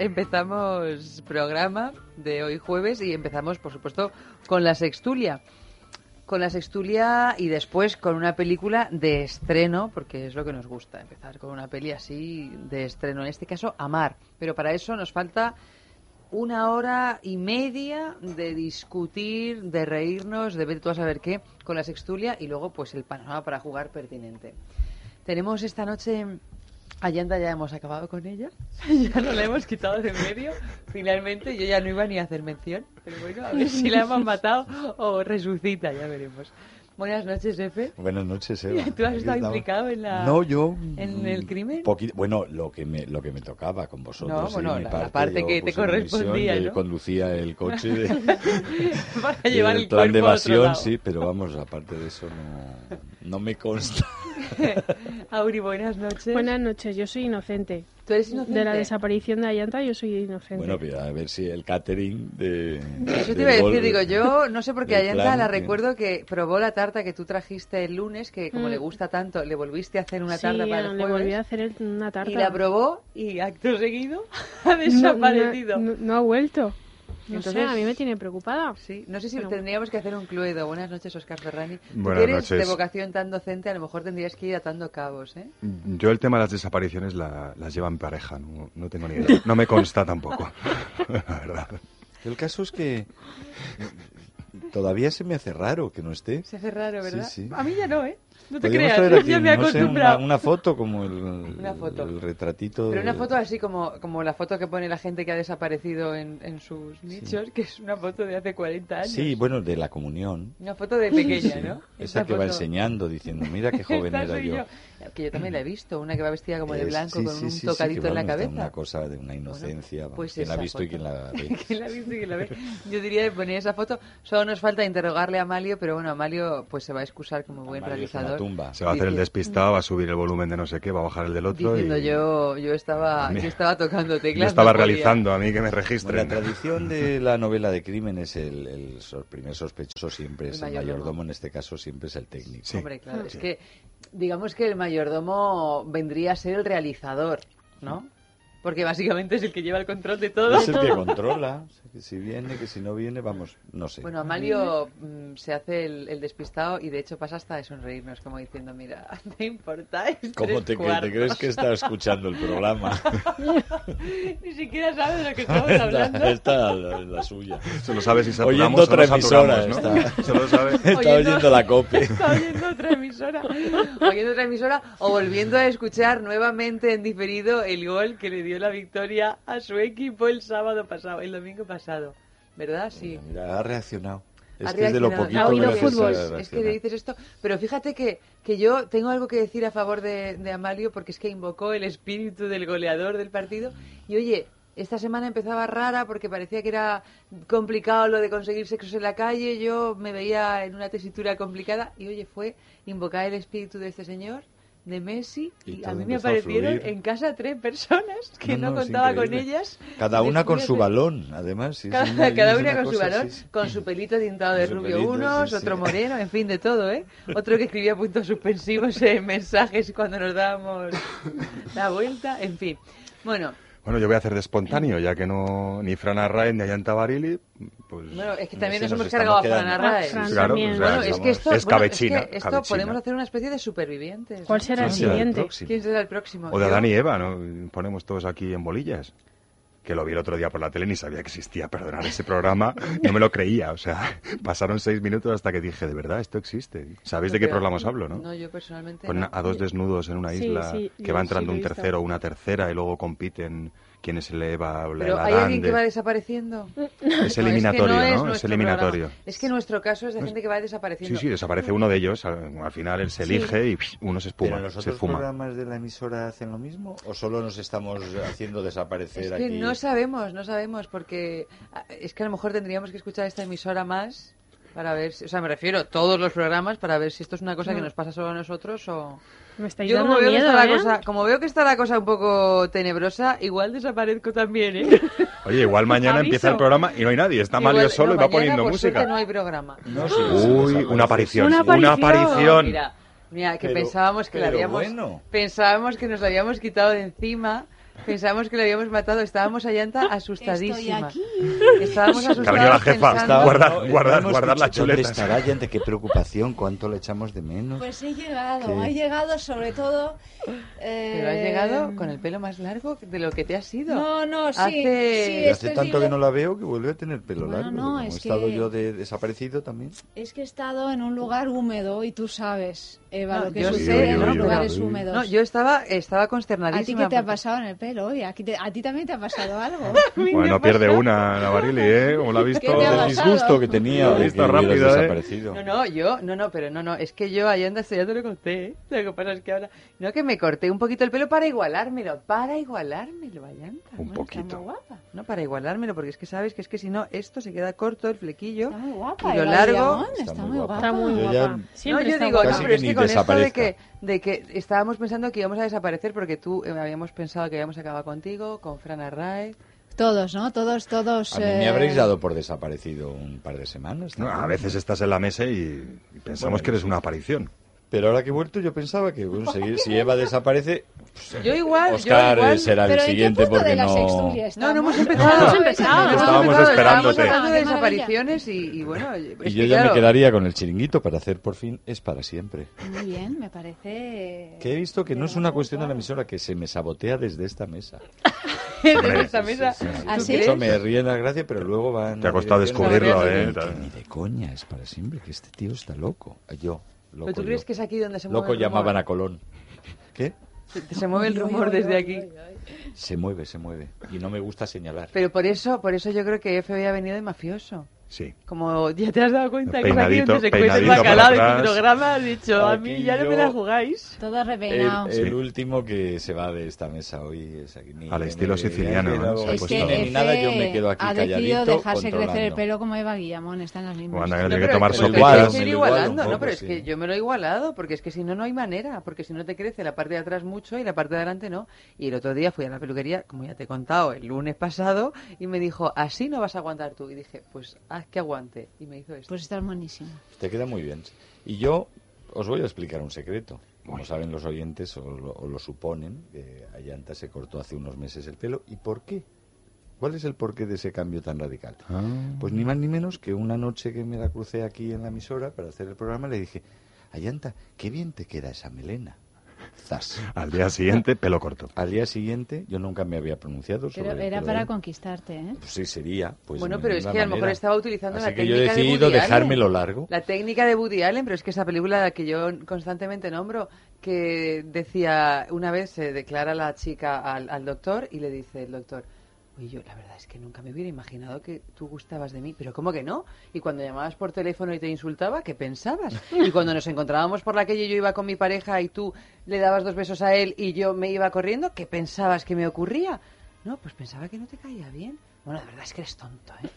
Empezamos programa de hoy jueves y empezamos, por supuesto, con la sextulia. Con la sextulia y después con una película de estreno, porque es lo que nos gusta, empezar con una peli así de estreno. En este caso, Amar. Pero para eso nos falta una hora y media de discutir, de reírnos, de ver tú a saber qué con la sextulia y luego pues el panorama para jugar pertinente. Tenemos esta noche Allanda ya hemos acabado con ella, ya no la hemos quitado de en medio. Finalmente yo ya no iba ni a hacer mención, pero bueno, a ver si la hemos matado o resucita, ya veremos. Buenas noches, Efe. Buenas noches, Eva. ¿Tú has estado implicado en la- No, yo... en mm, el crimen? poqui- bueno, lo que, me, lo que me tocaba con vosotros. No, sí, bueno, mi la- la parte que te misión, correspondía, yo ¿no? conducía el coche de, Para llevar del el plan de evasión, sí, pero vamos, aparte de eso no, no me consta. Auri, buenas noches. Buenas noches, yo soy inocente. ¿Tú eres inocente? De la desaparición de Ayanta yo soy inocente. Bueno, pero a ver si el catering de... Eso te iba a decir, gol- digo, yo no sé por qué Ayanta plan la que- recuerdo que probó la tarta que tú trajiste el lunes, que como Mm. le gusta tanto, le volviste a hacer una sí, tarta para el le jueves. volví a hacer una tarta. Y la probó y acto seguido ha desaparecido. No, no- no ha vuelto. No Entonces- sé, a mí me tiene preocupada. Sí, no sé si tendríamos que hacer un cluedo. Buenas noches, Oscar Ferrani. Buenas eres noches. de vocación tan docente, a lo mejor tendrías que ir atando cabos, ¿eh? Yo el tema de las desapariciones la- las lleva en pareja, no, no tengo ni idea. No me consta tampoco, la verdad. El caso es que todavía se me hace raro que no esté. Se hace raro, ¿verdad? Sí, sí. A mí ya no, ¿eh? No te Podríamos creas, yo aquí, ya me he no sé, una, una foto como el, Una foto. el retratito. Pero una de- foto así como, como la foto que pone la gente que ha desaparecido en, en sus nichos, que es una foto de hace 40 años. Sí, bueno, de la comunión. Una foto de pequeña, ¿no? Esa que va foto- enseñando, diciendo, mira qué joven Esta era soy yo. Que yo también la he visto, una que va vestida como de Es- blanco sí, con sí, un sí, sí, tocadito que, en la cabeza. Una cosa de una inocencia. vamos, Pues quien la ha esa visto y foto. quien la ve. ¿Quién la ha visto y quién la ve? Yo diría de poner esa foto. Solo nos falta interrogarle a Amalio, pero bueno, Amalio pues se va a excusar como buen Amalio es realizador. tumba. Se va a hacer el despistado, va a subir el volumen de no sé qué, va a bajar el del otro Diciendo y yo, yo estaba, yo estaba tocando yo teclas. estaba no realizando a mí que me Bueno, la registren. tradición de la novela de crímenes, el, el sor- primer sospechoso siempre es El el mayordomo. mayordomo, en este caso siempre es el técnico. Sí. Hombre, claro, es que digamos que el mayordomo vendría a ser el realizador, ¿no? Porque básicamente es el que lleva el control de todo. Es el que controla, que si viene, que si no viene, vamos, no sé. Bueno, Amalio mm, se hace el, el despistado y de hecho pasa hasta de sonreírnos, como diciendo, mira, ¿te importáis? ¿Cómo tres te, que- te cuartos?". crees que está escuchando el programa? Ni siquiera sabe de lo que estamos hablando. Está la, la suya. Solo sabe si Oyendo saturamos otra emisora. ¿no? Está, Solo sabe... está oyendo la copia. Está oyendo otra emisora. Oyendo otra emisora o volviendo a escuchar nuevamente en diferido el gol que le dio la victoria a su equipo el sábado pasado, el domingo pasado. ¿Verdad? Sí. Mira, ha reaccionado. Es que es de lo poquito Ha oído fútbol. Es que le dices esto, pero fíjate que, que yo tengo algo que decir a favor de, de Amalio porque es que invocó el espíritu del goleador del partido y oye, esta semana empezaba rara porque parecía que era complicado lo de conseguir sexos en la calle, yo me veía en una tesitura complicada y oye, fue invocar el espíritu de este señor, de Messi Y y, a mí me aparecieron en casa tres personas que No, no, no, es contaba con ellas. Cada una con su balón, además. sí, Cada, una- cada es una una con su balón, sí, con su pelito tintado de Con rubio pelito, unos, sí. otro moreno, en fin, de todo, ¿eh? Otro que escribía puntos suspensivos en mensajes cuando nos dábamos la vuelta, en fin. Bueno, Bueno, yo voy a hacer de espontáneo, ya que no ni Fran Arraez ni Ayanta Barili, pues... bueno, es que también nos nos hemos cargado a Fran. Arraez. Ah, claro, sea, Bueno, es que esto, es bueno, cabechina, es que esto cabechina. podemos hacer una especie de supervivientes. ¿Cuál será el siguiente? ¿Quién será el próximo? O de Adán y Eva, ¿no? Ponemos todos aquí en bolillas. Que lo vi el otro día por la tele ni sabía que existía, perdonar ese programa, no me lo creía, o sea, pasaron seis minutos hasta que dije, de verdad, esto existe. ¿Sabéis de qué programas os hablo, no? No, yo personalmente. Ponen no. a dos desnudos en una Sí, isla sí, que va entrando un tercero o una tercera y luego compiten quién es el Eva o la Pero hay alguien que va desapareciendo. Es No, eliminatorio, es que ¿no? Es nuestro eliminatorio. programa. Es que nuestro caso es de gente que va Sí, desapareciendo. sí, desaparece uno de ellos, al, al final él se elige y psh, uno se ¿Pero espuma, los se otros fuma. programas de la emisora hacen lo mismo? ¿O solo nos estamos haciendo desaparecer Es que aquí? no sabemos, no sabemos, porque ah, es que a lo mejor tendríamos que escuchar esta emisora más para ver, si- o sea, me refiero a todos los programas para ver si esto es una cosa que nos pasa solo a nosotros o... Me estáis Yo dando como veo, que está la ¿eh? cosa, como veo que está la cosa un poco tenebrosa, igual desaparezco también, ¿eh? Oye, igual mañana Aviso. empieza el programa y no hay nadie, está Igual- Mario solo no, y va mañana, poniendo por música. no hay programa. No, sí, sí, Uy, desaparece. una aparición, Una una aparición. aparición. Mira, mira, que Pero- pensábamos que la pero habíamos, bueno. pensábamos que nos la habíamos quitado de encima, pensábamos que lo habíamos matado, estábamos a llanta asustadísimas. Estábamos Que ha asustados la jefa. pensando- Guardar- No, guardar- guardar ¿Dónde chuletas. estará Yante? Qué preocupación, cuánto le echamos de menos. Pues he llegado, ¿Qué? he llegado sobre todo... eh, Pero has llegado con el pelo más largo de lo que te has ido. No, no, sí, Hace- sí, hace tanto que no la veo que vuelve a tener pelo Bueno, largo. no, como es he estado que- yo de desaparecido también. Es que he estado en un lugar húmedo y tú sabes, Eva, No, lo que sucede en los lugares húmedos. No, yo estaba, estaba ¿A ti consternadísima. qué te ha pasado en el pelo hoy? ¿A ti, te- a ti también te ha pasado algo? Bueno, pierde una la Barili, ¿eh? Como la ha visto. ¿Qué te ha El disgusto que tenía de visto que rápido, ¿eh? desaparecido. No, no, yo, no, no, pero no, no, es que yo a Yanda esto ya te lo conté, ¿eh? Lo que pasa es que ahora, no, que me corté un poquito el pelo para igualármelo, para igualármelo, Ayanta. Un poquito. Está muy guapa. No, para igualármelo, porque es que sabes que es que si no, esto se queda corto, el flequillo, Está muy guapa. y lo largo... Está está, muy guapa. Está muy Yo guapa. ya- Siempre no, yo está digo, guapa. no, pero es que con esto de que, de que estábamos pensando que íbamos a desaparecer porque tú eh, habíamos pensado que habíamos acabado contigo, con Fran Arraez. Todos, ¿no? Todos, todos. A mí eh, me habréis dado por desaparecido un par de semanas. No, a veces estás en la mesa y, y pensamos Bueno, que eres una aparición. Pero ahora que he vuelto yo pensaba que bueno, si, si Eva desaparece, pues, Yo igual, Oscar yo igual. será el Pero ¿en qué siguiente porque de la no... No, no hemos empezado. No hemos empezado. No hemos Estábamos empezado, esperándote. Estábamos de desapariciones y, y bueno, es Y yo ya claro, me quedaría con el chiringuito para hacer por fin Es para siempre. Muy bien, me parece. Que he visto que no es una cuestión de la emisora, que se me sabotea desde esta mesa. desde esta mesa. Sí, sí, ¿Ah, ¿tú sí? crees? Eso me ríe en la gracia, pero luego van... Te ha costado descubrirlo, ¿eh? Ni de coña, es para siempre, que este tío está loco. Yo, loco ¿Pero tú crees yo. que es aquí donde se mueve Loco el rumor? llamaban a Colón. ¿Qué? Se, se mueve el rumor desde aquí. Se mueve, se mueve. Y no me gusta señalar. Pero por eso, por eso yo creo que FBI ha venido de mafioso. Sí. Como ya te has dado cuenta que Peinadito, donde se cuece el bacalao de programa, has dicho, a mí ya no me la jugáis. Todo El, repeinado. el Sí. último que se va de esta mesa hoy es aquí. Ni- Al estilo ni- siciliano, ni- ¿no? Es que nada, yo me quedo aquí ha decidido calladito dejarse crecer el pelo como Eva Guillamón, está en las mismas. Bueno, No, Tiene que tomar es que sopitas. me lo Me quiero ir lo igualo un igualando, poco, no, pero es sí. que yo me lo he igualado, porque es que si no, no hay manera, porque si no te crece la parte de atrás mucho y la parte de adelante no. Y el otro día fui a la peluquería, como ya te he contado, el lunes pasado, y me dijo, así no vas a aguantar tú. Y dije, pues haz que aguante. Y me hizo esto. Pues está buenísimo. Te queda muy bien. Y yo os voy a explicar un secreto. Como saben los oyentes o lo, o lo suponen, que Ayanta se cortó hace unos meses el pelo. ¿Y por qué? ¿Cuál es el porqué de ese cambio tan radical? Ah. Pues ni más ni menos que una noche que me la crucé aquí en la emisora para hacer el programa, le dije, Ayanta, qué bien te queda esa melena. Zas. Al día siguiente, pelo corto. Al día siguiente, yo nunca me había pronunciado sobre Pero era para de él. conquistarte, ¿eh? Pues sí, sería. Pues bueno, de pero es que a lo mejor estaba utilizando Así la que yo técnica he decidido de Woody dejármelo Allen. largo. La técnica de Woody Allen, pero es que esa película la que yo constantemente nombro, que decía, una vez se declara la chica al, al doctor y le dice el doctor, oye, yo la verdad es que nunca me hubiera imaginado que tú gustabas de mí, pero ¿cómo que no? Y cuando llamabas por teléfono y te insultaba, ¿qué pensabas? Y cuando nos encontrábamos por la calle yo iba con mi pareja y tú le dabas dos besos a él y yo me iba corriendo, ¿qué pensabas que me ocurría? No, pues pensaba que no te caía bien. Bueno, la verdad es que eres tonto, ¿eh?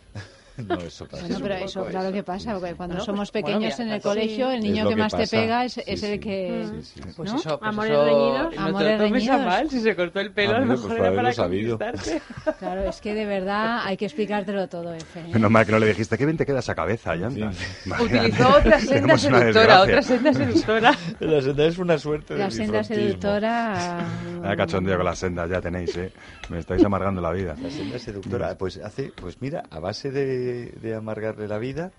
No, eso pasa. Bueno, pero eso claro que pasa, porque cuando Bueno, somos pues, bueno, pequeños mira, en el así- colegio, el Es niño que que más te pasa. pega es, Sí, es sí. el que... Sí, sí. Pues ¿no? eso, pues Amores eso, reñidos. no te Amores a reñidos. mal, si se cortó el pelo, a lo mejor pues era para sabido. Claro, es que de verdad hay que explicártelo todo, Efe. ¿eh? Menos mal que no le dijiste, qué bien te queda esa cabeza. Imagínate. Utilizó otra senda seductora, otra senda seductora. La senda es una suerte La de senda seductora... Vaya cachondeo con las sendas, ya tenéis, ¿eh? Me estáis amargando la vida. La senda seductora, pues hace, pues mira, a base de, de amargarle la vida,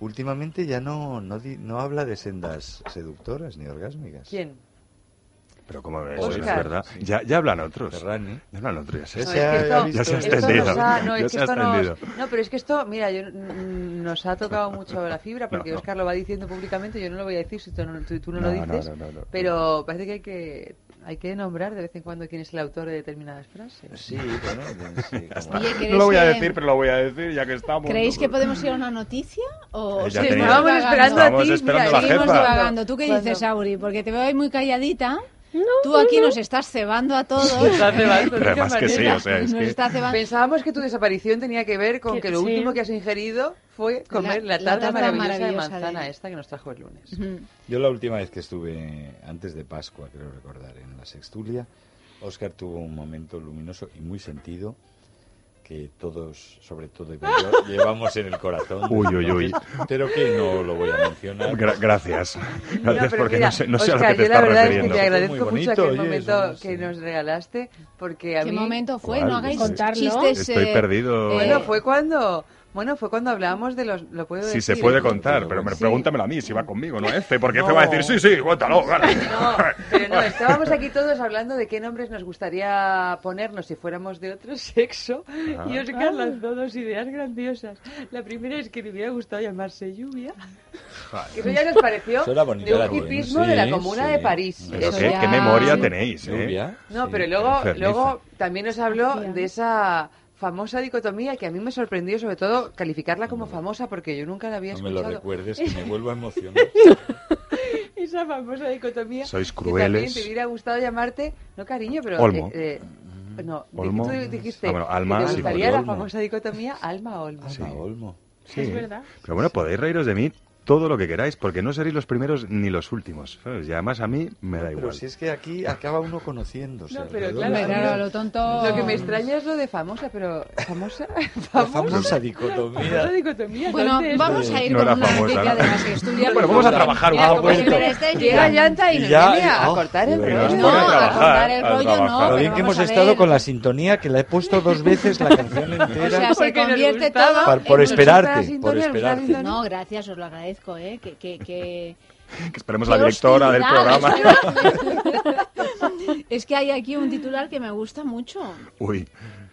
últimamente ya no, no, di- no habla de sendas seductoras ni orgásmicas. ¿Quién? Pero como ves, Oscar. es verdad. Ya, ya hablan otros. Ferrani. Ya hablan otros, ya sé. Ese No, es que esto- Ya se ha esto extendido. nos ha- no, es Ya que se ha esto nos- extendido. no, pero es que esto, mira, yo, mm, nos ha tocado mucho la fibra porque No, no. Oscar lo va diciendo públicamente, yo no lo voy a decir si tú no, tú- tú no lo No, no, dices, no, no, no. pero parece que hay que hay que nombrar de vez en cuando quién es el autor de determinadas frases. Sí, bueno, sí, como- Oye, ¿creéis No lo voy a que- decir, pero lo voy a decir ya que estamos. ¿Creéis ¿no? que podemos ir a una noticia? ¿O Eh, ya seguimos tenéis. Estábamos divagando? esperando a ti, esperando mira, a la Seguimos jefa. divagando. ¿Tú qué dices, Auri? Porque te veo ahí muy calladita. Tú aquí nos estás cebando a todos. Está cebando, ¿de Pero además que sí, manera? o sea, es Nos que... está cebando. Pensábamos que tu desaparición tenía que ver con Que- que lo sí. último que has ingerido fue comer La- la, la tarta tarta maravillosa, maravillosa de manzana de- esta que nos trajo el lunes. Yo la última vez que estuve, antes de Pascua, creo recordar, en la Sextulia, Oscar tuvo un momento luminoso y muy sentido que todos, sobre todo yo, llevamos en el corazón. Uy, uy, uy. Pero que no lo voy a mencionar. Gra- gracias. Gracias No, porque mira, no sé, no sé a lo Oscar, que te estás verdad refiriendo. es que te agradezco Muy mucho bonito, aquel oye, momento que nos regalaste, porque a ¿Qué mí... momento fue? ¿Cuál? No hagáis Contarlo. chistes. Estoy eh, perdido. Bueno, fue cuando... Bueno, fue cuando hablábamos de los... Lo puedo Si decir, se puede ¿eh? contar, pero me, Sí. pregúntamelo a mí si va conmigo, ¿no? F, porque F No. va a decir, sí, sí, cuéntalo. No, pero no, estábamos aquí todos hablando de qué nombres nos gustaría ponernos si fuéramos de otro sexo y Oscar lanzó dos ideas grandiosas. La primera es que le hubiera gustado llamarse Lluvia, que eso ya nos pareció de un hipismo de la sí, comuna sí. de París. Pero Eso qué, ya- qué memoria tenéis, ¿eh? Lluvia. No, Sí. pero luego, luego también nos habló de esa famosa dicotomía que a mí me sorprendió sobre todo calificarla como famosa porque yo nunca la había No me lo escuchado. recuerdes, que me vuelvo a emocionar. esa famosa dicotomía. Sois Que también crueles. te hubiera gustado llamarte, no cariño, pero. Olmo. eh, eh, no, Olmo. tú dijiste Ah, bueno, Alma, que te sí, gustaría la Olmo. famosa dicotomía Alma-Olmo. Alma Olmo. Sí. Es verdad. Pero bueno, podéis reíros de mí todo lo que queráis, porque no seréis los primeros ni los últimos. ¿sabes? Y además a mí me da Pero igual. si es que aquí acaba uno conociéndose. No, pero claro, claro, lo tonto. Lo que me extraña es lo de famosa, pero. ¿Famosa? La ¿Famosa? famosa dicotomía. Famosa dicotomía. Bueno, vamos a ir No con una famosa, noticia ¿no? de la sextulia. Bueno, vamos a trabajar un poco. Llega llanta y Y nos ya- viene a cortar el rollo. No, a contar el rollo no. Lo pero bien que hemos estado con la sintonía, que la he puesto dos veces la canción entera. O sea, se convierte todo por en- esperarte, por esperarte. No, gracias, os lo agradezco, ¿eh? Que, que, que... Que esperemos la ¡Qué directora del programa. Es que hay aquí un titular que me gusta mucho. Uy,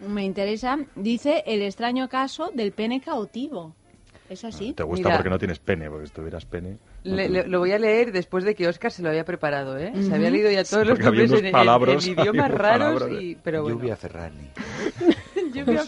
Me interesa. Dice el extraño caso del pene cautivo. ¿Es así? te gusta Mira. porque no tienes pene, porque si tuvieras pene... Le- le- lo voy a leer después de que Oscar se lo había preparado, ¿eh? Se había leído ya todos Sí, los nombres en, en- palabras, en idiomas raros, palabras. y, pero bueno. Lluvia Ferrani. Lluvia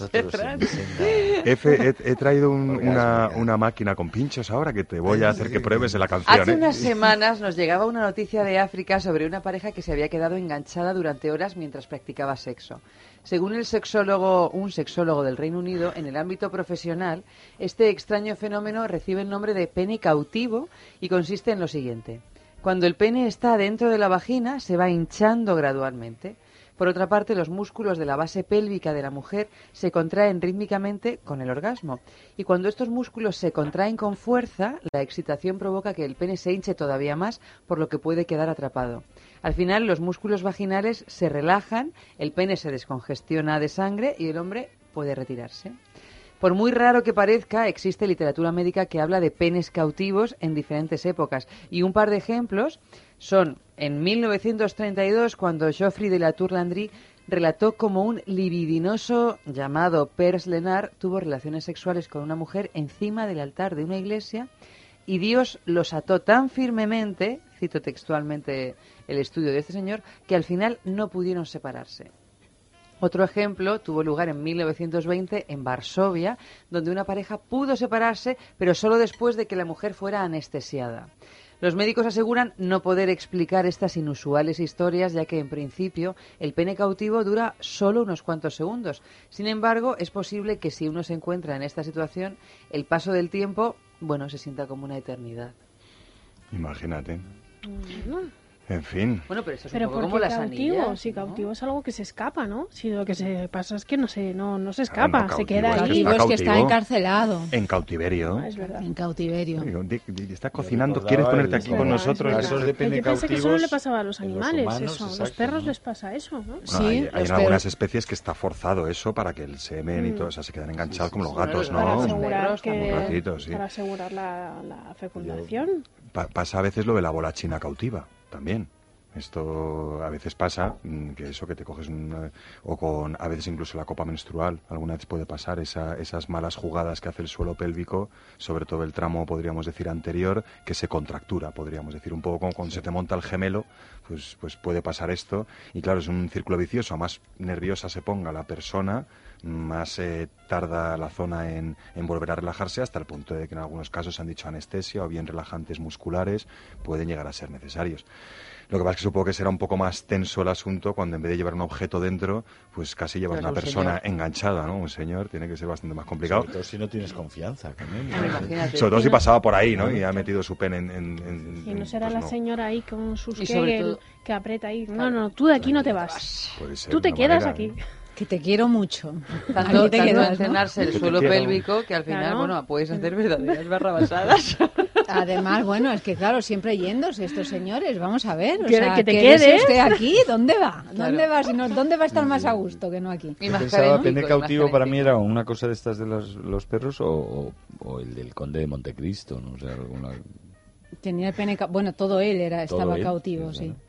he, he traído un- una, una máquina con pinchos ahora que te voy a hacer que pruebes en la canción. Hace ¿eh? unas semanas nos llegaba una noticia de África sobre una pareja que se había quedado enganchada durante horas mientras practicaba sexo. Según el sexólogo, un sexólogo del Reino Unido, en el ámbito profesional, este extraño fenómeno recibe el nombre de pene cautivo y consiste en lo siguiente. Cuando el pene está dentro de la vagina, se va hinchando gradualmente. Por otra parte, los músculos de la base pélvica de la mujer se contraen rítmicamente con el orgasmo. Y cuando estos músculos se contraen con fuerza, la excitación provoca que el pene se hinche todavía más, por lo que puede quedar atrapado. Al final, los músculos vaginales se relajan, el pene se descongestiona de sangre y el hombre puede retirarse. Por muy raro que parezca, existe literatura médica que habla de penes cautivos en diferentes épocas. Y un par de ejemplos son en 1932, cuando Geoffrey de la Tour Landry relató como un libidinoso llamado Pers Lenar tuvo relaciones sexuales con una mujer encima del altar de una iglesia y Dios los ató tan firmemente, cito textualmente el estudio de este señor, que al final no pudieron separarse. Otro ejemplo tuvo lugar en 1920 en Varsovia, donde una pareja pudo separarse, pero solo después de que la mujer fuera anestesiada. Los médicos aseguran no poder explicar estas inusuales historias, ya que en principio el pene cautivo dura solo unos cuantos segundos. Sin embargo, es posible que si uno se encuentra en esta situación, el paso del tiempo, bueno, se sienta como una eternidad. Imagínate. En fin. Bueno, pero eso es Pero un poco como las cautivo, anillas, si ¿no? cautivo es algo que se escapa, ¿no? Si lo que se pasa es que no se, no, no se Claro, escapa, no, se queda es que ahí. Cautivo está es que está encarcelado. En cautiverio. Ah, es verdad. En cautiverio. Está cocinando, ¿quieres ponerte aquí con nosotros? es verdad. Casos de Ay, pene Yo pensé que solo cautivos le pasaba a los en los animales, humanos, eso. A los perros ¿no? les pasa eso, ¿no? Bueno, Sí, hay, hay en algunas especies que está forzado eso para que el semen y todo, o sea, se quedan enganchados como los gatos, Para ¿no? asegurar, que, ratito, sí. para asegurar la, la fecundación. Pa- pasa a veces lo de la bola china cautiva, también. Esto a veces pasa, mm, que eso que te coges una- o con a veces incluso la copa menstrual, alguna vez puede pasar esa- esas malas jugadas que hace el suelo pélvico, sobre todo el tramo, podríamos decir, anterior, que se contractura, podríamos decir, un poco como cuando se te monta el gemelo, pues, pues puede pasar esto. Y claro, es un círculo vicioso, a más nerviosa se ponga la persona, más eh, tarda la zona en, en volver a relajarse hasta el punto de que en algunos casos se han dicho anestesia o bien relajantes musculares pueden llegar a ser necesarios. Lo que pasa es que supongo que será un poco más tenso el asunto cuando en vez de llevar un objeto dentro, pues casi llevas Claro, una un persona señor. enganchada, ¿no? Un señor tiene que ser bastante más complicado. Sobre todo si no tienes confianza. Hombre, imagínate. Sobre todo si no- pasaba por ahí, ¿no? Y ha metido su pene en... en- en- Y no será pues la no. señora ahí con sus Kegel todo- que aprieta ahí. No, no, tú de aquí no te vas. Puede ser Tú te quedas manera, aquí. Que te quiero mucho. Tanto, Aquí te tanto quedas, ¿no? entrenarse el Que te suelo pélvico que al final, Claro. bueno, puedes hacer verdaderas barrabasadas. Además, bueno, es que claro, siempre yéndose estos señores, vamos a ver. o Que- sea, que te quedes. usted aquí? ¿Dónde va? Claro. ¿Dónde va? Si no, ¿Dónde va a estar más a gusto que no aquí? Y más pensaba más cautivo para mí era una cosa de estas de los, los perros o, o- o el del conde de Montecristo, ¿no? O sea, alguna... Tenía el pene, bueno, todo él era, Todo estaba él, cautivo, sí, sí. claro.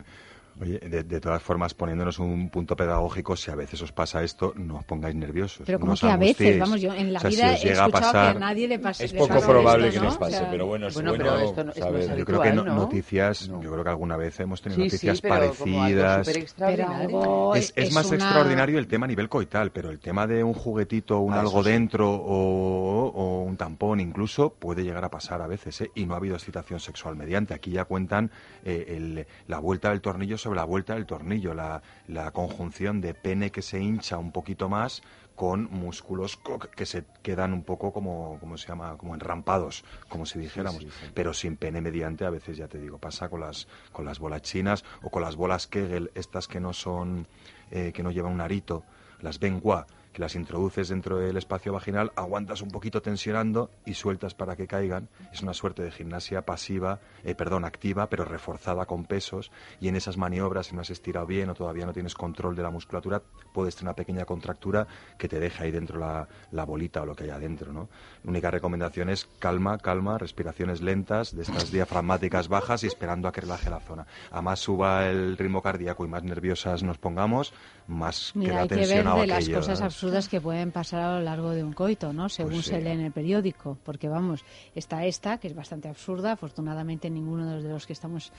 Oye, de, de todas formas, poniéndonos un punto pedagógico, si a veces os pasa esto, no os pongáis nerviosos. Pero como que a veces, vamos, yo en la O sea, si vida os he llega a escuchado pasar- que a nadie le pasa Es poco probable esto, que ¿no? nos pase, O sea, pero bueno, es Bueno, bueno pero esto no- es saber. más Yo creo que habitual, no- ¿no? noticias, No. yo creo que alguna vez hemos tenido Sí, noticias sí, pero como algo parecidas. Pero algo Es, es más una- extraordinario el tema a nivel coital, pero el tema de un juguetito, un Ah, algo sí. dentro o, o un tampón incluso puede llegar a pasar a veces, ¿eh? y no ha habido excitación sexual mediante. Aquí ya cuentan eh, el- la vuelta del tornillo sobre la vuelta del tornillo, la, la conjunción de pene que se hincha un poquito más con músculos que se quedan un poco como, como se llama, como enrampados, como si dijéramos, sí, sí. pero sin pene mediante a veces ya te digo, pasa con las con las bolas chinas o con las bolas Kegel, estas que no son eh, que no llevan un arito, las Bengua, que las introduces dentro del espacio vaginal, aguantas un poquito tensionando y sueltas para que caigan. Es una suerte de gimnasia pasiva, eh, perdón, activa, pero reforzada con pesos. Y en esas maniobras, si no has estirado bien o todavía no tienes control de la musculatura, puedes tener una pequeña contractura que te deja ahí dentro la, la bolita o lo que hay adentro. ¿no? La única recomendación es calma, calma, respiraciones lentas, de estas diafragmáticas bajas y esperando a que relaje la zona. A más suba el ritmo cardíaco y más nerviosas nos pongamos, más Mira, queda hay que ver tensionado de las aquello, cosas ¿no? absurdas que pueden pasar a lo largo de un coito, ¿no? Según Pues sí. se lee en el periódico. Porque, vamos, está esta, que es bastante absurda. Afortunadamente, ninguno de los que estamos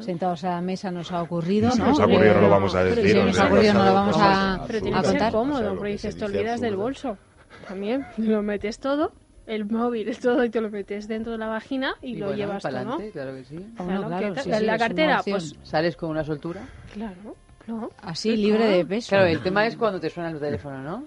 sentados a la mesa nos ha ocurrido, Si ¿no? nos ha ocurrido, no lo vamos a decir. si nos ha ocurrido, no lo vamos a- a, Pero a tiene que ser contar. O sea, cómodo, porque que dices, se te olvidas del bolso. También, lo metes todo, el móvil, todo, y te lo metes dentro de la vagina y, lo bueno, llevas tú, ¿no? claro que sí. Bueno, Claro, claro, ¿qué sí, la es cartera, pues Sales con una soltura. claro, no. Así, libre de peso. Claro, el tema es cuando te suena el teléfono, ¿no?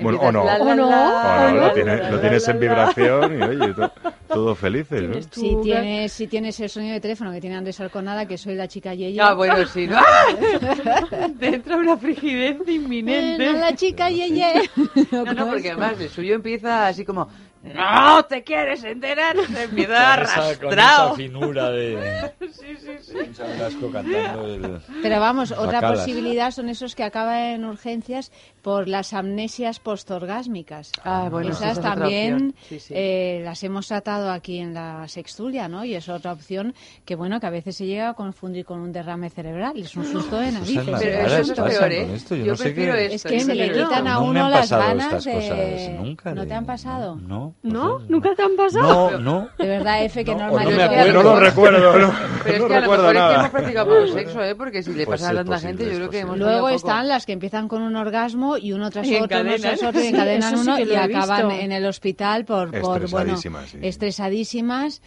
Bueno, o no. la, la, O no. la, no, la, lo, tiene- tienes en vibración y oye, to- todo felices, ¿no? Si tienes, si tienes el sonido de teléfono que tiene Andrés Alconada, que soy la chica Yeye. Ah, bueno, sí, ¿no? Te entra una frigidez inminente. Bueno, la chica Yeye. No, no, porque además el suyo empieza así como ¡No te quieres enterar! Se empieza Con esa- Con esa arrastrado. finura de... Concha Velasco cantando el... Pero vamos, otra Bacalas. posibilidad son esos que acaban en urgencias por las amnesias postorgásmicas. Ah, bueno, esa Esas es también. Sí, sí. eh, las hemos tratado aquí en la sextulia, ¿no? Y es otra opción que, bueno, que a veces se llega a confundir con un derrame cerebral. Es un susto de narices. Pero eso es peor, ¿eh? yo Yo no sé prefiero esto. Es que sí, me le quitan a uno las ganas de... cosas nunca. ¿No de- te han pasado? No. ¿No? Cosas- ¿Nunca te han pasado? No, no. De verdad, Efe, que No, no normalmente... me Pero es que a acuerdo. No lo recuerdo, no, Pero es no que a lo recuerdo mejor es que nada. hemos practicado poco sexo, ¿eh? Porque si le Pues pasa a tanta gente, yo creo que hemos. Luego están las que empiezan con un orgasmo y uno tras Y otro, uno tras otro, y encadenan sí uno y acaban en el hospital por, por bueno, estresadísimas.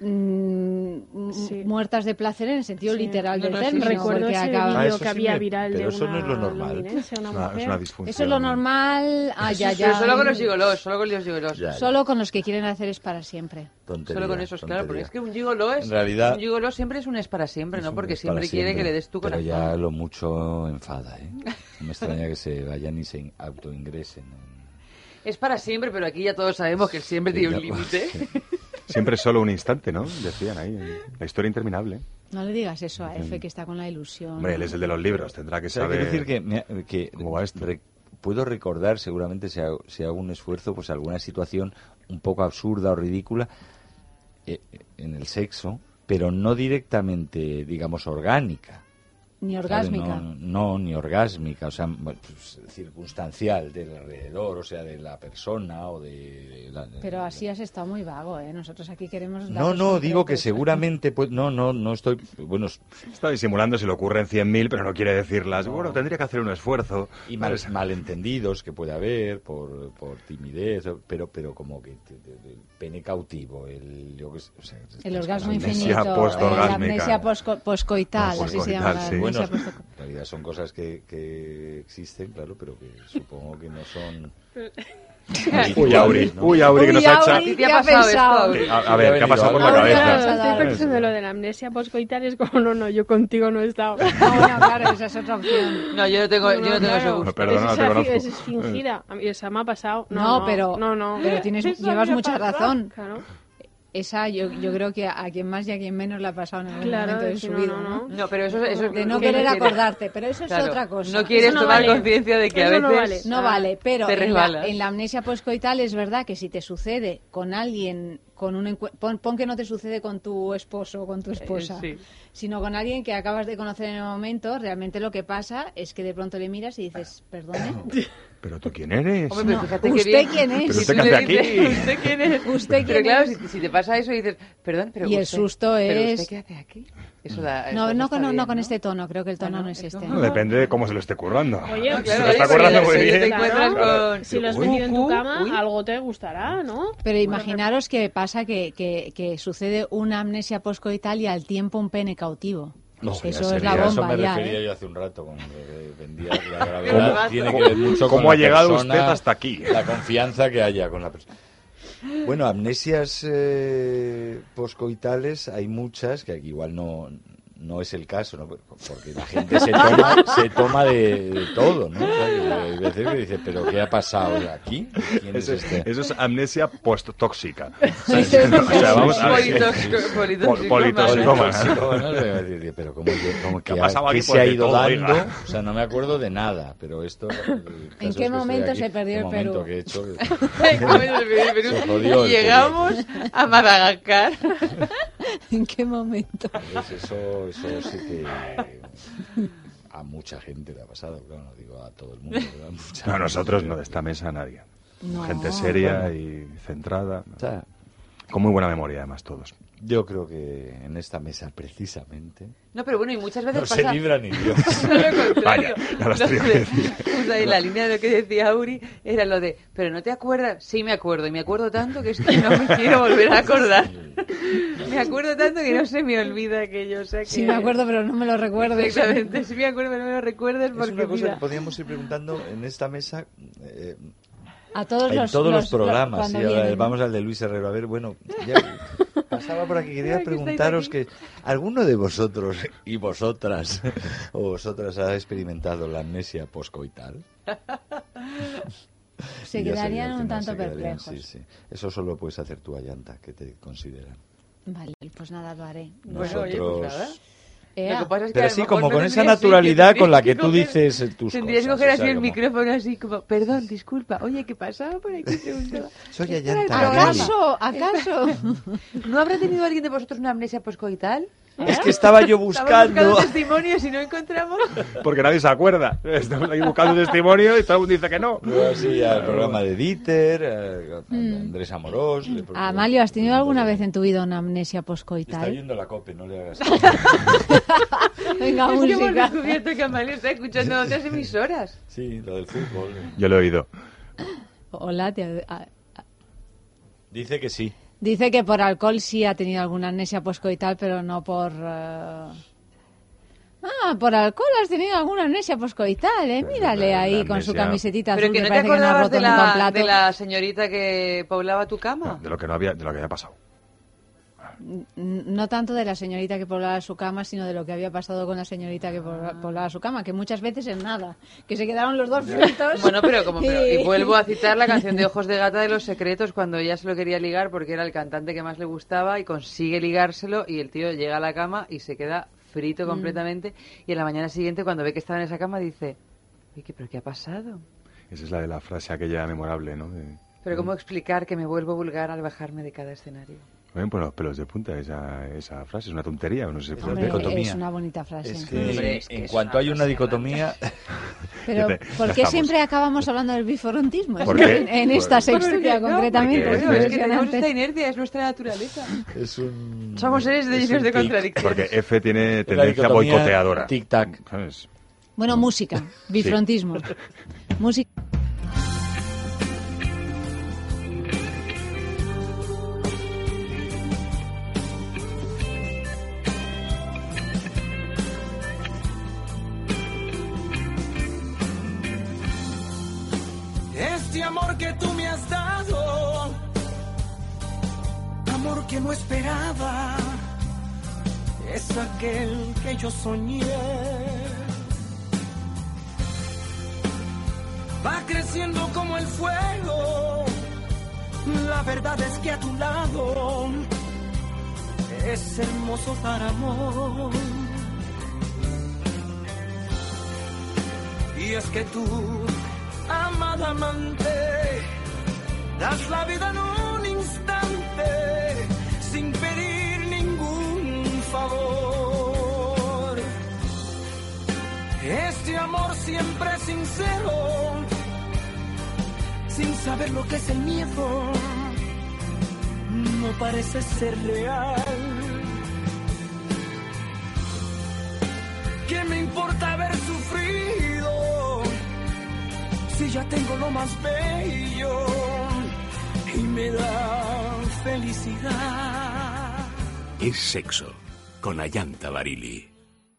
Mm, Sí. muertas de placer en el sentido Sí. literal No, del no, sí, término. sí. Recuerdo ese Ah, vídeo eso que sí había me- viral de pero eso no es lo una normal. una Es una, es una disfunción. Eso es lo normal. Ah, ya, ya. Pero solo con los gigolos, solo con los gigolos. Ya, Solo con los que quieren hacer es para siempre. tontería, Solo con esos, claro, porque tontería. es que un gigolo es... En realidad- Un gigolo siempre es un es para siempre, ¿no? Porque para siempre quiere que le des tu Pero corazón. ya lo mucho enfada, ¿eh? No me extraña que se vayan y se autoingresen. en- Es para siempre, pero aquí ya todos sabemos que siempre Sí, tiene un límite. Siempre solo un instante, ¿no? Decían ahí. La historia interminable. No le digas eso a F, que está con la ilusión. Hombre, él es el de los libros, tendrá que O sea, saber. quiero decir que, me- que ¿Cómo va esto? re- puedo recordar, seguramente si hago, si hago un esfuerzo, pues alguna situación un poco absurda o ridícula eh, en el sexo, pero no directamente, digamos, orgánica. Ni orgásmica. No, no, ni orgásmica, o sea, bueno, pues, circunstancial del alrededor, o sea, de la persona o de... de la- Pero de- así has estado muy vago, ¿eh? Nosotros aquí queremos. No, no, digo que seguramente, pues, no, no, no estoy, bueno, Está disimulando, se le ocurren 100.000, pero no quiere decirlas. Bueno, tendría que hacer un esfuerzo. y mal- malentendidos que puede haber por, por timidez, pero pero como que te- te- el pene cautivo, el yo sé, o sea, El orgasmo cosas- Amnesia infinito, eh, postorgásmica. la amnesia posco- poscoital, No, así se llama. la amnesia Bueno, posco- en realidad son cosas que, que existen, claro, pero que supongo que no son. Uy, Auri, ¿no? uy, Auri, que nos ha echado. ¿Qué ha ¿qué ha pasado esto? Auri? A, a ver, ¿qué ha pasado por la cabeza? Claro, Eso. estoy pensando en lo de la amnesia poscoital, es como, no, no, yo contigo no he estado. Bueno, claro, esa es otra opción. No, yo no tengo, yo no tengo ese claro. gusto. Perdona, no te conozco. es fingida. A mí esa me ha pasado. No, No, no, pero- no, no. pero tienes- llevas ha mucha razón. Claro, Esa yo, yo creo que a quien más y a quien menos le ha pasado en algún Claro, momento de es su no, vida, no, ¿no? no. No, pero eso, eso De no que querer acordarte, pero eso es Claro, otra cosa. No quieres tomar vale. conciencia de que a veces... no vale. No vale, pero en la, en la amnesia poscoital es verdad que si te sucede con alguien, con un pon, pon que no te sucede con tu esposo o con tu esposa, sí. sino con alguien que acabas de conocer en el momento, realmente lo que pasa es que de pronto le miras y dices, perdone, ¿Pero tú quién eres? Hombre, pero No, fíjate qué ¿usted bien. quién es? ¿Pero Si usted qué hace aquí? ¿Usted quién es? ¿Usted Pero quién claro, es? Si, si te pasa eso y dices, perdón, pero Y el usted- susto ¿pero es- usted qué hace aquí? Eso da... no, eso no, con, bien, no con este tono, creo que el tono Ah, no, no, es el este. No, depende de cómo se lo esté currando. Oye, No, claro, Se lo está currando pero muy si te bien. encuentras Claro. con... Si lo has metido en tu cama, uy. algo te gustará, ¿no? Pero imaginaros que pasa que, que, que sucede una amnesia poscoital y al tiempo un pene cautivo. No, eso ya es sería- la A eso bomba me ya, refería ¿eh? yo hace un rato cuando eh, vendía la gravedad. ¿Cómo- Tiene que ver mucho cómo con ha la llegado persona, usted hasta aquí? La confianza que haya con la persona. Bueno, amnesias eh, poscoitales hay muchas, que aquí igual no, no es el caso, ¿no? porque la gente se toma, se toma de, de todo, ¿no? Que Hay veces que dice, ¿pero qué ha pasado aquí? ¿Quién es Eso es, este? eso es amnesia posttóxica. O sea, vamos a ver. Politóxico- no, pero ¿cómo, que- cómo ¿Qué que ha pasado aquí? qué se Pues ha ido todo, dando? oiga. O sea, no me acuerdo de nada, pero esto... ¿En qué que momento aquí, se perdió el Perú? que he hecho que- Se jodió el Llegamos a Madagascar. ¿En qué momento? Pues eso, eso sí que a mucha gente le ha pasado, claro, no digo a todo el mundo. pero a mucha No, gente. nosotros no, de esta mesa nadie. No. Gente seria y centrada. O sea, Con muy buena memoria, además, todos. Yo creo que en esta mesa precisamente No, pero bueno, y muchas veces no se pasa... libra ni Dios. No, lo contrario. Vaya, ya las Lo de- decir. o sea, en la línea de lo que decía Auri era lo de, pero no te acuerdas, sí me acuerdo, y me acuerdo tanto que es que no me quiero volver a acordar. me acuerdo tanto que no se me olvida aquello, o sea que... Sí, me acuerdo, pero no me lo recuerdo. Exactamente, sí me acuerdo, pero no me lo recuerdes Es porque una cosa mira, que podríamos ir preguntando en esta mesa eh, A todos en los, todos los, programas. cuando sí, vienen, ¿no? vamos al de Luis Herrero. A ver, bueno, ya pasaba por aquí. Quería preguntaros que alguno de vosotros y vosotras o vosotras ha experimentado la amnesia poscoital. Se quedarían un tanto se quedarían, perplejos. sí, sí. Eso solo lo puedes hacer tú, Ayanta, que te consideran. Vale, pues nada, lo haré. Bueno, oye, pues Nosotros... nada. Lo que pasa es que Pero sí, como no con esa tendrías, naturalidad tendrías con la que tú coger- dices tus Tendrías que cosas, coger o así sea, el como- micrófono así como, perdón, disculpa, oye, ¿qué pasaba por aquí? Soy ¿Qué tal el Ayanta. programa? ¿Acaso? ¿Acaso? ¿No habrá tenido alguien de vosotros una amnesia poscoital? Es que estaba yo buscando... buscando testimonios y no encontramos. Porque nadie se acuerda. Estamos ahí buscando testimonio y todo el mundo dice que no. Luego así al programa de Dieter, a- a Andrés Amorós. le- Amalio, ¿has tenido alguna vez en tu vida una amnesia Está poscoital? oyendo la cope, no le hagas. Venga, es que hemos música. descubierto que Amalia está escuchando otras emisoras. Sí, lo del fútbol. Yo lo he oído. Hola, te- Dice que sí. Dice que por alcohol sí ha tenido alguna amnesia poscoital, pero no por... eh, Ah, por alcohol has tenido alguna amnesia poscoital, ¿eh? Mírale la ahí con su camisetita Pero azul que no te parece que no acordabas de la, de la señorita que poblaba tu cama. De lo que no había, de lo que había pasado. No tanto de la señorita que poblaba su cama, sino de lo que había pasado con la señorita que pobla- poblaba su cama, que muchas veces es nada, que se quedaron los dos fritos. Bueno, pero como pero- y vuelvo a citar la canción de Ojos de Gata de los Secretos cuando ella se lo quería ligar porque era el cantante que más le gustaba y consigue ligárselo y el tío llega a la cama y se queda frito completamente y en la mañana siguiente cuando ve que estaba en esa cama dice, "Oye, ¿qué- ¿pero qué ha pasado? Esa es la de la frase aquella memorable, ¿no? De, Pero ¿cómo explicar que me vuelvo vulgar al bajarme de cada escenario? Me ven por los pelos de punta esa, esa frase, es una tontería, no sé Hombre, qué. dicotomía. es una bonita frase. Es sí. que Hombre, es que en es cuanto una hay una dicotomía, Pero ¿por qué siempre acabamos hablando del biforontismo? ¿Por Es qué? En, en esta sextulia Porque, no, concretamente. porque es es es que tenemos esta inercia, es nuestra naturaleza. es un... Somos seres de es llenos de contradicciones. Porque F tiene tendencia boicoteadora. Tic-tac. Bueno, música, bifrontismo. Música. Que no esperaba, es aquel que yo soñé. Va creciendo como el fuego, la verdad es que a tu lado es hermoso para amor. Y es que tú amada amante, das la vida en un instante favor. Este amor siempre sincero, sin saber lo que es el miedo, no parece ser real. ¿Qué me importa haber sufrido? si ya tengo lo más bello y me da felicidad. Es sexo con Ayanta Barili.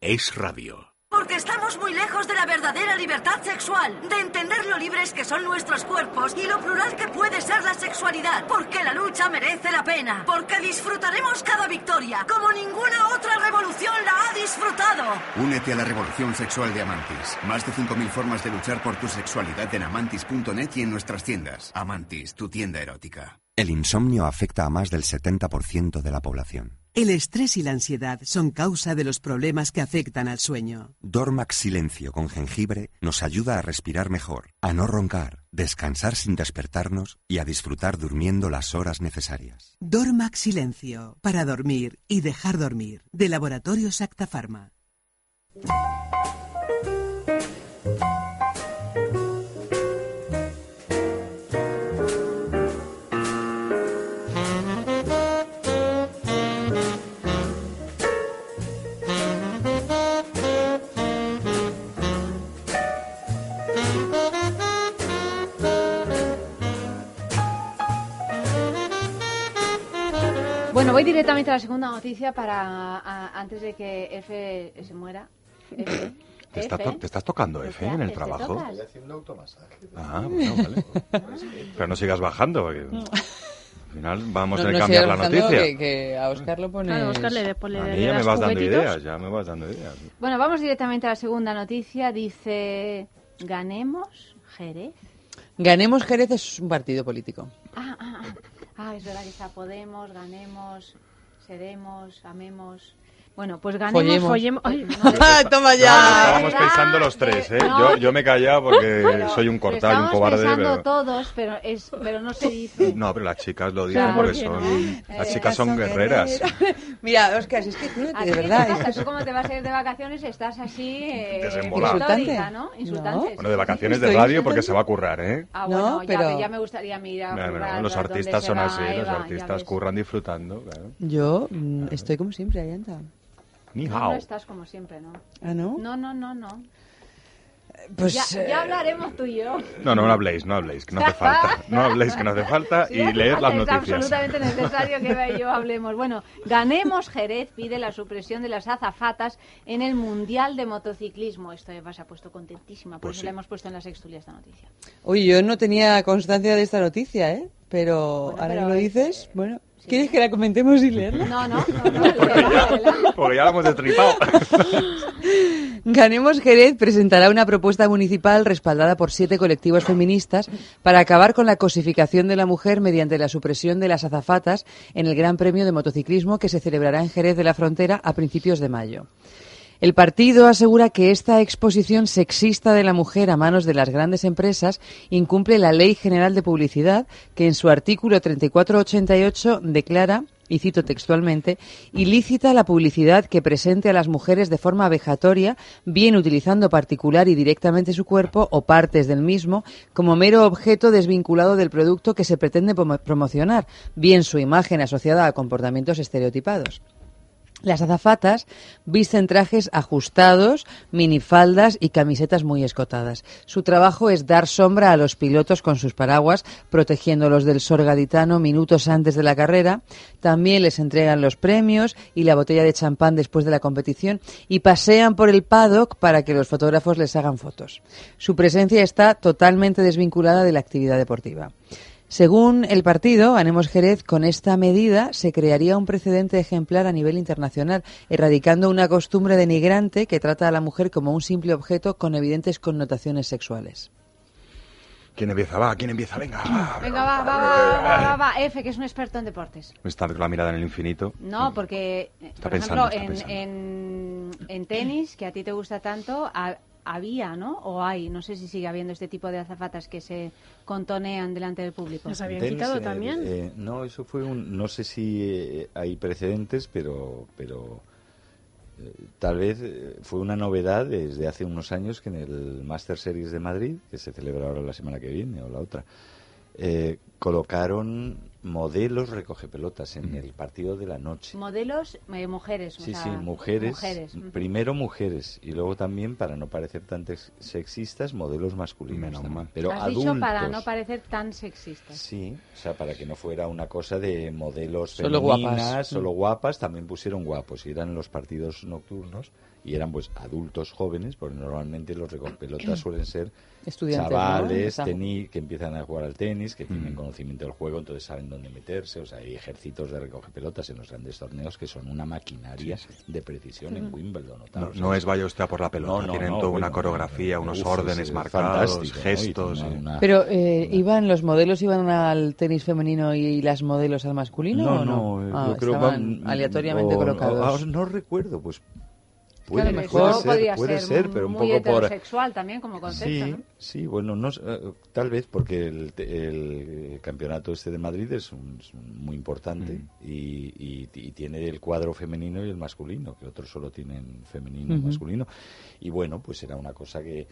Es radio. Porque estamos muy lejos de la verdadera libertad sexual, de entender lo libres que son nuestros cuerpos y lo plural que puede ser la sexualidad. Porque la lucha merece la pena. Porque disfrutaremos cada victoria, como ninguna otra revolución la ha disfrutado. Únete a la revolución sexual de Amantis. Más de 5.000 formas de luchar por tu sexualidad en amantis.net y en nuestras tiendas. Amantis, tu tienda erótica. El insomnio afecta a más del 70% de la población. El estrés y la ansiedad son causa de los problemas que afectan al sueño. Dormax Silencio con jengibre nos ayuda a respirar mejor, a no roncar, descansar sin despertarnos y a disfrutar durmiendo las horas necesarias. Dormax Silencio, para dormir y dejar dormir, de Laboratorios Acta Pharma. Voy directamente a la segunda noticia para a- antes de que F se muera. F, ¿Te, está to- te estás tocando, ¿Qué F, en el trabajo? Estoy haciendo automasaje. Ah, bueno, vale. Pero no sigas bajando, porque al final vamos No- a no cambiar la noticia. Que, que a Oscar lo pone. Claro, Oscar le, le, le, A mí ya me vas dando ideas, ya me vas dando ideas. Bueno, vamos directamente a la segunda noticia. Dice, ganemos Jerez. Ganemos Jerez es un partido político. Ah, ah, ah. Ah, es verdad que está Podemos, ganemos, seremos, amemos. Bueno, pues ganemos. Follemos. Follemos- Ay. No, Toma No, Estábamos pensando los tres, ¿eh? No. Yo, yo me he callado porque Pero- soy un y un estamos cobarde. pensando Pero... todos, pero, es, pero no se dice. No, pero las chicas lo dicen Claro, porque ¿por qué son... no? Las Eh, chicas son guerreras. Mira, Oscar, es que tú, ¿A ti de verdad. pasa? Tú como te vas a ir de vacaciones estás así... Eh, histórica, ¿no? Insultante. Bueno, de vacaciones de radio porque se va a currar, ¿eh? Ah, bueno, No, ya, pero- ya me gustaría currar los artistas son va así, los ya artistas curran disfrutando. Yo mm, estoy como siempre, Ayanta. Ni No, estás como siempre, ¿no? ¿Ah, no? No, no, no, no. Pues, ya, eh, ya hablaremos tú y yo. No, no, no habléis, no habléis, que no hace falta. No habléis, que no hace falta Sí, y falta, las Es noticias. absolutamente necesario que y yo hablemos. Bueno, Ganemos Jerez pide la supresión de las azafatas en el Mundial de Motociclismo. Esto Eva se ha puesto contentísima, por Pues eso sí. la hemos puesto en la sextulia esta noticia. Oye, yo no tenía constancia de esta noticia, ¿eh? Pero Bueno, ahora pero que lo es- dices, bueno, ¿quieres que la comentemos y leerla? No, no, no, no. Porque ya la hemos destripado. Ganemos Jerez presentará una propuesta municipal respaldada por siete colectivos feministas para acabar con la cosificación de la mujer mediante la supresión de las azafatas en el Gran Premio de Motociclismo que se celebrará en Jerez de la Frontera a principios de mayo. El partido asegura que esta exposición sexista de la mujer a manos de las grandes empresas incumple la Ley General de Publicidad, que en su artículo 3488 declara, y cito textualmente, ilícita la publicidad que presente a las mujeres de forma vejatoria, bien utilizando particular y directamente su cuerpo o partes del mismo, como mero objeto desvinculado del producto que se pretende promo- promocionar, bien su imagen asociada a comportamientos estereotipados. Las azafatas visten trajes ajustados, minifaldas y camisetas muy escotadas. Su trabajo es dar sombra a los pilotos con sus paraguas, protegiéndolos del sol gaditano minutos antes de la carrera. También les entregan los premios y la botella de champán después de la competición y pasean por el paddock para que los fotógrafos les hagan fotos. Su presencia está totalmente desvinculada de la actividad deportiva. Según el partido, Ganemos Jerez, con esta medida se crearía un precedente ejemplar a nivel internacional, erradicando una costumbre denigrante que trata a la mujer como un simple objeto con evidentes connotaciones sexuales. ¿Quién empieza? Va, ¿quién empieza? Venga, va. Venga, va, va, va, va, va, va. F, que es un experto en deportes. Está con la mirada en el infinito. No, porque, Está por pensando, ejemplo, está en, en, en tenis, que a ti te gusta tanto, había, ¿no? O hay, no sé si sigue habiendo este tipo de azafatas que se contonean delante del público. Las habían quitado eh, también. eh, no, eso fue un. No sé si eh, hay precedentes, pero. pero tal vez fue una novedad desde hace unos años que en el Master Series de Madrid, que se celebra ahora la semana que viene o la otra, eh, colocaron modelos recogepelotas en el partido de la noche. Modelos, eh, mujeres. o Sí, sea, sí, mujeres. Primero mujeres y luego también, para no parecer tan sexistas, modelos masculinos. Menos también. mal. Pero Has adultos. dicho para no parecer tan sexistas. Sí, o sea, para que no fuera una cosa de modelos Solo femeninas, guapas. solo guapas, también pusieron guapos. Y eran los partidos nocturnos y eran pues adultos jóvenes, porque normalmente los recopelotas suelen ser chavales Esa- teni- que empiezan a jugar al tenis, que Mm. tienen conocimiento del juego, entonces saben dónde meterse. O sea, hay ejércitos de recogepelotas en los grandes torneos que son una maquinaria de precisión en Wimbledon. tal. No, O sea, no es vaya usted a por la pelota, No, no, tienen no, toda bueno, una coreografía, unos es, órdenes eh, marcados, gestos. Una- una- Pero, eh, ¿iban los modelos iban al tenis femenino y las modelos al masculino No, o no? no, Ah, yo creo estaban va- aleatoriamente o- colocados. o- no recuerdo, pues puede, Eso ser, podría puede ser, ser, pero un muy poco por heterosexual también como concepto, sí, ¿no? sí, bueno, no, eh, tal vez porque el, te- el campeonato este de Madrid es, un- es muy importante y, y- y tiene el cuadro femenino y el masculino, que otros solo tienen femenino y masculino. Y bueno, pues era una cosa que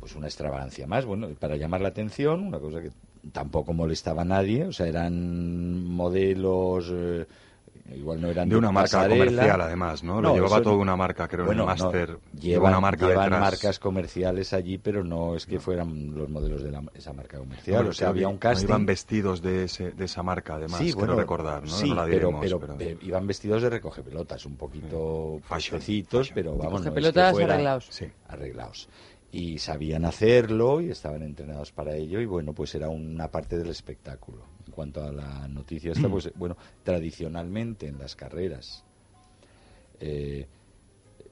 pues una extravagancia más, bueno, para llamar la atención, una cosa que tampoco molestaba a nadie, o sea, eran modelos eh, igual no eran De una marca pasarela. comercial, además, ¿no? Lo llevaba toda una marca, creo, en bueno, el no, máster. llevan, lleva una marca llevan marcas comerciales allí, pero no es que fueran los modelos de la- esa marca comercial. Bueno, o sea, había un casting. Iban vestidos de, ese, de esa marca, además, sí, quiero bueno, recordar, ¿no? Sí, No la pero, diremos, pero, pero- iban vestidos de recogepelotas, un poquito Fashion, fuertecitos, pero vamos, no es que Recogepelotas fueran arreglados. Sí. arreglados. Y sabían hacerlo y estaban entrenados para ello y bueno, pues era una parte del espectáculo. En cuanto a la noticia esta, pues bueno, tradicionalmente en las carreras eh,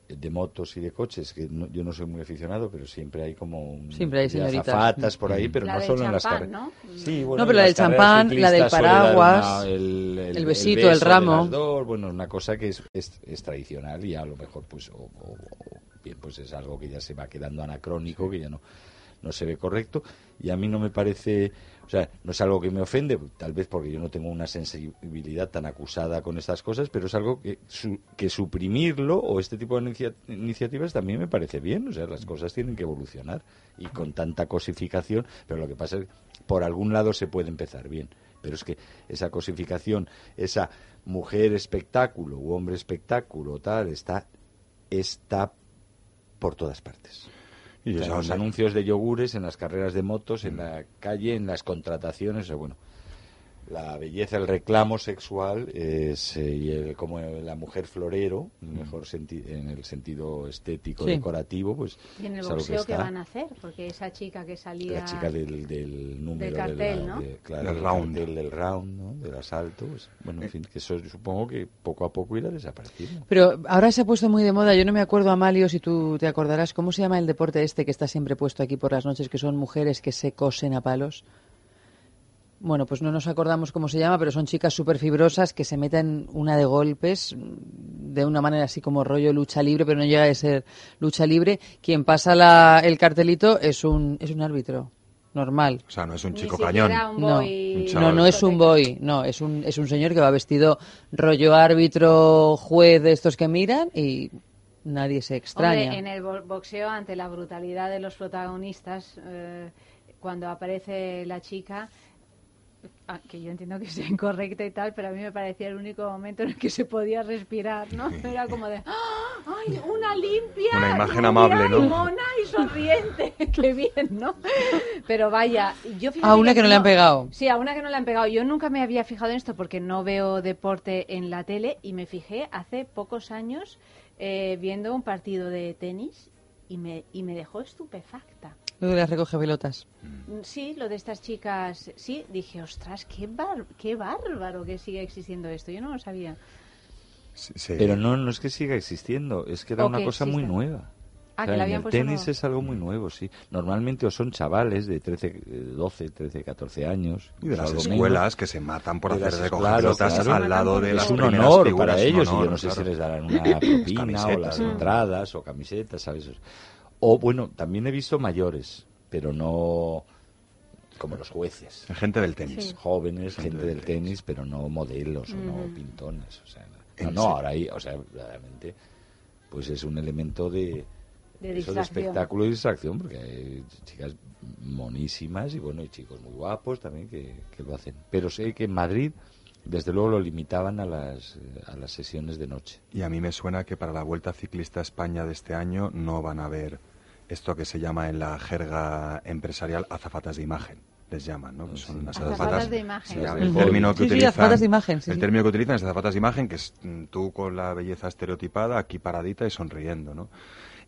de motos y de coches, que no- yo no soy muy aficionado, pero siempre hay como un, Siempre hay señoritas. azafatas por ahí, pero La no solo en las carreras. ¿no? Sí, bueno, No, pero la del champán, la del paraguas, una- el, el besito, el beso ramo. dos, bueno, una cosa que es, es, es tradicional y a lo mejor pues o, o- o bien pues es algo que ya se va quedando anacrónico, que ya no no se ve correcto y a mí no me parece, o sea, no es algo que me ofende, tal vez porque yo no tengo una sensibilidad tan acusada con estas cosas, pero es algo que, su- que suprimirlo o este tipo de inicia- iniciativas también me parece bien, o sea, las cosas tienen que evolucionar y con tanta cosificación, pero lo que pasa es que por algún lado se puede empezar bien, pero es que esa cosificación, esa mujer espectáculo u hombre espectáculo tal, está, está por todas partes. Y los anuncios de yogures, en las carreras de motos, en la calle, en las contrataciones, bueno. La belleza, el reclamo sexual es eh, como la mujer florero, en el mejor senti- en el sentido estético, Sí. decorativo, pues Y en el boxeo, ¿qué está. van a hacer? Porque esa chica que salía... La chica del, del número cartel, de la- ¿no? de- claro, Del del round. cartel, del round, ¿no? del asalto. pues, bueno, en fin, que eso supongo que poco a poco irá desapareciendo. Pero ahora se ha puesto muy de moda, yo no me acuerdo, Amalio, si tú te acordarás, ¿cómo se llama el deporte este que está siempre puesto aquí por las noches, que son mujeres que se cosen a palos? Bueno, pues no nos acordamos cómo se llama, pero son chicas súper fibrosas que se meten una de golpes mm, de una manera así como rollo lucha libre, pero no llega a ser lucha libre. Quien pasa la- el cartelito es un, es un árbitro, normal. O sea, no es un chico cañón. un No, Un no, no es un boy, no, es un, es un señor que va vestido rollo árbitro, juez de estos que miran y nadie se extraña. Hombre, en el bo- boxeo, ante la brutalidad de los protagonistas, eh, cuando aparece la chica, ah, que yo entiendo que sea incorrecta y tal, pero a mí me parecía el único momento en el que se podía respirar, ¿no? Era como de, ¡Ah! ¡ay, una limpia! Una imagen amable, ¿no? y mona y sonriente! ¡Qué bien, ¿no? Pero vaya, yo fíjate A una que no le han pegado. Sí, a una que no le han pegado. Yo nunca me había fijado en esto porque no veo deporte en la tele y me fijé hace pocos años eh, viendo un partido de tenis y me, y me dejó estupefacta. Luego las recoge pelotas. Mm, Sí, lo de estas chicas, sí, dije, ostras, qué, bar- qué bárbaro que sigue existiendo esto. Yo no lo sabía. Sí, sí. Pero no, no es que siga existiendo, es que era O una cosa muy exista. nueva. Ah, O sea, que la en habían el tenis nuevo. es algo muy nuevo, sí. Normalmente o son chavales de 13, eh, 12, 13, 14 años. Y de las escuelas menos. que se matan por De hacer recoger claro, pelotas claro. al lado de Es las un primeras honor figuras, para un ellos y honor, yo no sé claro. si les darán una propina o las entradas o camisetas, ¿sabes? O bueno, también he visto mayores, pero no como los jueces. Gente del tenis. Sí. Jóvenes, Gente gente del del tenis, pero no modelos o no pintones. O sea, no, no, ahora ahí, o sea, realmente, pues es un elemento de, De eso de espectáculo y distracción, porque hay chicas monísimas y bueno, y chicos muy guapos también que, que lo hacen. Pero sé que en Madrid, desde luego, lo limitaban a las, a las sesiones de noche. Y a mí me suena que para la Vuelta Ciclista a España de este año no van a ver esto que se llama en la jerga empresarial azafatas de imagen. Les llaman, ¿no? Son unas Azafatas azafatas de imagen. Sí, Las el término que Sí, sí, utilizan, azafatas de imagen, sí, el sí. término que utilizan es azafatas de imagen, que es mm, tú con la belleza estereotipada, aquí paradita y sonriendo, ¿no?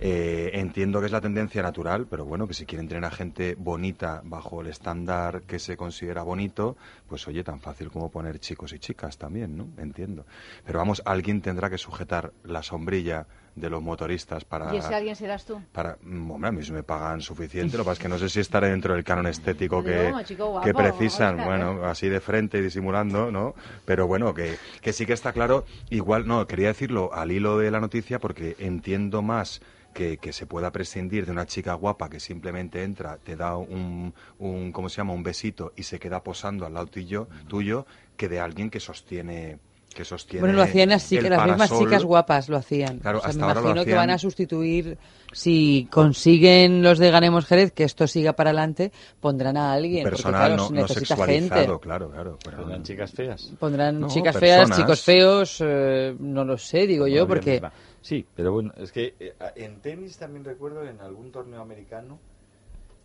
Eh, entiendo que es la tendencia natural, pero bueno, que si quieren tener a gente bonita bajo el estándar que se considera bonito, pues oye, tan fácil como poner chicos y chicas también, ¿no? Entiendo. Pero vamos, alguien tendrá que sujetar la sombrilla de los motoristas para... ¿Y ese alguien serás tú? Para, mm, hombre, a mí se me pagan suficiente, lo que pasa es que no sé si estaré dentro del canon estético que, chico guapo, que precisan, bueno, así de frente y disimulando, ¿no? Pero bueno, que, que sí que está claro, igual, no, quería decirlo al hilo de la noticia porque entiendo más que, que se pueda prescindir de una chica guapa que simplemente entra, te da un, un ¿cómo se llama?, un besito y se queda posando al lado tuyo, tuyo que de alguien que sostiene que sostiene Bueno, lo hacían así, que las mismas chicas guapas lo hacían. Claro, O sea, hasta me ahora lo imagino que van a sustituir, si consiguen los de Ganemos Jerez que esto siga para adelante, pondrán a alguien. porque, personal claro, no, no necesita sexualizado, gente. claro, claro. pero- ¿Pondrán chicas feas? Pondrán No, chicas personas. feas, chicos feos, eh, no lo sé, digo yo, porque... Sí, pero bueno, es que eh, en tenis también recuerdo en algún torneo americano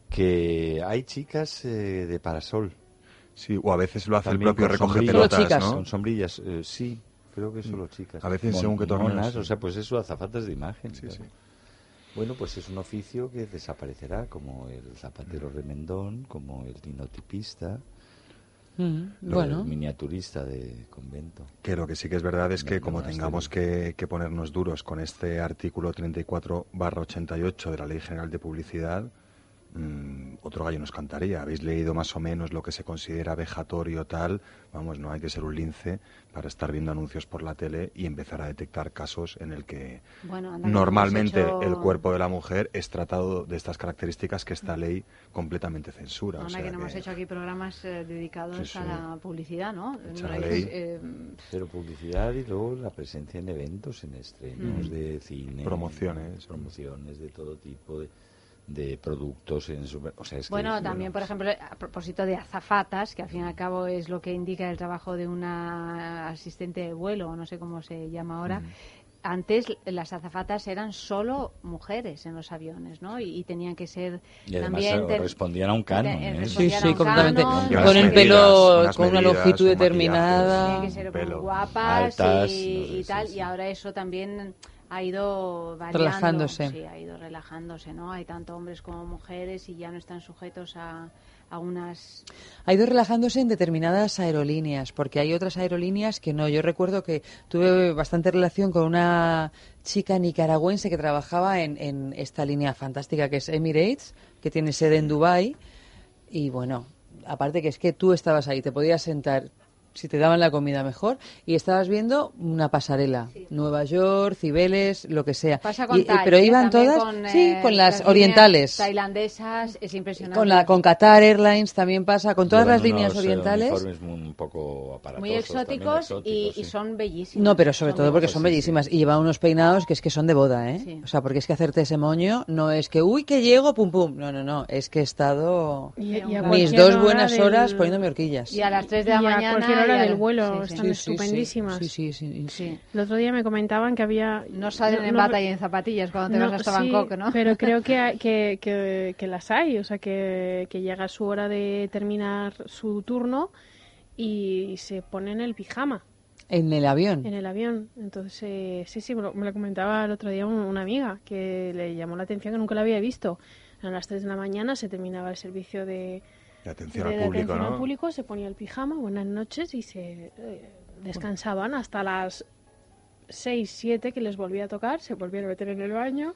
que hay chicas eh, de parasol. Sí, o a veces lo hace También el propio recoge pelotas, chicas. ¿no? Con sombrillas, eh, sí, creo que solo chicas. A veces Mon- según qué torneos, sí. O sea, pues eso, azafatas de imagen. Sí, claro. sí. Bueno, pues es un oficio que desaparecerá, como el zapatero remendón, como el linotipista, Mm, lo- bueno, miniaturista de convento. Que lo que sí que es verdad es que No, como no, tengamos que, que ponernos duros con este artículo 34 barra 88 de la Ley General de Publicidad, mm, otro gallo nos cantaría. Habéis leído más o menos lo que se considera vejatorio tal. Vamos, no hay que ser un lince para estar viendo anuncios por la tele y empezar a detectar casos en el que Bueno, anda normalmente hecho- el cuerpo de la mujer es tratado de estas características que esta ley completamente censura. o Ahora sea que no hemos hecho aquí programas eh, dedicados Sí, sí. a la publicidad, ¿no? Hecha No la es, ley. eh, Pero publicidad y luego la presencia en eventos, en estrenos Mm. de cine. Promociones. Promociones de todo tipo de, de productos en super... O sea, es que, Bueno, también, por ejemplo, a propósito de azafatas, que al fin y al cabo es lo que indica el trabajo de una asistente de vuelo, o no sé cómo se llama ahora, antes las azafatas eran solo mujeres en los aviones, ¿no? Y, y tenían que ser Y además también eh, respondían a un canon. ¿eh? respondían Sí, sí, completamente. canon, Con el pelo, con una longitud un determinada. Que ser guapas Altas, y, no sé, y sí, tal. sí. Y ahora eso también ha ido variando. Relajándose. Sí, ha ido relajándose, ¿no? Hay tanto hombres como mujeres y ya no están sujetos a, a unas... Ha ido relajándose en determinadas aerolíneas, porque hay otras aerolíneas que no. Yo recuerdo que tuve bastante relación con una chica nicaragüense que trabajaba en, en esta línea fantástica que es Emirates, que tiene sede en Dubái. Y bueno, aparte que es que tú estabas ahí, te podías sentar si te daban la comida mejor y estabas viendo una pasarela, Nueva York, Cibeles, lo que sea. Pasa con Y- y- Thai, pero iban todas, con, sí, eh, con las orientales. Tailandesas, es impresionante. Con la con Qatar Airlines también pasa, con todas Llevan las líneas unos, eh, orientales. un poco muy también exóticos, y, exóticos, y sí. son bellísimos. No, pero sobre Son todo porque son bellísimas y llevan unos peinados que es que son de boda, ¿eh? Sí. O sea, porque es que hacerte ese moño no es que, uy, que llego, pum, pum. No, no, no. Es que he estado Y- y mis dos hora buenas del- horas poniéndome horquillas. Y a las 3 de la y mañana. A del vuelo, sí, sí. están Sí, sí, sí. estupendísimas. Sí, sí, sí, Sí. El otro día me comentaban que había... No salen no- en no- bata y en zapatillas cuando te no, vas hasta sí, Bangkok, ¿no? Pero creo que, que, que, que las hay, o sea, que, que llega su hora de terminar su turno y se ponen el pijama En el avión. en el avión. Entonces, eh, sí, sí, me lo, me lo comentaba el otro día un- una amiga que le llamó la atención que nunca la había visto. A las 3 de la mañana se terminaba el servicio de, De atención de al público, atención al ¿no? público, se ponía el pijama, buenas noches y se eh, descansaban hasta las 6, 7 que les volvía a tocar, se volvieron a meter en el baño,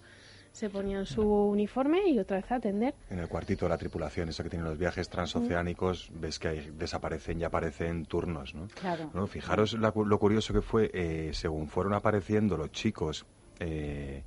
se ponían su uniforme y otra vez a atender. En el cuartito de la tripulación, eso que tienen los viajes transoceánicos, ves que ahí desaparecen y aparecen turnos, ¿no? Claro. Bueno, fijaros la lo curioso que fue, eh, según fueron apareciendo los chicos, eh,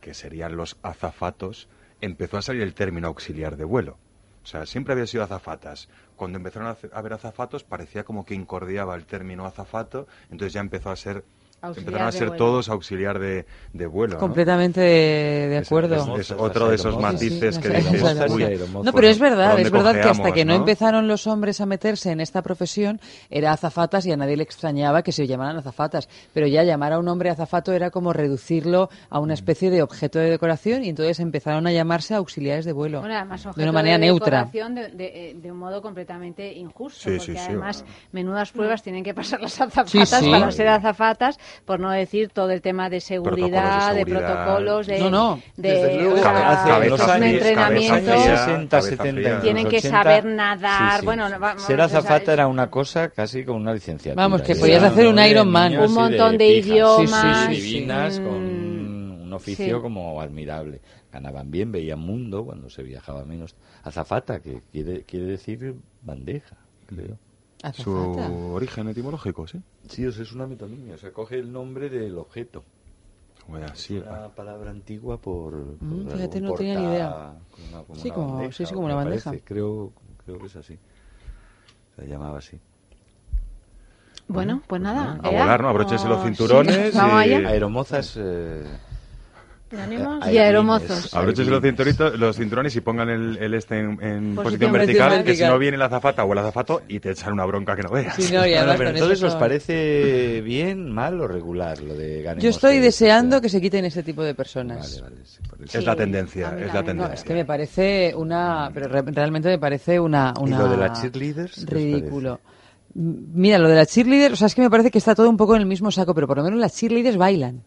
que serían los azafatos, empezó a salir el término auxiliar de vuelo. O sea, siempre había sido azafatas. Cuando empezaron a ver azafatos, parecía como que incordiaba el término azafato, entonces ya empezó a ser... Empezaron a de ser vuelo. todos auxiliar de, de vuelo. ¿no? Completamente de, de acuerdo. Es, es otro de esos matices Sí, que sí, dices, uy. No, pero es ¿por verdad, es verdad que hasta que no, no? empezaron los hombres a meterse en esta profesión, era azafatas y a nadie le extrañaba que se llamaran azafatas. Pero ya llamar a un hombre azafato era como reducirlo a Mm. una especie de objeto de decoración y entonces empezaron a llamarse auxiliares de vuelo. Bueno, además, de una manera neutra. decoración De, de- eh, de un modo completamente injusto, Sí, porque además menudas pruebas tienen que pasar las azafatas Sí, sí. para ser azafatas, por no decir todo el tema de seguridad, de protocolos, de, No, no. de luego, o sea, Cabeza- cabeza entrenamiento. cabeza fría, 60, cabeza 70, fría. Tienen que 80. saber nadar, Sí, sí, bueno, vamos, Ser o sea, azafata era una cosa casi con una licenciatura. Vamos, que podías hacer un Iron Man. Un montón de idiomas, Sí, sí, sí, divinas, mm, con un oficio sí. como admirable. Ganaban bien, veían mundo cuando se viajaba menos. Azafata, que quiere, quiere decir bandeja, creo. Su origen etimológico, ¿sí? Sí, o sea, es una metonimia, o sea, coge el nombre del objeto. Bueno, sí, Una palabra antigua por... Mm, fíjate, no tenía ni idea. como una- como Sí, una como- bandeja, sí, sí, como una parece. bandeja. Creo, creo que es así. Se llamaba así. Bueno, pues nada. a Ea, volar, ¿no? Abróchense los sí. cinturones Vamos y- allá. Aeromozas... Eh, Y aeromozos. Abróchense los, los cinturones y pongan el, el este en, en Posición posición vertical. vertical, que si no viene la azafata o el azafato y te echan una bronca que no veas. Sí, no, y pero entonces eso ¿os son- parece bien, mal o regular lo de ganemos Yo estoy deseando que se quiten ese tipo de personas. Vale, vale, sí. Es la tendencia, es la. No, tendencia. es que me parece una. Pero re- realmente me parece una. ¿Y una lo de las cheerleaders? Ridículo. Mira, lo de las cheerleaders, o sea, es que me parece que está todo un poco en el mismo saco, pero por lo menos las cheerleaders bailan.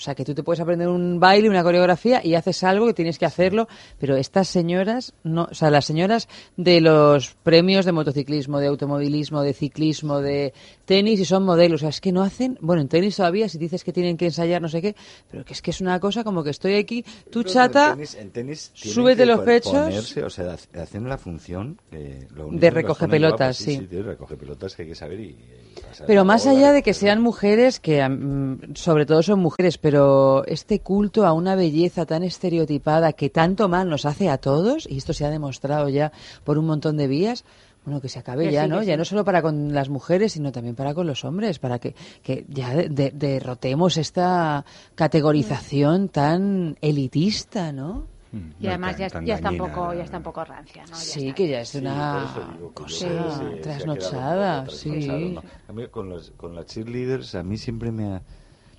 O sea, que tú te puedes aprender un baile, una coreografía y haces algo que tienes que hacerlo, pero estas señoras, no, o sea, las señoras de los premios de motociclismo, de automovilismo, de ciclismo, de tenis y son modelos, o sea, es que no hacen, bueno, en tenis todavía si dices que tienen que ensayar no sé qué, pero que es que es una cosa como que estoy aquí, tú Pero chata, En tenis, en tenis tienen súbete que los pechos. ponerse, o sea, hac- hacen la función que lo único De que las recoge pone pelotas, sí. Sí, de recoge pelotas que hay que saber y, y pasar Pero más allá de que sean mujeres, que mm, sobre todo son mujeres, pero este culto a una belleza tan estereotipada que tanto mal nos hace a todos, y esto se ha demostrado ya por un montón de vías, bueno, que se acabe Que ya, sí, ¿no? Ya sí. no solo para con las mujeres, sino también para con los hombres, para que, que ya de- de- derrotemos esta categorización tan elitista, ¿no? Mm, Y no, además tan- ya, tan ya está un poco, ya está un poco rancia, ¿no? Ya sí, está. que ya es una digo cosa trasnochada, sí. ¿no? A mí con, las, con las cheerleaders a mí siempre me ha,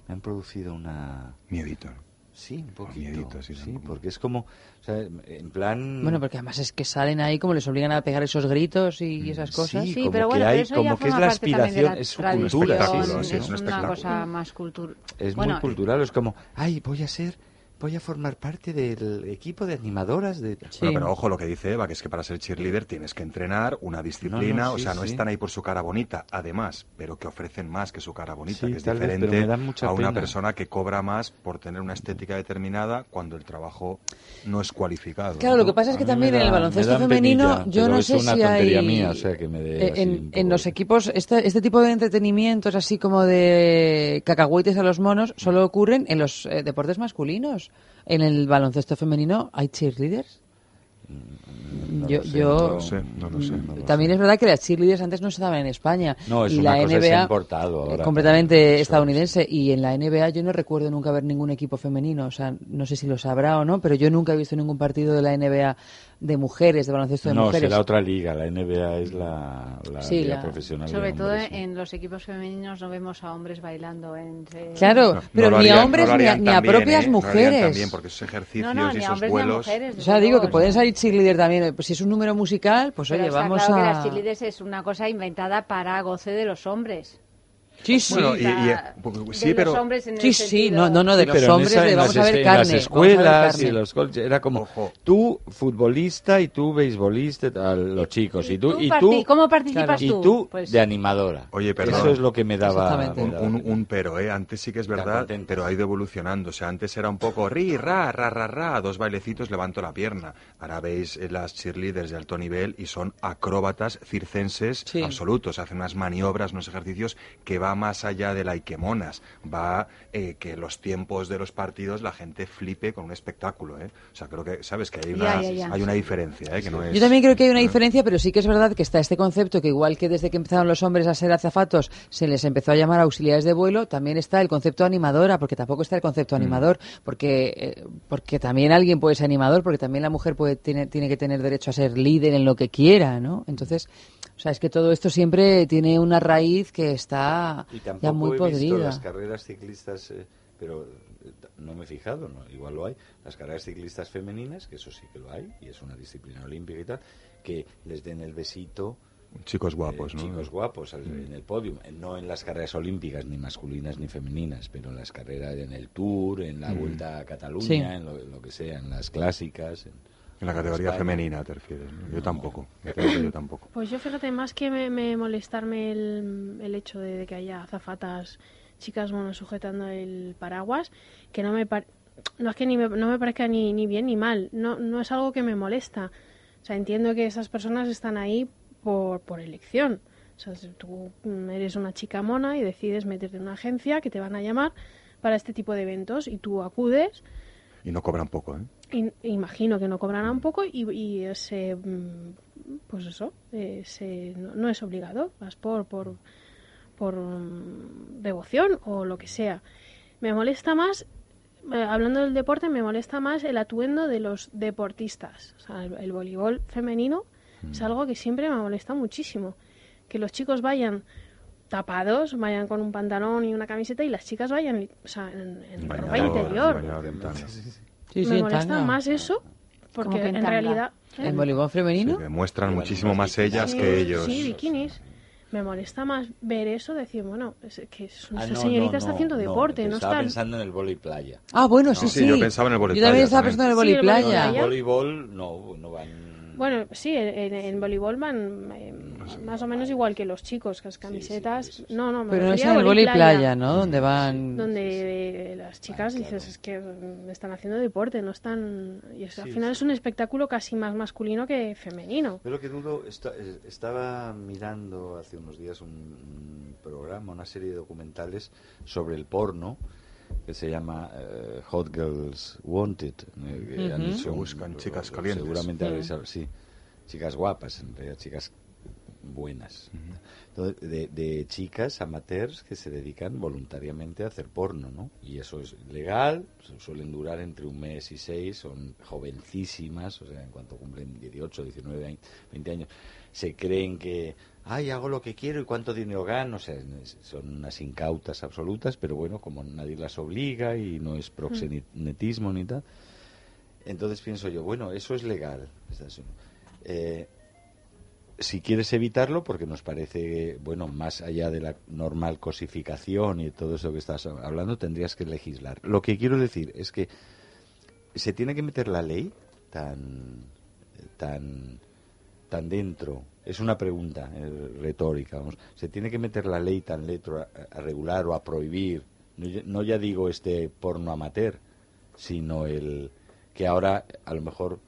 me han producido una... Miedito. Sí, un poquito. miedito, sí, sí, porque es como, o sea, en plan... Bueno, porque además es que salen ahí como les obligan a pegar esos gritos y esas cosas. Sí, Sí, como pero que bueno, hay- pero eso como ya que es la aspiración, la es su cultura, sí, es, una cosa más cultural. Es bueno, muy cultural, es como, ay, voy a ser, voy a formar parte del equipo de animadoras de... Bueno, pero ojo lo que dice Eva, que es que para ser cheerleader tienes que entrenar una disciplina, No, no, o sea, no sí. están ahí por su cara bonita, además, pero que ofrecen más que su cara bonita, Sí, que es vez, diferente a una pena. persona que cobra más por tener una estética determinada cuando el trabajo no es cualificado. Claro, ¿no? lo que pasa es que también en el baloncesto femenino, penilla, yo no es sé una si tontería hay. mía, o sea, que me dé así en, los de- equipos, este, este tipo de entretenimientos, así como de cacahuetes a los monos, solo ocurren en los eh, deportes masculinos. En el baloncesto femenino hay cheerleaders. No yo, sé, yo- no lo sé, no lo sé, no lo también es verdad que las cheerleaders antes no se daban en España. No, es y una la cosa que se NBA ha importado eh, ahora completamente estadounidense. Y en la NBA yo no recuerdo nunca ver ningún equipo femenino. O sea, no sé si lo sabrá o no, pero yo nunca he visto ningún partido de la NBA de mujeres, de baloncesto de No, mujeres. será otra liga, la NBA es la, la Sí, liga la- profesional de sobre todo ¿no? en los equipos femeninos no vemos a hombres bailando entre... Claro, No, pero no ni a hombres no ni a, ni propias ¿eh? No mujeres. tan bien, porque esos ejercicios No, no, y esos hombres vuelos... mujeres. O sea, digo luego, que pueden salir cheerleader también. Pues si es un número musical, pues Pero oye, está vamos claro que a... las cheerleaders es una cosa inventada para goce de los hombres. Sí, sí. Bueno, y- y- sea, pues, de sí, los pero... hombres en el Sí, sí, sentido- no, no, no, de Sí, los pero en hombres esa- de en vamos las a ver es- carne. En las vamos a ver escuelas carne. y los colegios era como Ojo. tú futbolista y tú beisbolista, los chicos y tú y parti- tú ¿Cómo participas y tú? tú Pues- de animadora. Oye, perdón. Eso es lo que me daba. Un, un- pero, ¿eh? Antes sí que es verdad, pero ha ido evolucionando. O sea, antes era un poco ri, ra, ra, ra, ra, dos bailecitos, levanto la pierna. Ahora veis eh, las cheerleaders de alto nivel y son acróbatas circenses Sí. absolutos. Hacen unas maniobras, unos ejercicios que va más allá de la Ikemonas. Va eh, que los tiempos de los partidos la gente flipe con un espectáculo, ¿eh? O sea, creo que, ¿sabes? Que hay una, ya, ya. Hay una diferencia, ¿eh? Que no es... Yo también creo que hay una diferencia, pero sí que es verdad que está este concepto que igual que desde que empezaron los hombres a ser azafatos se les empezó a llamar auxiliares de vuelo, también está el concepto animadora, porque tampoco está el concepto animador, porque eh, porque también alguien puede ser animador, porque también la mujer puede tiene, tiene que tener derecho a ser líder en lo que quiera, ¿no? Entonces, o sea, es que todo esto siempre tiene una raíz que está Y ya tampoco muy he visto las carreras ciclistas, eh, pero eh, no me he fijado, ¿no? igual lo hay. Las carreras ciclistas femeninas, que eso sí que lo hay, y es una disciplina olímpica y tal, que les den el besito. Chicos guapos, eh, ¿no? Chicos guapos al- en el podio. No en las carreras olímpicas, ni masculinas ni femeninas, pero en las carreras, en el Tour, en la Vuelta a Cataluña, Sí. en lo, lo que sea, en las clásicas. En, En la categoría España. femenina te refieres, ¿no? Yo tampoco. Yo tampoco. Pues yo fíjate, más que me, me molestarme el, el hecho de, de que haya azafatas, chicas monos sujetando el paraguas, que no me par- no es que ni me, no me parezca ni, ni bien ni mal, no, no es algo que me molesta. O sea, entiendo que esas personas están ahí por, por elección. O sea, si tú eres una chica mona y decides meterte en una agencia que te van a llamar para este tipo de eventos y tú acudes Y no cobran poco, ¿eh? In- imagino que no cobrarán poco y, y ese, mm, pues eso, eh, se- no, no es obligado, vas por, por, por mm, devoción o lo que sea. Me molesta más, eh, hablando del deporte, me molesta más el atuendo de los deportistas. O sea, el, el voleibol femenino es algo que siempre me molesta muchísimo. Que los chicos vayan tapados, vayan con un pantalón y una camiseta y las chicas vayan o sea, en, en ropa interior. bañador. Sí, sí, me molesta tanga. más eso porque en en realidad ¿eh? ¿En voleibol femenino? Sí, demuestran Llevan muchísimo más ellas Sí, que ellos. Sí, bikinis. Me molesta más ver eso, decir, bueno, es que es- Ah, esa no, señorita no, está haciendo no, deporte, no, Estaba está... pensando en el vóley playa. Ah, bueno, sí, sí, sí. yo pensaba en el Yo voleiplaya también estaba pensando en el Sí, el voleiplaya. voleiplaya. En voleibol no, no van. Bueno, sí, en, voleibol van eh, más o menos igual que los chicos, las camisetas... sí, sí. No, no, me Pero no es en el voleiplaya, ¿no? Donde van... Donde eh, las chicas dices, es que mm, están haciendo deporte, no están... Y es- al final es un espectáculo casi más masculino que femenino. Pero que dudo, eh, estaba mirando hace unos días un programa, una serie de documentales sobre el porno que se llama eh, Hot Girls Wanted. eh, que han hecho Se un- buscan chicas calientes. Seguramente Sí. habréis- sí, chicas guapas, en realidad chicas buenas. Entonces, de, de chicas amateurs que se dedican voluntariamente a hacer porno, ¿no? Y eso es legal, su- suelen durar entre un mes y seis, son jovencísimas, o sea, en cuanto cumplen 18, 19, años, 20 años, se creen que, ay, hago lo que quiero y cuánto dinero gano, o sea, son unas incautas absolutas, pero bueno, como nadie las obliga y no es proxenetismo ni tal, entonces pienso yo, bueno, eso es legal. Eh, si quieres evitarlo, porque nos parece, bueno, más allá de la normal cosificación y todo eso que estás hablando, tendrías que legislar. Lo que quiero decir es que se tiene que meter la ley tan, tan, tan dentro. Es una pregunta eh, retórica, vamos. Se tiene que meter la ley tan dentro a, regular o a prohibir. No, no ya digo este porno amateur, sino el que ahora a lo mejor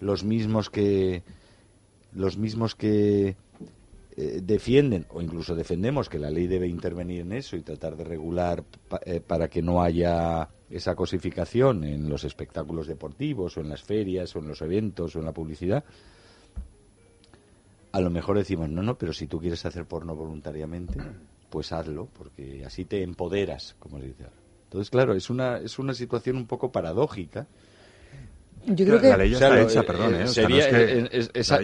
los mismos que los mismos que eh, defienden o incluso defendemos que la ley debe intervenir en eso y tratar de regular eh, para que no haya esa cosificación en los espectáculos deportivos o en las ferias o en los eventos o en la publicidad a lo mejor decimos no no pero si tú quieres hacer porno voluntariamente pues hazlo porque así te empoderas como se dice ahora. entonces claro es una es una situación un poco paradójica Yo creo que La ley ya o sea, está lo- hecha,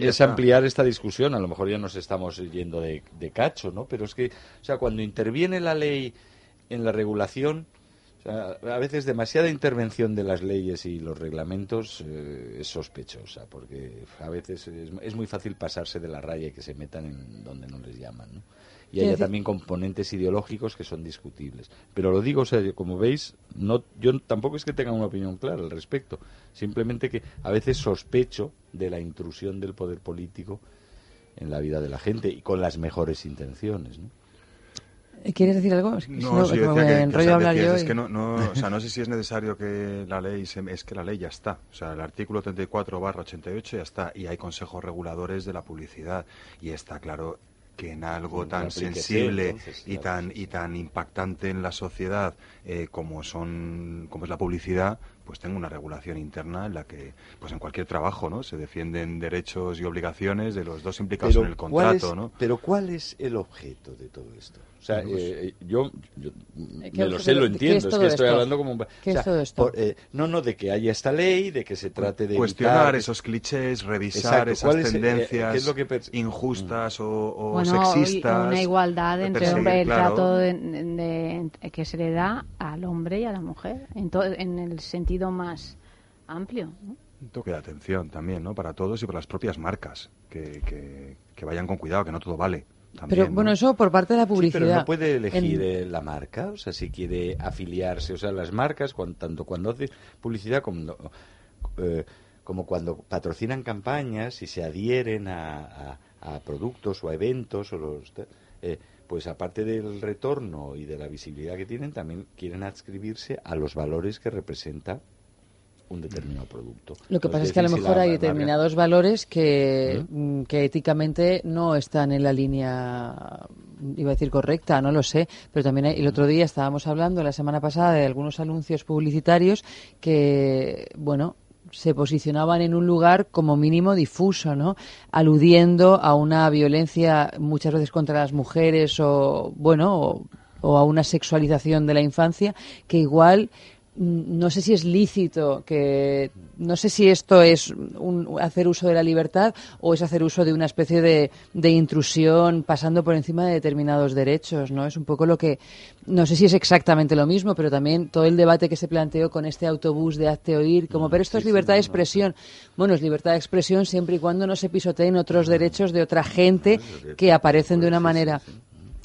es ampliar esta discusión. A lo mejor ya nos estamos yendo de, de cacho, ¿no? Pero es que, o sea, cuando interviene la ley en la regulación, o sea, a veces demasiada intervención de las leyes y los reglamentos eh, es sospechosa, porque a veces es, es muy fácil pasarse de la raya y que se metan en donde no les llaman, ¿no? Y hay también componentes ideológicos que son discutibles. Pero lo digo, o sea, como veis, no, yo tampoco es que tenga una opinión clara al respecto. Simplemente que a veces sospecho de la intrusión del poder político en la vida de la gente y con las mejores intenciones. ¿no? ¿Quieres decir algo? Es que si No, no, sí, yo decía me que- que, enrollo o sea, a hablar decías, yo. es y- que no, no, o sea, no sé si es necesario que la ley, se, es que la ley ya está. O sea, el artículo 34 barra 88 ya está y hay consejos reguladores de la publicidad y está claro que en algo tan sensible entonces, y claro, tan y tan impactante en la sociedad eh, como son como es la publicidad pues tengo una regulación interna en la que pues en cualquier trabajo no se defienden derechos y obligaciones de los dos implicados en el ¿cuál contrato es, no pero ¿cuál es el objeto de todo esto? O sea, Pues- eh, yo, yo ¿Qué me lo sé, lo es entiendo, es, que estoy esto? hablando como un... ¿Qué o es todo esto? por, eh, no, no, de que haya esta ley, de que se trate de cuestionar evitar- esos clichés, revisar Exacto, esas ¿cuál es, eh, tendencias qué es lo que pers- injustas o, o Bueno, y sexistas. una igualdad entre hombre, el claro. trato de- de- que se le da al hombre y a la mujer, en, to- en el sentido más amplio. ¿no? Un toque de atención también, ¿no? Para todos y para las propias marcas, que, que, que vayan con cuidado, que no todo vale. también, Pero ¿no? bueno, eso por parte de la Sí, publicidad. pero no puede elegir En- eh, la marca, o sea, si quiere afiliarse, o sea, las marcas, cuan- tanto cuando hace publicidad como, eh, como cuando patrocinan campañas y se adhieren a, a- a productos o a eventos, o los, eh, pues aparte del retorno y de la visibilidad que tienen, también quieren adscribirse a los valores que representa un determinado producto. Lo que Entonces, pasa es que a lo si mejor la hay marca- determinados valores que, mm, que éticamente no están en la línea, iba a decir correcta, no lo sé, pero también hay- el otro día estábamos hablando, la semana pasada, de algunos anuncios publicitarios que, bueno, se posicionaban en un lugar como mínimo difuso, ¿no? Aludiendo a una violencia muchas veces contra las mujeres o, bueno, o, o a una sexualización de la infancia que igual no sé si es lícito que no sé si esto es un- hacer uso de la libertad o es hacer uso de una especie de, de intrusión pasando por encima de determinados derechos no es un poco lo que no sé si es exactamente lo mismo pero también todo el debate que se planteó con este autobús de hazte oír como pero esto es libertad de expresión bueno es libertad de expresión siempre y cuando no se pisoteen otros derechos de otra gente que aparecen de una manera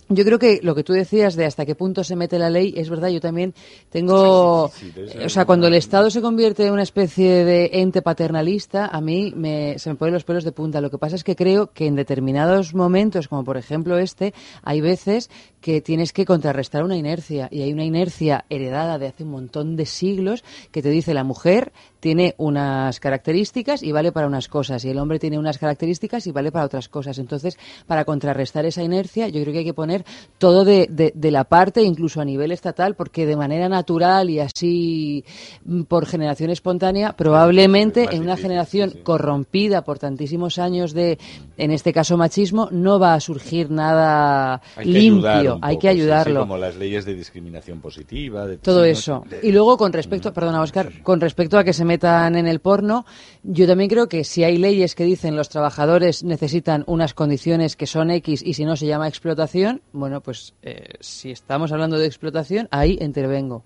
yo creo que lo que tú decías de hasta qué punto se mete la ley es verdad. Yo también tengo, Sí, sí, sí, eso o sea, cuando el Estado se convierte en una especie de ente paternalista, a mí me, se me ponen los pelos de punta. Lo que pasa es que creo que en determinados momentos, como por ejemplo este, hay veces que tienes que contrarrestar una inercia y hay una inercia heredada de hace un montón de siglos que te dice la mujer tiene unas características y vale para unas cosas, y el hombre tiene unas características y vale para otras cosas. Entonces, para contrarrestar esa inercia, yo creo que hay que poner todo de, de, de la parte, incluso a nivel estatal, porque de manera natural y así mm, por generación espontánea, probablemente en una generación corrompida por tantísimos años de, en este caso, machismo, no va a surgir nada ayudar Hay que sí, sí, ayudarlo. como las leyes de discriminación positiva. de- Todo eso. Y luego con respecto, perdona Oscar, con respecto a que se metan en el porno, yo también creo que si hay leyes que dicen los trabajadores necesitan unas condiciones que son X y si no se llama explotación, bueno, pues eh, si estamos hablando de explotación, ahí intervengo.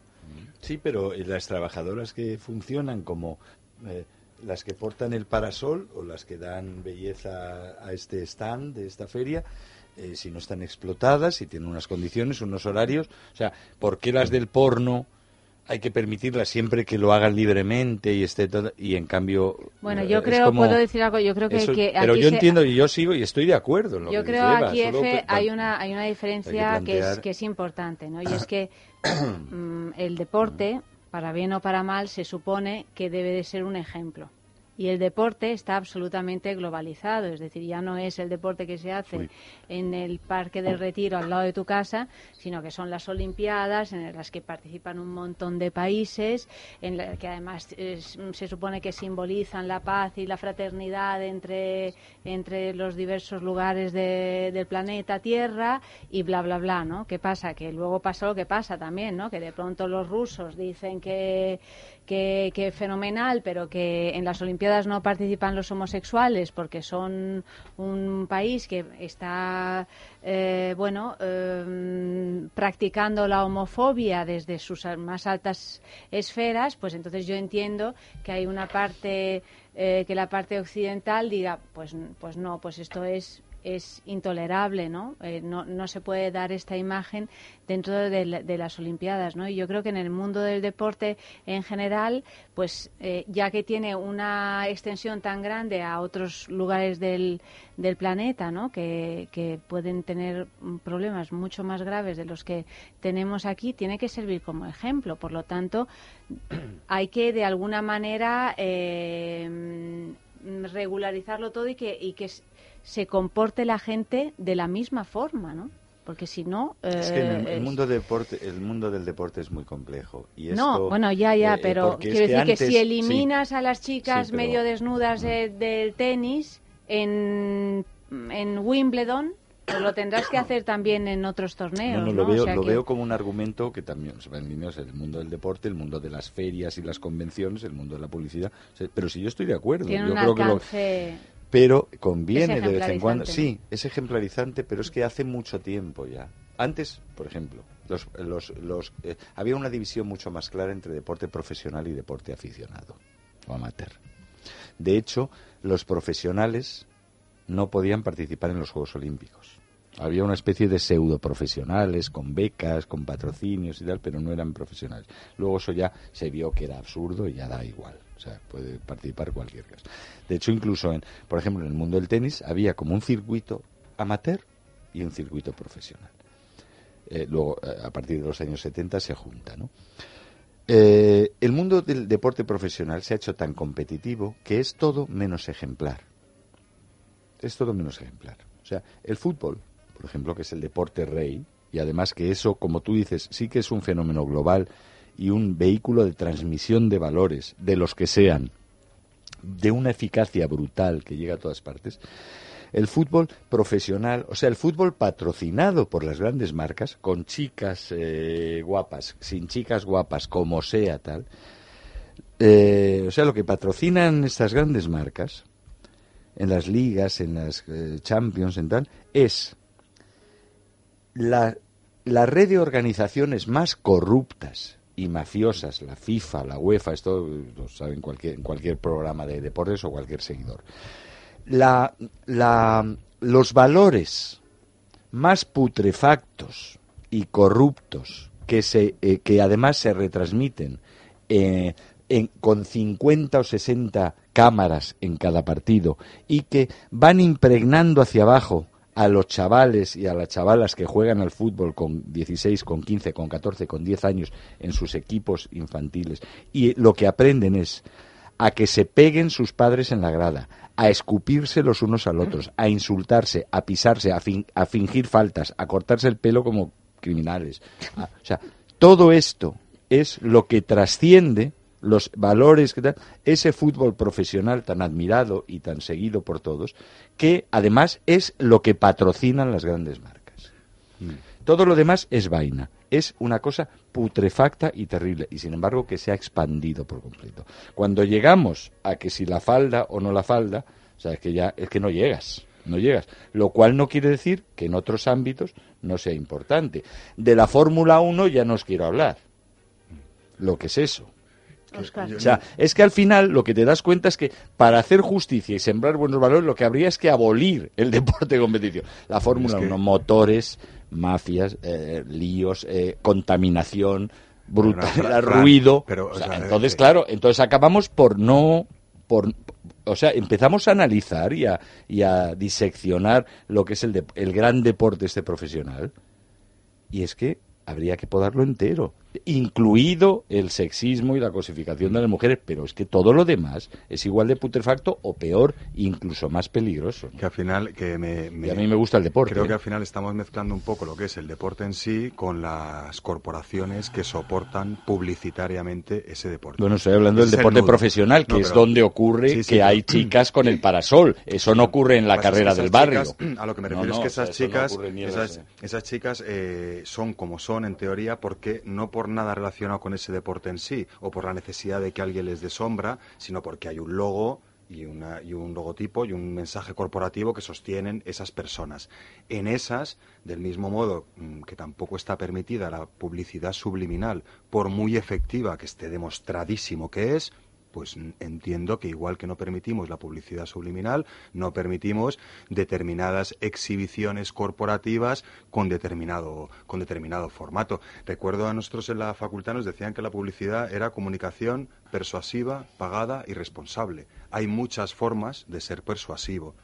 Sí, pero eh, las trabajadoras que funcionan como eh, las que portan el parasol o las que dan belleza a este stand de esta feria, eh, si no están explotadas, si tienen unas condiciones, unos horarios, o sea, ¿por qué las del porno hay que permitirlas siempre que lo hagan libremente y esté todo, y en cambio Bueno, eh, yo es creo, como- puedo decir algo, yo creo que, eso- que pero yo se- entiendo y yo sigo y estoy de acuerdo en lo Yo que creo Eva, aquí, pe- hay una, hay una diferencia que es, plantear- que es importante, ¿no? Y es que mm, el deporte, para bien o para mal, se supone que debe de ser un ejemplo. Y el deporte está absolutamente globalizado, es decir, ya no es el deporte que se hace Uy. en el Parque del Retiro al lado de tu casa, sino que son las Olimpiadas en las que participan un montón de países, en la que además es- se supone que simbolizan la paz y la fraternidad entre, entre los diversos lugares de- del planeta Tierra y bla, bla, bla, ¿no? ¿Qué pasa? Que luego pasa lo que pasa también, ¿no? Que de pronto los rusos dicen que, que, que fenomenal, pero que en las Olimpiadas no participan los homosexuales porque son un país que está, eh, bueno, eh, practicando la homofobia desde sus más altas esferas, pues entonces yo entiendo que hay una parte, eh, que la parte occidental diga, pues, pues no, pues esto es es intolerable, ¿no? Eh, ¿no? No se puede dar esta imagen dentro de, la- de las Olimpiadas, ¿no? Y yo creo que en el mundo del deporte en general, pues eh, ya que tiene una extensión tan grande a otros lugares del, del planeta, ¿no? Que, pueden tener problemas mucho más graves de los que tenemos aquí, tiene que servir como ejemplo. Por lo tanto, hay que de alguna manera eh, regularizarlo todo y que, y que se comporte la gente de la misma forma, ¿no? Porque si no... Es que el, eh, el mundo deporte, el mundo del deporte es muy complejo. Y no, esto, bueno, ya, ya, eh, eh, pero quiero decir que antes- si sí. eliminas a las chicas Sí, pero- medio desnudas de- del tenis en, en Wimbledon, pues lo tendrás que hacer también en otros torneos. No, no, ¿no? lo veo, O sea lo que- veo como un argumento que también se va en el mundo del deporte, el mundo de las ferias y las convenciones, el mundo de la publicidad. Pero si yo estoy de acuerdo, Tiene yo un creo que lo, pero conviene de vez en cuando. Sí, es ejemplarizante, pero es que hace mucho tiempo ya. Antes, por ejemplo, los, los, los, eh, había una división mucho más clara entre deporte profesional y deporte aficionado o amateur. De hecho, los profesionales no podían participar en los Juegos Olímpicos. Había una especie de pseudo profesionales con becas, con patrocinios y tal, pero no eran profesionales. Luego eso ya se vio que era absurdo y ya da igual. O sea, puede participar cualquier caso. De hecho, incluso, en, por ejemplo, en el mundo del tenis había como un circuito amateur y un circuito profesional. Eh, luego, eh, a partir de los años 70 se junta, ¿no? Eh, el mundo del deporte profesional se ha hecho tan competitivo que es todo menos ejemplar. Es todo menos ejemplar. O sea, el fútbol, por ejemplo, que es el deporte rey, y además que eso, como tú dices, sí que es un fenómeno global y un vehículo de transmisión de valores, de los que sean, de una eficacia brutal que llega a todas partes. El fútbol profesional, o sea, el fútbol patrocinado por las grandes marcas, con chicas eh, guapas, sin chicas guapas, como sea tal, eh, o sea, lo que patrocinan estas grandes marcas, en las ligas, en las eh, Champions, en tal, es la, la red de organizaciones más corruptas y mafiosas, la FIFA, la UEFA, esto lo sabe en cualquier, en cualquier programa de deportes o cualquier seguidor. La, la, los valores más putrefactos y corruptos que, se, eh, que además se retransmiten eh, con 50 o 60 cámaras en cada partido y que van impregnando hacia abajo a los chavales y a las chavalas que juegan al fútbol con 16, con 15, con 14, con 10 años en sus equipos infantiles y lo que aprenden es a que se peguen sus padres en la grada, a escupirse los unos al otros, a insultarse, a pisarse, a, fin- a fingir faltas, a cortarse el pelo como criminales. O sea, todo esto es lo que trasciende los valores que ese fútbol profesional tan admirado y tan seguido por todos, que además es lo que patrocinan las grandes marcas. Todo lo demás es vaina. Es una cosa putrefacta y terrible. Y sin embargo que se ha expandido por completo. Cuando llegamos a que si la falda o no la falda, o sea, es que ya es que no llegas. No llegas. Lo cual no quiere decir que en otros ámbitos no sea importante. De la Fórmula 1 ya no os quiero hablar. Lo que es eso. Oscar. O sea, es que al final lo que te das cuenta es que para hacer justicia y sembrar buenos valores lo que habría es que abolir el deporte de competición. La Fórmula 1, motores, mafias, eh, líos, eh, contaminación, brutal, ruido. pero, O o sea, sea, entonces, eh, claro, entonces acabamos por no... Por, o sea, empezamos a analizar y a, y a diseccionar lo que es el, dep- el gran deporte este profesional. Y es que habría que podarlo entero, incluido el sexismo y la cosificación de las mujeres, pero es que todo lo demás es igual de putrefacto o peor, incluso más peligroso. ¿no? Que al final, que me, me- Y a mí me gusta el deporte. Creo ¿eh? que al final estamos mezclando un poco lo que es el deporte en sí con las corporaciones que soportan publicitariamente ese deporte. Bueno, estoy hablando del deporte profesional, que No, es donde ocurre Sí, sí, que pero- hay chicas con el parasol. Eso no ocurre en la carrera del barrio. chicas, a lo que me refiero no, es que sea, esas chicas, esas, esas chicas eh, son como son en teoría porque no por nada relacionado con ese deporte en sí o por la necesidad de que alguien les dé sombra, sino porque hay un logo y, una, y un logotipo y un mensaje corporativo que sostienen esas personas. En esas, del mismo modo mm, que tampoco está permitida la publicidad subliminal, por muy efectiva que esté demostradísimo que es, pues entiendo que igual que no permitimos la publicidad subliminal, no permitimos determinadas exhibiciones corporativas con determinado, con determinado formato. Recuerdo a nosotros en la facultad nos decían que la publicidad era comunicación persuasiva, pagada y responsable. Hay muchas formas de ser persuasivo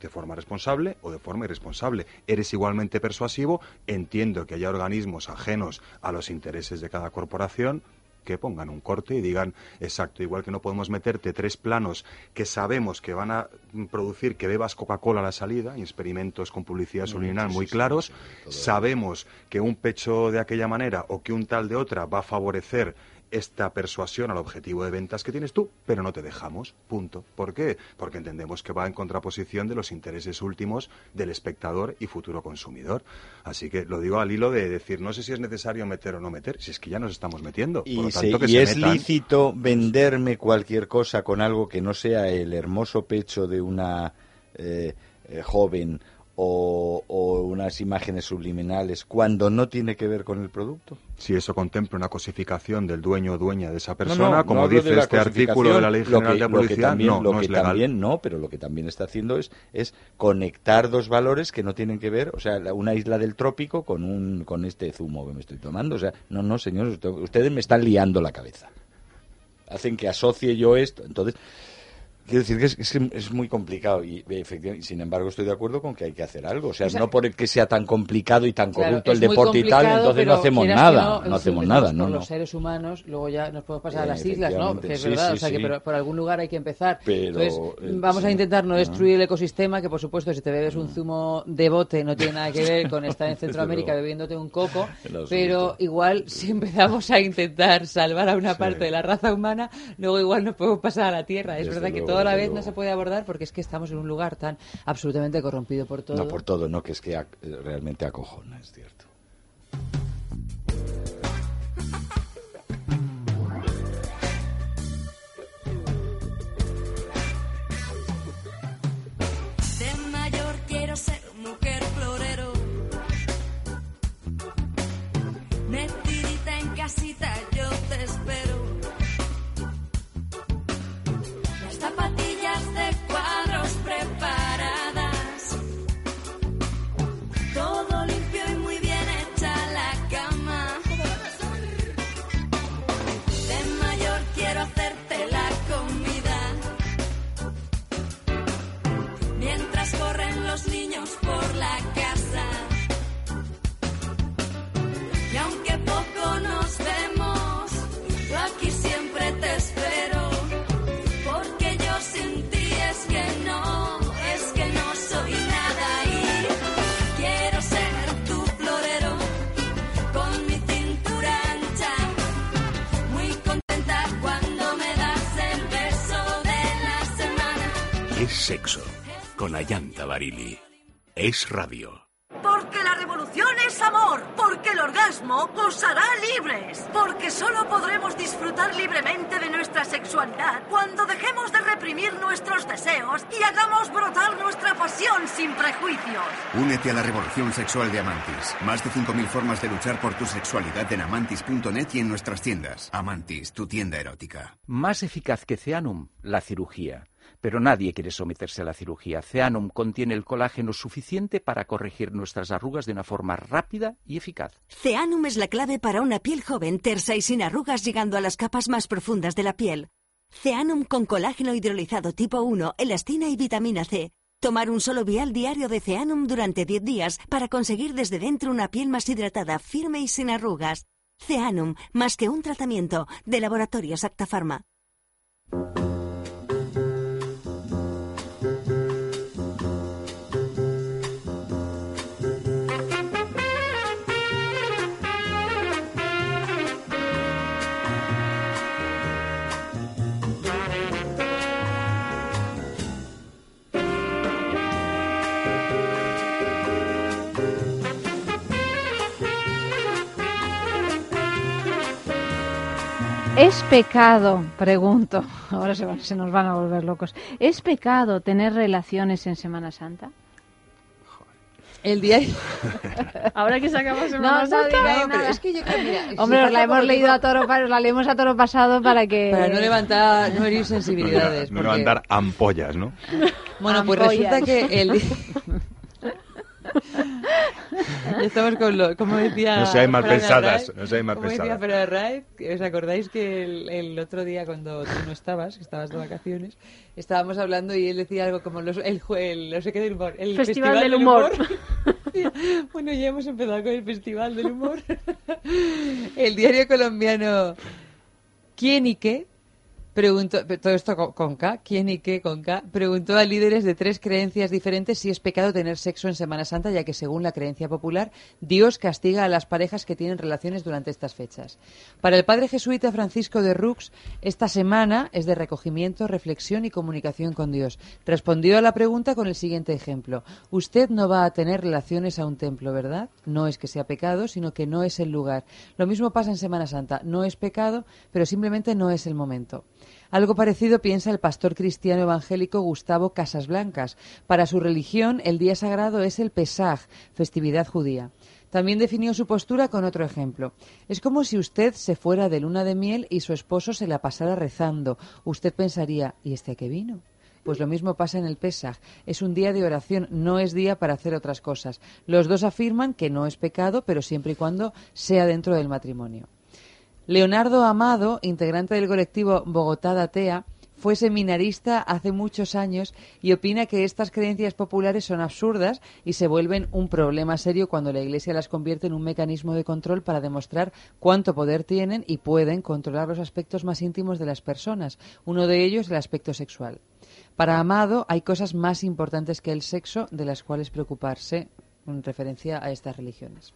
de forma responsable o de forma irresponsable. Eres igualmente persuasivo, entiendo que haya organismos ajenos a los intereses de cada corporación que pongan un corte y digan, exacto, igual que no podemos meterte tres planos que sabemos que van a producir que bebas Coca-Cola a la salida, y experimentos con publicidad subliminal muy claros, sabemos que un pecho de aquella manera o que un tal de otra va a favorecer esta persuasión al objetivo de ventas que tienes tú, pero no te dejamos. Punto. ¿Por qué? Porque entendemos que va en contraposición de los intereses últimos del espectador y futuro consumidor. Así que lo digo al hilo de decir, no sé si es necesario meter o no meter, si es que ya nos estamos metiendo. Por Y, lo se- tanto, que y se es metan. lícito venderme cualquier cosa con algo que no sea el hermoso pecho de una eh, eh, joven o, o unas imágenes subliminales cuando no tiene que ver con el producto. Si eso contempla una cosificación del dueño o dueña de esa persona, no, como no dice este artículo de la Ley General de lo que, lo que Publicidad, también, no, lo no que es legal. también no, pero lo que también está haciendo es, es conectar dos valores que no tienen que ver, o sea, la- una isla del trópico con un con este zumo que me estoy tomando, o sea, no, no, señores, usted- ustedes me están liando la cabeza. Hacen que asocie yo esto, entonces Quiero decir que es, es es muy complicado y efectivamente, sin embargo estoy de acuerdo con que hay que hacer algo. O sea, O sea, no por el que sea tan complicado y tan Claro, corrupto el deporte y tal, entonces no hacemos nada, no, hacemos nada, no, los seres humanos, luego ya nos podemos pasar a las islas, ¿no? Que es verdad, sí, o sea que por, algún lugar hay que empezar. Pero, Entonces, eh, vamos a intentar no destruir el ecosistema, que por supuesto si te bebes un zumo de bote no tiene nada que ver con estar en Centroamérica bebiéndote un coco, pero igual si empezamos a intentar salvar a una parte de la raza humana, luego igual nos podemos pasar a la Tierra. Es Desde verdad que luego, toda la vez no se puede abordar porque es que estamos en un lugar tan absolutamente corrompido por todo. No por todo, no, que es que realmente acojona, es cierto. Sexo con Ayanta Barili. Es radio. Porque la revolución es amor. Porque el orgasmo os hará libres. Porque solo podremos disfrutar libremente de nuestra sexualidad cuando dejemos de reprimir nuestros deseos y hagamos brotar nuestra pasión sin prejuicios. Únete a la revolución sexual de Amantis. Más de 5.000 formas de luchar por tu sexualidad en amantis.net y en nuestras tiendas. Amantis, tu tienda erótica. Más eficaz que Ceanum, la cirugía. Pero nadie quiere someterse a la cirugía. Ceanum contiene el colágeno suficiente para corregir nuestras arrugas de una forma rápida y eficaz. Ceanum es la clave para una piel joven, tersa y sin arrugas llegando a las capas más profundas de la piel. Ceanum con colágeno hidrolizado tipo 1, elastina y vitamina C. Tomar un solo vial diario de Ceanum durante 10 días para conseguir desde dentro una piel más hidratada, firme y sin arrugas. Ceanum, más que un tratamiento, de Laboratorios Acta ¿Es pecado, pregunto, ahora se, van- se nos van a volver locos, ¿es pecado tener relaciones en Semana Santa? El día... Ahora que se acaba Semana No, no Santa. No, pero nada. es que yo creo, mira, si Hombre, os pasa la hemos leído a toro, la leemos a toro pasado para que... Para no levantar, no herir sensibilidades. No porque- levantar ampollas, ¿no? Bueno, pues resulta que el... Ya Estamos con lo, como decía No seáis mal Fran pensadas, no seáis mal como decía pensadas. Arraiz, que ¿os acordáis que el, el otro día cuando tú no estabas, que estabas de vacaciones, estábamos hablando y él decía algo como los, el, el no sé qué del humor, el Festival festival, del humor. bueno, ya hemos empezado con el festival del humor. el diario colombiano ¿Quién y qué? Preguntó, todo esto con, K, ¿quién y qué con K? Preguntó a líderes de tres creencias diferentes si es pecado tener sexo en Semana Santa, ya que según la creencia popular, Dios castiga a las parejas que tienen relaciones durante estas fechas. Para el padre jesuita Francisco de Rux, esta semana es de recogimiento, reflexión y comunicación con Dios. Respondió a la pregunta con el siguiente ejemplo. Usted no va a tener relaciones a un templo, ¿verdad? No es que sea pecado, sino que no es el lugar. Lo mismo pasa en Semana Santa. No es pecado, pero simplemente no es el momento. Algo parecido piensa el pastor cristiano evangélico Gustavo Casas Blancas. Para su religión, el día sagrado es el Pesaj, festividad judía. También definió su postura con otro ejemplo. Es como si usted se fuera de luna de miel y su esposo se la pasara rezando. Usted pensaría, ¿y este a qué vino? Pues lo mismo pasa en el Pesaj. Es un día de oración, no es día para hacer otras cosas. Los dos afirman que no es pecado, pero siempre y cuando sea dentro del matrimonio. Leonardo Amado, integrante del colectivo Bogotá Datea, fue seminarista hace muchos años y opina que estas creencias populares son absurdas y se vuelven un problema serio cuando la Iglesia las convierte en un mecanismo de control para demostrar cuánto poder tienen y pueden controlar los aspectos más íntimos de las personas, uno de ellos el aspecto sexual. Para Amado hay cosas más importantes que el sexo de las cuales preocuparse en referencia a estas religiones.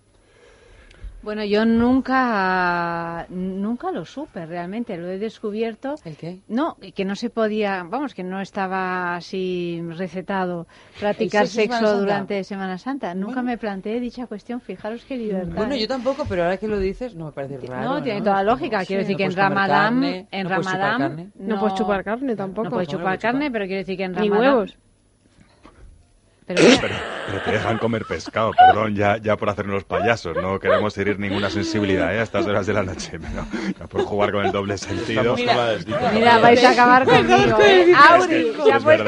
Bueno, yo nunca, nunca lo supe realmente, lo he descubierto. ¿El qué? No, que no se podía, vamos, que no estaba así recetado practicar ¿El sexo Semana Santa? durante Semana Santa. Nunca me planteé dicha cuestión, fijaros qué libertad. Bueno, yo tampoco, pero ahora que lo dices no me parece raro. No, tiene ¿no? toda lógica. sí, Quiero decir no que en Ramadán, carne, en no puedes chupar Ramadán carne. No puedes chupar carne tampoco. No puedes ¿Cómo no chupar puedes chupar? carne, pero quiero decir que en Ni Ramadán. huevos. Pero, Pero, pero te dejan comer pescado, perdón, ya, ya por hacernos los payasos. No queremos herir ninguna sensibilidad ¿eh? a estas horas de la noche, pero ya por jugar con el doble sentido. Mira, vais a acabar conmigo. ¿eh? Auri, Es que- puesto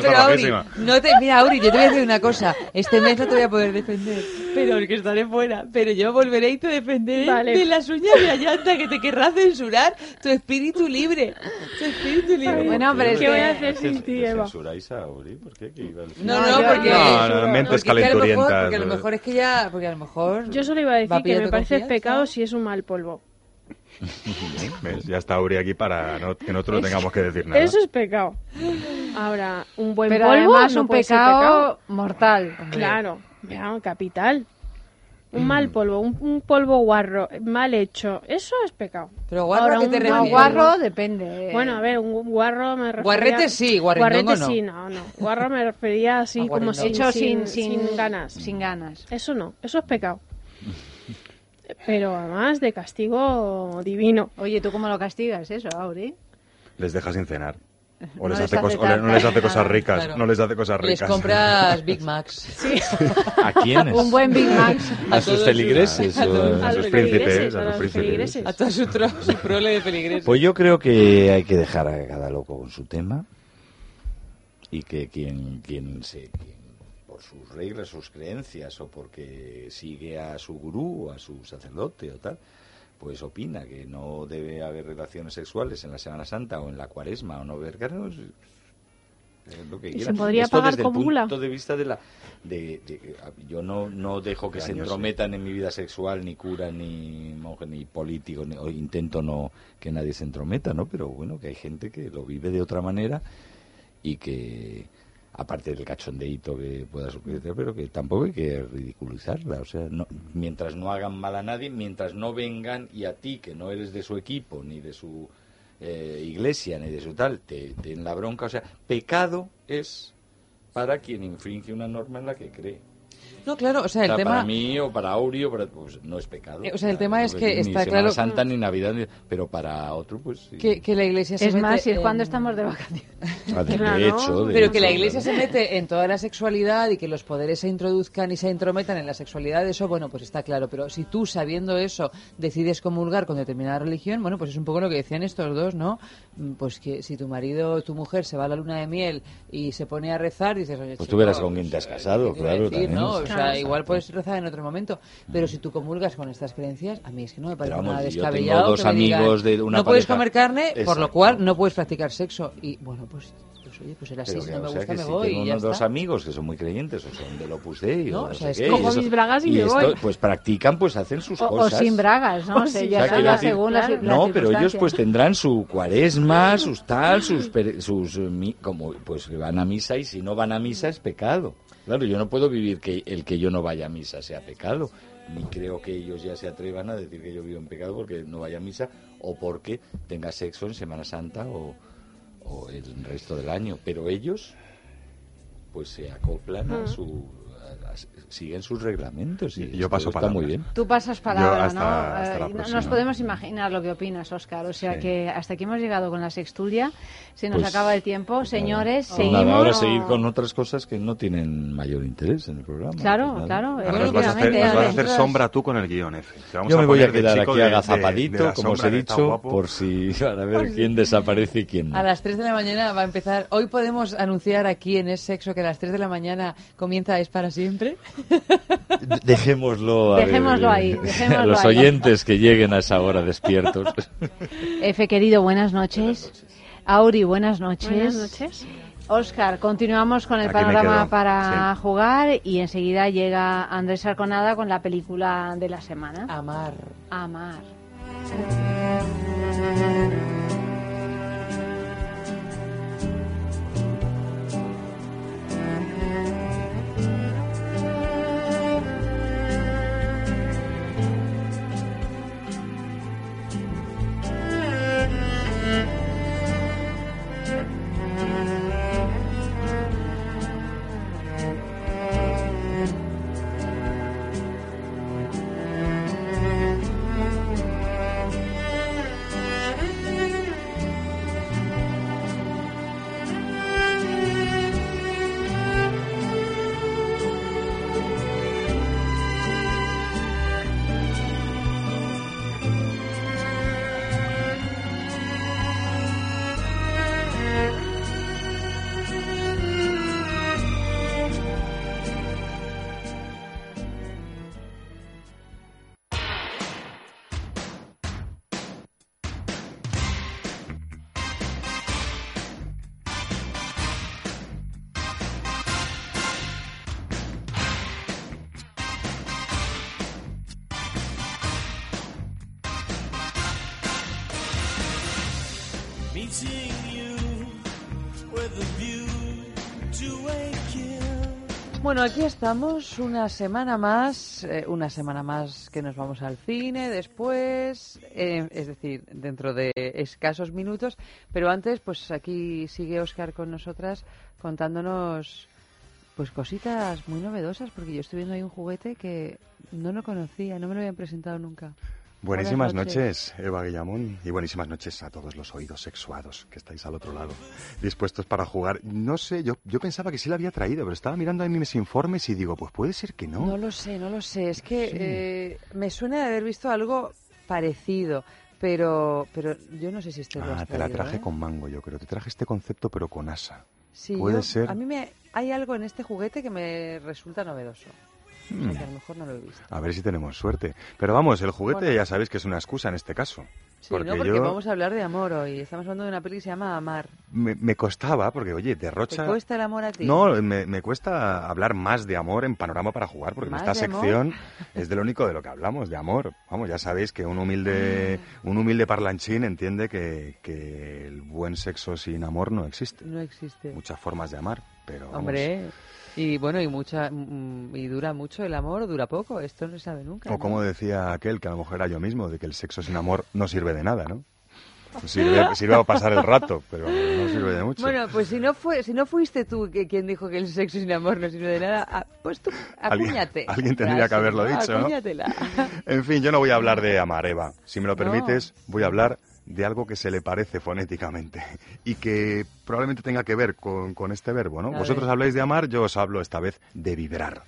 se ha Auri. no te, mira, Auri, yo te voy a decir una cosa. Este mes no te voy a poder defender, pero que estaré fuera. Pero yo volveré y te defenderé Vale. de las uñas de Ayanta que te querrá censurar. Tu espíritu libre. Tu espíritu libre. Bueno, pero es ¿Qué voy a hacer sin ti, Eva? ¿Censuráis a Uri? ¿Por qué? ¿Qué iba a decir? No, No, porque, No, no, mentes porque que a lo mejor- calenturientas. Porque a lo mejor es que ya, porque a lo mejor. Yo solo iba a decir que me parece pecado si es un mal polvo. ¿Ves? Ya está Uri aquí para no- que nosotros no tengamos que decir nada. Eso es pecado. Ahora, un buen Pero polvo además no un puede ser pecado mortal. Claro, ya, capital. Un mal polvo, un, un polvo guarro, mal hecho, eso es pecado. Pero guarro, ¿a Ahora, qué te un Guarro depende. Bueno, a ver, un guarro me refería... Guarrete sí, Guarrete no. sí, no, no. Guarro me refería así A como sin, Hecho sin, sin, sin sin ganas. Sin ganas. Eso no, eso es pecado. Pero además de castigo divino. Oye, ¿tú cómo lo castigas eso, Auri? Les dejas sin cenar. O No les les hace, hace cos- o le- no tarta les hace ni cosas ricas. Claro. No les hace cosas Les ricas. compras Big Macs. ¿A quiénes? Un buen Big Mac. ¿A sus feligreses? a todos A a- sus los príncipes, a a príncipes. feligreses. A toda su, tro- su prole de feligreses. Pues yo creo que hay que dejar a cada loco con su tema y que quien, quien se quien por sus reglas, sus creencias o porque sigue a su gurú o a su sacerdote o tal, pues opina que no debe haber relaciones sexuales en la Semana Santa o en la Cuaresma o no ver carne, es lo que ¿Y se podría Esto pagar desde el punto de vista de la de, de- yo no no dejo que De se entrometan en mi vida sexual ni cura ni monje ni político ni- o intento no que nadie se entrometa no pero bueno que hay gente que lo vive de otra manera y que aparte del cachondeíto que pueda suceder pero que tampoco hay que ridiculizarla o sea no, mientras no hagan mal a nadie mientras no vengan y a ti que no eres de su equipo ni de su eh, iglesia ni de su tal te te den la bronca o sea pecado es para quien infringe una norma en la que cree No, claro, o sea, o el sea, tema... para mí o para Auri o para, pues no es pecado. Eh, o sea, el tema es que ni está Semana claro- Santa ni Navidad, ni- pero para otro pues sí. Que, que la iglesia se Es mete más, si es en- cuando estamos de vacaciones. Ah, de, de Claro. hecho, de Pero que hecho, la iglesia se mete en toda la sexualidad y que los poderes se introduzcan y se intrometan en la sexualidad, eso, bueno, pues está claro. Pero si tú, sabiendo eso, decides comulgar con determinada religión, bueno, pues es un poco lo que decían estos dos, ¿no? Mm, Pues que si tu marido o tu mujer se va a la luna de miel y se pone a rezar, dices, oye, Pues chico, tú verás con quién te has casado, ¿qué te iba a claro. decir, también, ¿no? sí. O sea, igual puedes rezar en otro momento. Pero si tú comulgas con estas creencias, a mí es que no me parece vamos, nada yo tengo descabellado. dos que me digan, amigos de una No puedes pareja- comer carne, por lo cual no puedes practicar sexo. Y bueno, pues, pues oye, pues era así, Pero si que, no me gusta, me si voy tengo y ya unos dos amigos que son muy creyentes o son del Opus Dei No, o sea, es que- Cojo mis bragas y me esto, voy. pues practican, pues hacen sus O, o cosas. sin bragas, ¿no? O sea, ya O sea, decir- según las No, pero ellos pues tendrán su cuaresma, sus tal, sus, sus mi- como pues van a misa y si no van a misa es pecado. Claro, yo no puedo vivir que el que yo no vaya a misa sea pecado, ni creo que ellos ya se atrevan a decir que yo vivo en pecado porque no vaya a misa o porque tenga sexo en Semana Santa o, o el resto del año, pero ellos pues se acoplan a Mm. su a- a- siguen sus reglamentos y Yo paso muy bien. Tú pasas palabra, hasta- ¿no? hasta Eh. Nos podemos imaginar lo que opinas, Oscar. O sea Sí. que hasta aquí hemos llegado con la sextulia. Se nos Pues, acaba el tiempo. Señores, Pues seguimos. nada, ahora seguir con otras cosas que no tienen mayor interés en el programa. Claro, Pues claro. Ahora nos vas a hacer, vas a hacer sombra tú con el guion F. Vamos Yo me voy a quedar aquí de- agazapadito, de como os he dicho, por si para ver quién desaparece y quién A no. las 3 de la mañana va a empezar. Hoy podemos anunciar aquí en Es Sexo que a las 3 de la mañana comienza Es para siempre. Dejémoslo, a ver, Dejémoslo ahí, a dejémoslo los ahí. oyentes que lleguen a esa hora despiertos. Efe, querido, buenas noches. Auri, buenas noches. Buenas noches. Oscar, continuamos con el Aquí panorama para sí. jugar y enseguida llega Andrés Arconada con la película de la semana. Amar. Amar. Bueno, aquí estamos una semana más, eh, una semana más que nos vamos al cine después, eh, es decir, dentro de escasos minutos, pero antes, pues aquí sigue Oscar con nosotras contándonos pues cositas muy novedosas, porque yo estoy viendo ahí un juguete que no lo conocía, no me lo habían presentado nunca. Buenísimas noches. Eva Guillamón, y buenísimas noches a todos los oídos sexuados que estáis al otro lado, dispuestos para jugar. No sé, yo, yo pensaba que sí la había traído, pero estaba mirando ahí mis informes y digo, pues puede ser que no. No lo sé, no lo sé. Es que Sí. eh, me suena de haber visto algo parecido, pero, pero yo no sé si este lo Ah, te la traje ¿eh? con mango, yo creo. Te traje este concepto, pero con asa. Sí, Puede yo- ser. A mí me, hay algo en este juguete que me resulta novedoso. A lo mejor no lo he visto. A ver si tenemos suerte. Pero vamos, el juguete Bueno. ya sabéis que es una excusa en este caso. Sí, porque ¿no? Porque yo vamos a hablar de amor hoy. Estamos hablando de una peli que se llama Amar. me, me costaba, porque oye, ¿Te derrocha... cuesta el amor a ti? No, me, me cuesta hablar más de amor en Panorama para jugar, porque en ¿Más esta de amor? sección es de lo único de lo que hablamos, de amor. Vamos, ya sabéis que un humilde, Mm. un humilde parlanchín entiende que, que el buen sexo sin amor no existe. No existe. Muchas formas de amar, pero vamos, Hombre, y bueno, y mucha mm, y dura mucho el amor dura poco. Esto no se sabe nunca. O ¿no? como decía aquel, que a lo mejor era yo mismo, de que el sexo sin amor no sirve de nada, ¿no? Sirve, sirve a pasar el rato, pero no sirve de mucho. Bueno, pues si no fue, si no fuiste tú que quien dijo que el sexo sin amor no sirve de nada, ah, pues tú Alguien- apúñate. alguien tendría que haberlo dicho, ¿no? En fin, yo no voy a hablar de amar, Eva. Si me lo No. permites, voy a hablar de algo que se le parece fonéticamente y que probablemente tenga que ver con, con este verbo, ¿no? A Vosotros ver. habláis de amar, yo os hablo esta vez de vibrar.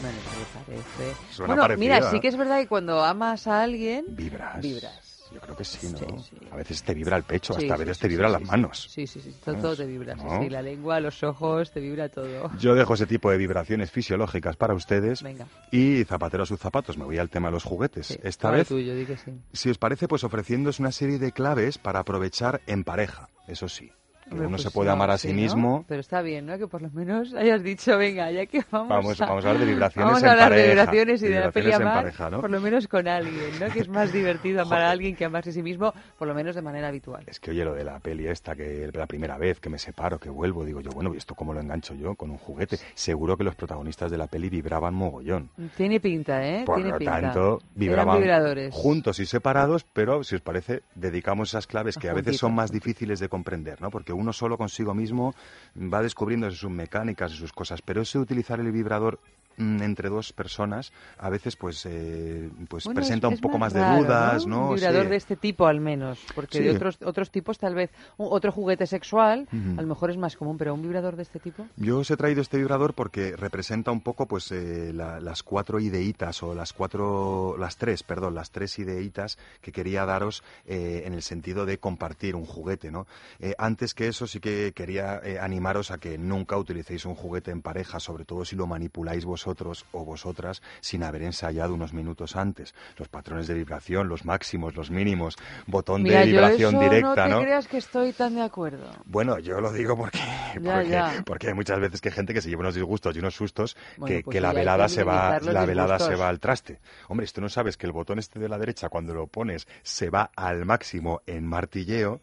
Bueno, me parece. Suena bueno, mira, ¿eh? sí que es verdad que cuando amas a alguien, Vibras. vibras. Yo creo que sí, ¿no? Sí, sí. A veces te vibra el pecho, Sí, hasta a veces te vibran las manos. Sí, sí, sí, todo, te vibra. ¿no? sí, la lengua, los ojos, te vibra todo. Yo dejo ese tipo de vibraciones fisiológicas para ustedes Venga. y zapatero a sus zapatos. Me voy al tema de los juguetes. Esta vez, tuyo, di que sí. si os parece, pues ofreciéndoos una serie de claves para aprovechar en pareja. Eso sí, uno pues se puede no, amar a sí, sí ¿no? mismo. Pero está bien, ¿no? Que por lo menos hayas dicho, venga, ya que vamos, Vamos- a, vamos a hablar de vibraciones vamos a hablar de pareja, vibraciones y de la peli amar, pareja, ¿no? por lo menos con alguien, ¿no? Que es más divertido amar a alguien que amarse a sí mismo, por lo menos de manera habitual. Es que oye, lo de la peli esta, que la primera vez que me separo, que vuelvo, digo yo, bueno, ¿y esto cómo lo engancho yo con un juguete? Seguro que los protagonistas de la peli vibraban mogollón. Tiene pinta, ¿eh? Por Tiene lo pinta. tanto, vibraban juntos y separados, pero si os parece, dedicamos esas claves que a veces son más difíciles de comprender, ¿no? Porque uno solo consigo mismo va descubriendo sus mecánicas y sus cosas, pero eso de utilizar el vibrador entre dos personas a veces pues eh, pues Bueno, presenta es- un es poco más, raro, de dudas, ¿no? Un vibrador Sí. de este tipo al menos, porque Sí. de otros otros tipos tal vez otro juguete sexual Ujú. a lo mejor es más común, pero un vibrador de este tipo. Yo os he traído este vibrador porque representa un poco pues eh, la- las cuatro ideitas o las cuatro, las tres, perdón, las tres ideitas que quería daros eh, en el sentido de compartir un juguete, ¿no? Eh, antes que eso sí que quería eh, animaros a que nunca utilicéis un juguete en pareja, sobre todo si lo manipuláis vosotros o vosotras sin haber ensayado unos minutos antes. Los patrones de vibración, los máximos, los mínimos, botón Mira, de yo vibración eso directa, no ¿no? te creas que estoy tan de acuerdo. Bueno, yo lo digo porque, Ya, porque, ya. porque hay muchas veces que hay gente que se lleva unos disgustos y unos sustos Bueno, que, pues que la velada se va, la velada se va al traste. Hombre, esto no sabes que el botón este de la derecha cuando lo pones se va al máximo en martilleo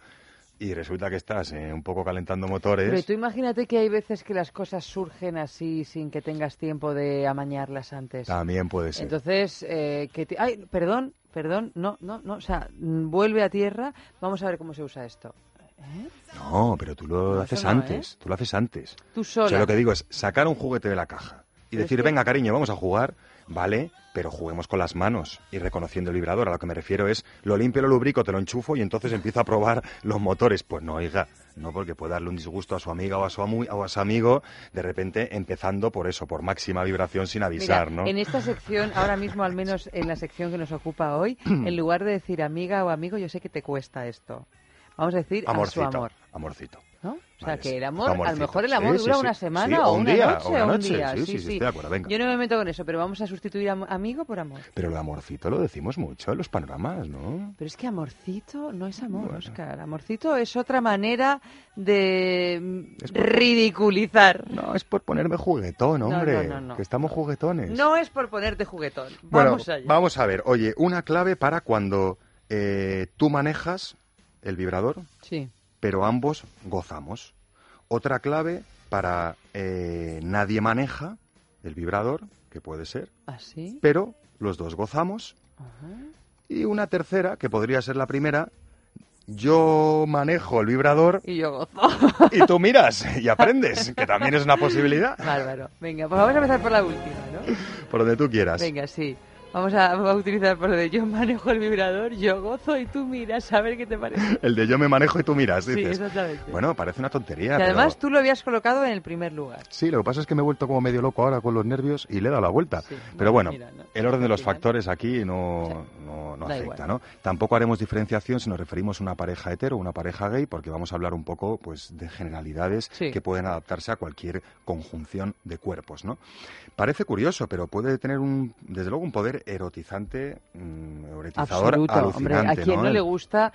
y resulta que estás eh, un poco calentando motores. Pero tú imagínate que hay veces que las cosas surgen así sin que tengas tiempo de amañarlas antes. También puede ser. Entonces, eh, que te- ay, perdón, perdón, no, no, no, o sea, vuelve a tierra, vamos a ver cómo se usa esto. ¿Eh? No, pero tú lo No, haces no, antes. Tú lo haces antes. Tú sola. O sea, lo que digo es sacar un juguete de la caja y Pero es decir, que- venga, cariño, vamos a jugar, vale, pero juguemos con las manos y reconociendo el vibrador. A lo que me refiero es, lo limpio, lo lubrico, te lo enchufo y entonces empiezo a probar los motores. Pues no, oiga, no porque puede darle un disgusto a su amiga o a su, amu- o a su amigo, de repente empezando por eso, por máxima vibración sin avisar, Mira, ¿no? en esta sección, ahora mismo, al menos en la sección que nos ocupa hoy, en lugar de decir amiga o amigo, yo sé que te cuesta esto. Vamos a decir Amorcito, a su amor. amorcito. O sea, que el amor, a lo mejor el amor sí, dura sí. una semana o o un una día, noche o una un día. Sí, sí, sí, estoy de acuerdo, venga. Yo no me meto con eso, pero vamos a sustituir a amigo por amor. Pero el amorcito lo decimos mucho en los panoramas, ¿no? Pero es que amorcito no es amor, Oscar. Amorcito es otra manera de ridiculizar. No, es por ponerme juguetón, hombre. no, no, no. Que estamos juguetones. No es por ponerte juguetón. Bueno, Vamos allá. vamos a ver. Oye, una clave para cuando eh, tú manejas el vibrador, Sí. Pero ambos gozamos. Otra clave para eh, nadie maneja el vibrador, que puede ser, ¿Ah, sí? pero los dos gozamos. Y una tercera, que podría ser la primera, yo manejo el vibrador Y yo gozo. y tú miras y aprendes, que también es una posibilidad, Bárbaro. Venga, pues vamos a empezar por la última, ¿no? por donde tú quieras. Venga, sí. Vamos a, vamos a utilizar por lo de yo manejo el vibrador, yo gozo y tú miras a ver qué te parece. El de yo me manejo y tú miras, Sí, dices. exactamente. Bueno, parece una tontería. Pero- además tú lo habías colocado en el primer lugar. Sí, lo que pasa es que me he vuelto como medio loco ahora con los nervios y le he dado la vuelta. Pero bueno, mira, no, el orden de los factores aquí no, no, no afecta, igual. ¿no? Tampoco haremos diferenciación si nos referimos a una pareja hetero o una pareja gay, porque vamos a hablar un poco pues, de generalidades Sí. que pueden adaptarse a cualquier conjunción de cuerpos, ¿no? Parece curioso, pero puede tener un, desde luego un poder erotizante, mm, erotizador Absoluto, hombre. ¿A quién no, le gusta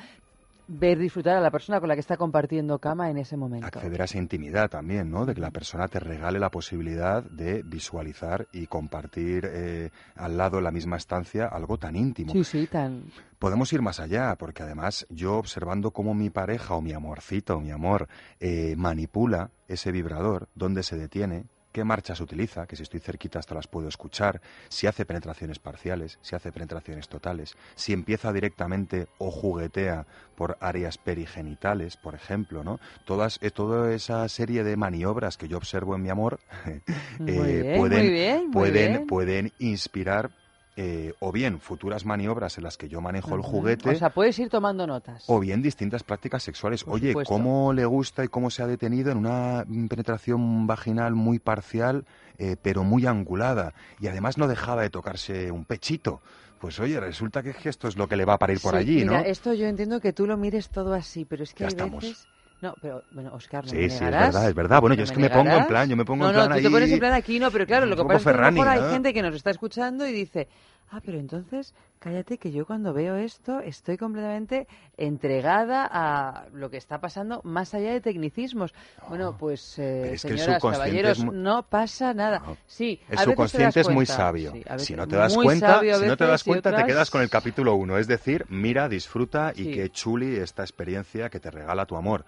ver disfrutar a la persona con la que está compartiendo cama en ese momento? acceder a esa intimidad también, ¿no? De que la persona te regale la posibilidad de visualizar y compartir eh, al lado en la misma estancia algo tan íntimo. Sí, sí, tan... Podemos ir más allá, porque además yo observando cómo mi pareja o mi amorcito o mi amor eh, manipula ese vibrador, dónde se detiene, qué marchas utiliza, que si estoy cerquita hasta las puedo escuchar, si hace penetraciones parciales, si hace penetraciones totales, si empieza directamente o juguetea por áreas perigenitales, por ejemplo, ¿no? Todas, eh, toda esa serie de maniobras que yo observo en mi amor eh, bien, pueden, bien, pueden, pueden inspirar eh, o bien futuras maniobras en las que yo manejo el juguete O sea, puedes ir tomando notas. o bien distintas prácticas sexuales. Oye, supuesto. ¿cómo le gusta y cómo se ha detenido en una penetración vaginal muy parcial, eh, pero muy angulada? Y además no dejaba de tocarse un pechito. Pues oye, resulta que es que esto es lo que le va para ir por Sí, allí, mira, ¿no? esto yo entiendo que tú lo mires todo así, pero es que Ya hay estamos. veces... No, pero bueno, Oscar, no Sí, me sí, es negarás. verdad, es verdad. Bueno, ¿No yo es que me pongo en plan, yo me pongo no, en plan no, tú te pones en plan aquí, no, pero claro, lo que pasa es que a lo Ferrani, mejor hay ¿no? gente que nos está escuchando y dice, ah, pero entonces, cállate que yo cuando veo esto estoy completamente entregada a lo que está pasando más allá de tecnicismos. Bueno, pues, eh, es que el señoras, subconsciente caballeros, no pasa nada. Sí, El subconsciente es muy sabio. Sí, si no te das cuenta, sabio si no te das cuenta, te quedas con el capítulo 1. Es decir, mira, disfruta y Sí. qué chuli esta experiencia que te regala tu amor.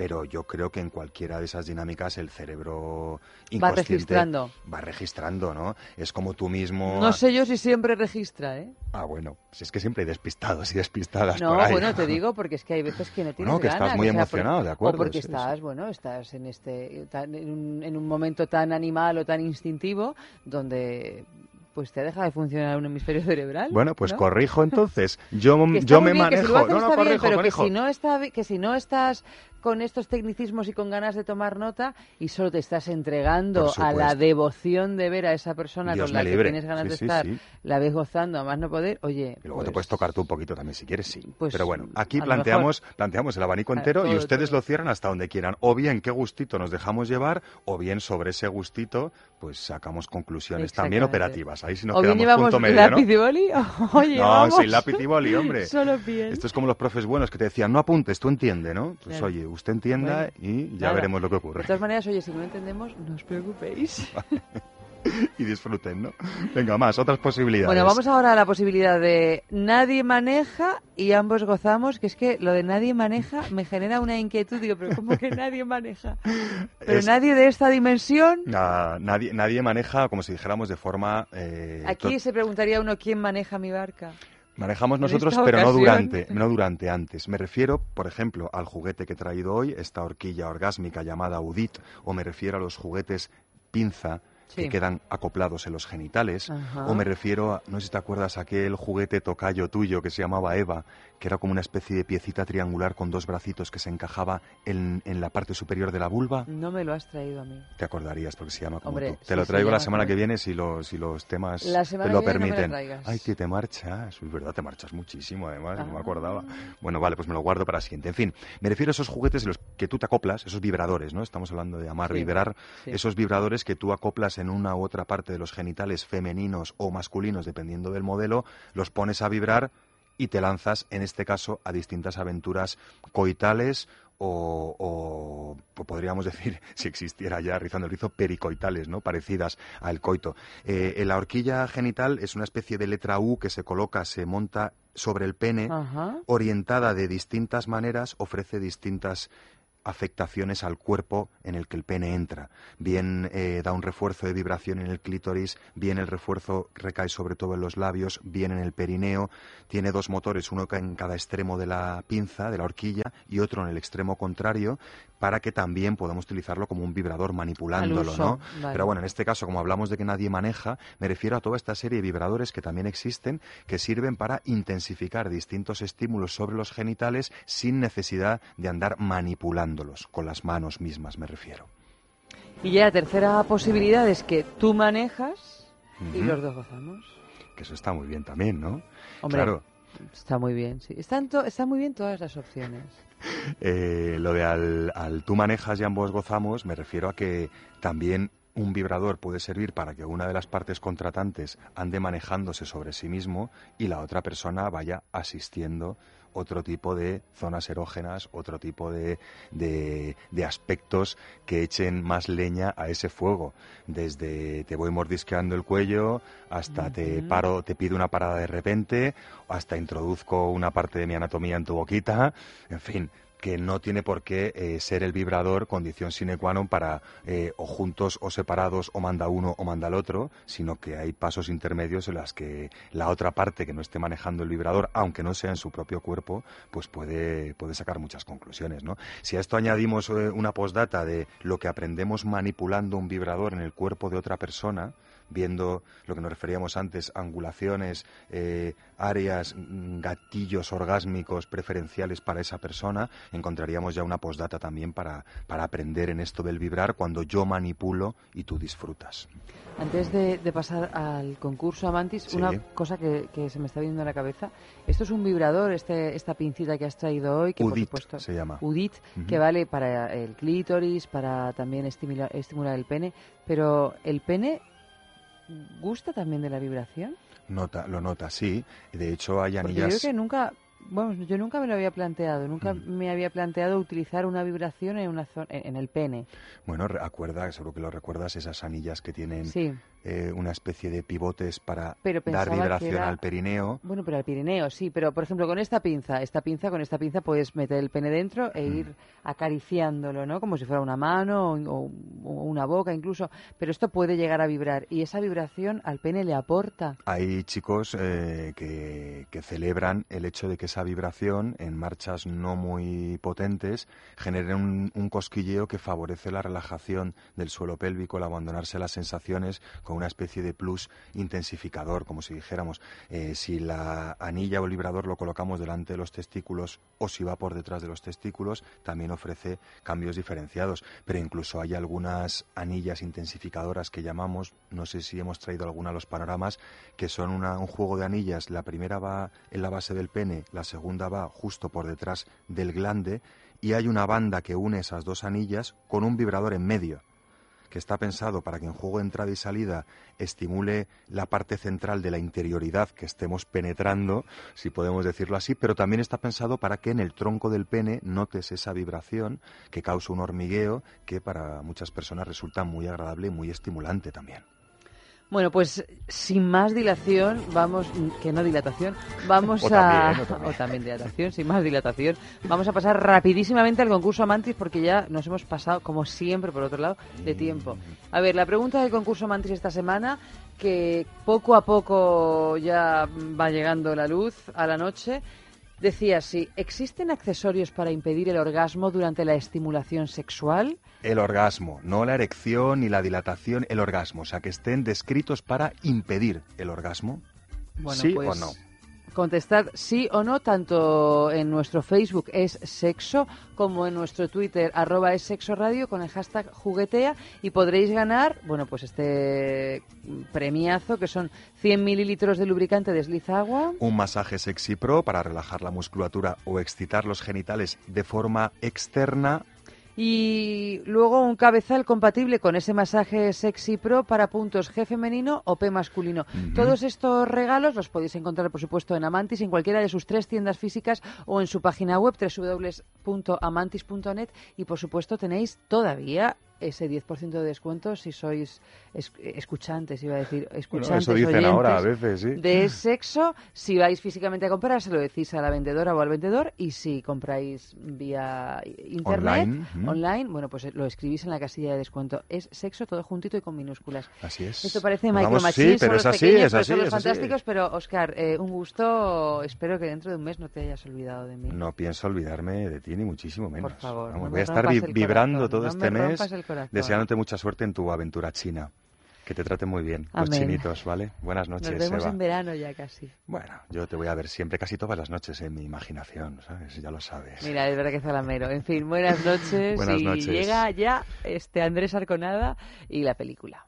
Pero yo creo que en cualquiera de esas dinámicas el cerebro inconsciente registrando. va registrando, ¿no? Es como tú mismo. No sé yo si siempre registra, ¿eh? Ah, bueno, si es que siempre hay despistados y despistadas No, por ahí. bueno, te digo porque es que hay veces que no tienes No, que estás muy o sea, por- emocionado, de acuerdo, O porque estás, bueno, estás en este tan- en, un, en un momento tan animal o tan instintivo donde pues te deja de funcionar un hemisferio cerebral. Bueno, pues ¿no? corrijo entonces. Yo, yo me bien, manejo. no, no, está bien, corrijo, pero corrijo. Que, si no está, que si no estás con estos tecnicismos y con ganas de tomar nota y solo te estás entregando a la devoción de ver a esa persona Dios con la que tienes ganas Sí, de sí, estar, sí. la ves gozando a más no poder, oye, Y luego te pues, puedes tocar tú un poquito también si quieres, sí. Pues, Pero bueno, aquí planteamos, planteamos el abanico A entero y ustedes todo. lo cierran hasta donde quieran. O bien qué gustito nos dejamos llevar, o bien sobre ese gustito, pues sacamos conclusiones también operativas. Ahí sí nos o bien quedamos llevamos punto medio, lápiz ¿no? y boli, oye, no, vamos. sin lápiz y boli, hombre. Solo piel. Esto es como los profes buenos que te decían, no apuntes, tú entiende, ¿no? Pues Claro. oye, usted entienda y ya veremos lo que ocurre. De todas maneras, oye, si no entendemos, no os preocupéis. y disfruten, ¿no? Venga, más, otras posibilidades. Bueno, vamos ahora a la posibilidad de nadie maneja y ambos gozamos, que es que lo de nadie maneja me genera una inquietud. Digo, pero ¿cómo que nadie maneja? Pero Es- nadie de esta dimensión. Ah, nadie, nadie maneja, como si dijéramos, de forma... eh, Aquí se preguntaría uno quién maneja mi barca. Manejamos nosotros, pero no durante, no durante antes. Me refiero, por ejemplo, al juguete que he traído hoy, esta horquilla orgásmica llamada Udit, o me refiero a los juguetes pinza Sí. que quedan acoplados en los genitales, Ajá. o me refiero a, no sé si te acuerdas, aquel juguete tocayo tuyo que se llamaba Eva, que era como una especie de piecita triangular con dos bracitos que se encajaba en, en la parte superior de la vulva. No me lo has traído a mí. Te acordarías porque se llama como Hombre, tú. Te sí, lo traigo la semana que viene si los, si los temas La te lo que viene no me permiten. Ay, que te marchas. Es verdad, te marchas muchísimo además, no me Ah. acordaba. Bueno, vale, pues me lo guardo para la siguiente. En fin, me refiero a esos juguetes en los que tú te acoplas, esos vibradores, ¿no? Estamos hablando de amar, Sí, vibrar. sí. Esos vibradores que tú acoplas en una u otra parte de los genitales femeninos o masculinos, dependiendo del modelo, los pones a vibrar y te lanzas, en este caso, a distintas aventuras coitales o, o, o podríamos decir, si existiera ya rizando el rizo, pericoitales, ¿no? Parecidas al coito. Eh, en la horquilla genital es una especie de letra U que se coloca, se monta sobre el pene, Ajá. orientada de distintas maneras, ofrece distintas afectaciones al cuerpo en el que el pene entra. Bien eh, da un refuerzo de vibración en el clítoris, bien el refuerzo recae sobre todo en los labios, bien en el perineo. Tiene dos motores, uno en cada extremo de la pinza, de la horquilla, y otro en el extremo contrario, para que también podamos utilizarlo como un vibrador manipulándolo, uso, ¿no? vale. Pero bueno, en este caso, como hablamos de que nadie maneja, me refiero a toda esta serie de vibradores que también existen, que sirven para intensificar distintos estímulos sobre los genitales sin necesidad de andar manipulándolos, con las manos mismas me refiero. Y ya la tercera posibilidad es que tú manejas y Ujú. los dos gozamos. Que eso está muy bien también, ¿no? Hombre, Claro, está muy bien, sí. Están, están muy bien todas las opciones. Eh, lo de al, al tú manejas y ambos gozamos, me refiero a que también un vibrador puede servir para que una de las partes contratantes ande manejándose sobre sí mismo y la otra persona vaya asistiendo otro tipo de zonas erógenas, otro tipo de, de, de aspectos que echen más leña a ese fuego. Desde te voy mordisqueando el cuello hasta te paro, te pido una parada de repente, hasta introduzco una parte de mi anatomía en tu boquita, en fin, que no tiene por qué eh, ser el vibrador condición sine qua non para eh, o juntos o separados o manda uno o manda el otro, sino que hay pasos intermedios en las que la otra parte que no esté manejando el vibrador, aunque no sea en su propio cuerpo, pues puede, puede sacar muchas conclusiones, ¿no? Si a esto añadimos eh, una postdata de lo que aprendemos manipulando un vibrador en el cuerpo de otra persona, viendo lo que nos referíamos antes, angulaciones, eh, áreas, mm, gatillos orgásmicos preferenciales para esa persona, encontraríamos ya una postdata también para, para aprender en esto del vibrar cuando yo manipulo y tú disfrutas. Antes de, de pasar al concurso Amantis, Sí. una cosa que, que se me está viendo en la cabeza. Esto es un vibrador, este, esta pincita que has traído hoy, que Udit por supuesto se llama. Udit, que vale para el clítoris, para también estimular, estimular el pene, pero el pene gusta también de la vibración. Nota, lo nota, sí. De hecho, hay Porque yo anillas... creo que nunca, bueno, yo nunca me lo había planteado, nunca me había planteado utilizar una vibración en una zona, en, el pene. Bueno, acuerda, seguro que lo recuerdas, esas anillas que tienen Sí. Eh, una especie de pivotes para Pero dar vibración era- al perineo. Bueno, pero al Pirineo, sí, pero por ejemplo con esta pinza, esta pinza, con esta pinza puedes meter el pene dentro e ir acariciándolo, ¿no? Como si fuera una mano o, una boca incluso, pero esto puede llegar a vibrar y esa vibración al pene le aporta. Hay chicos eh, que, que celebran el hecho de que esa vibración en marchas no muy potentes genere un, un cosquilleo que favorece la relajación del suelo pélvico, el abandonarse las sensaciones una especie de plus intensificador, como si dijéramos, eh, si la anilla o el vibrador lo colocamos delante de los testículos o si va por detrás de los testículos, también ofrece cambios diferenciados. Pero incluso hay algunas anillas intensificadoras que llamamos, no sé si hemos traído alguna a los panoramas, que son una- un juego de anillas. La primera va en la base del pene, la segunda va justo por detrás del glande y hay una banda que une esas dos anillas con un vibrador en medio que está pensado para que en juego de entrada y salida estimule la parte central de la interioridad que estemos penetrando, si podemos decirlo así, pero también está pensado para que en el tronco del pene notes esa vibración que causa un hormigueo que para muchas personas resulta muy agradable y muy estimulante también. Bueno, pues sin más dilación, vamos, que no dilatación, vamos O a... también, o también. o también dilatación, sin más dilatación. Vamos a pasar rapidísimamente al concurso Amantis porque ya nos hemos pasado, como siempre, por otro lado, de tiempo. A ver, la pregunta del concurso Amantis esta semana, que poco a poco ya va llegando la luz a la noche, decía si ¿existen accesorios para impedir el orgasmo durante la estimulación sexual? El orgasmo, no la erección ni la dilatación, el orgasmo, o sea, que estén descritos para impedir el orgasmo. Bueno, ¿Sí pues, o no? Contestad sí o no, tanto en nuestro Facebook es sexo como en nuestro Twitter arroba es sexo radio con el hashtag juguetea y podréis ganar, bueno, pues este premiazo que son 100 mililitros de lubricante desliza agua. Un masaje sexy pro para relajar la musculatura o excitar los genitales de forma externa. Y luego un cabezal compatible con ese masaje sexy pro para puntos G femenino o P masculino. Todos estos regalos los podéis encontrar, por supuesto, en Amantis, en cualquiera de sus tres tiendas físicas o en su página web www.amantis.net. Y, por supuesto, tenéis todavía ese 10% de descuento si sois es- escuchantes, iba a decir, Bueno, escuchantes eso dicen oyentes ahora a veces, sí. de sexo. Si vais físicamente a comprar, se lo decís a la vendedora o al vendedor. Y si compráis vía internet, Online, ujú. online, bueno, pues eh, lo escribís en la casilla de descuento. Es sexo todo juntito y con minúsculas. Así es. Esto parece Nos Micro vamos- Machines, sí, pero es así, pequeños, es así, son los es así. fantásticos. Pero, Oscar, eh, un gusto. Espero que dentro de un mes no te hayas olvidado de mí. No pienso olvidarme de ti, ni muchísimo menos. Por favor, Vamos, no voy me a estar vibrando corazón, todo no este me mes, corazón. deseándote mucha suerte en tu aventura china. Que te traten muy bien, los chinitos, ¿vale? Buenas noches, Nos vemos Eva. en verano ya casi. Bueno, yo te voy a ver siempre, casi todas las noches en mi imaginación, ¿sabes? Ya lo sabes. Mira, es verdad que zalamero. En fin, buenas noches. Buenas y noches. llega ya este Andrés Arconada y la película.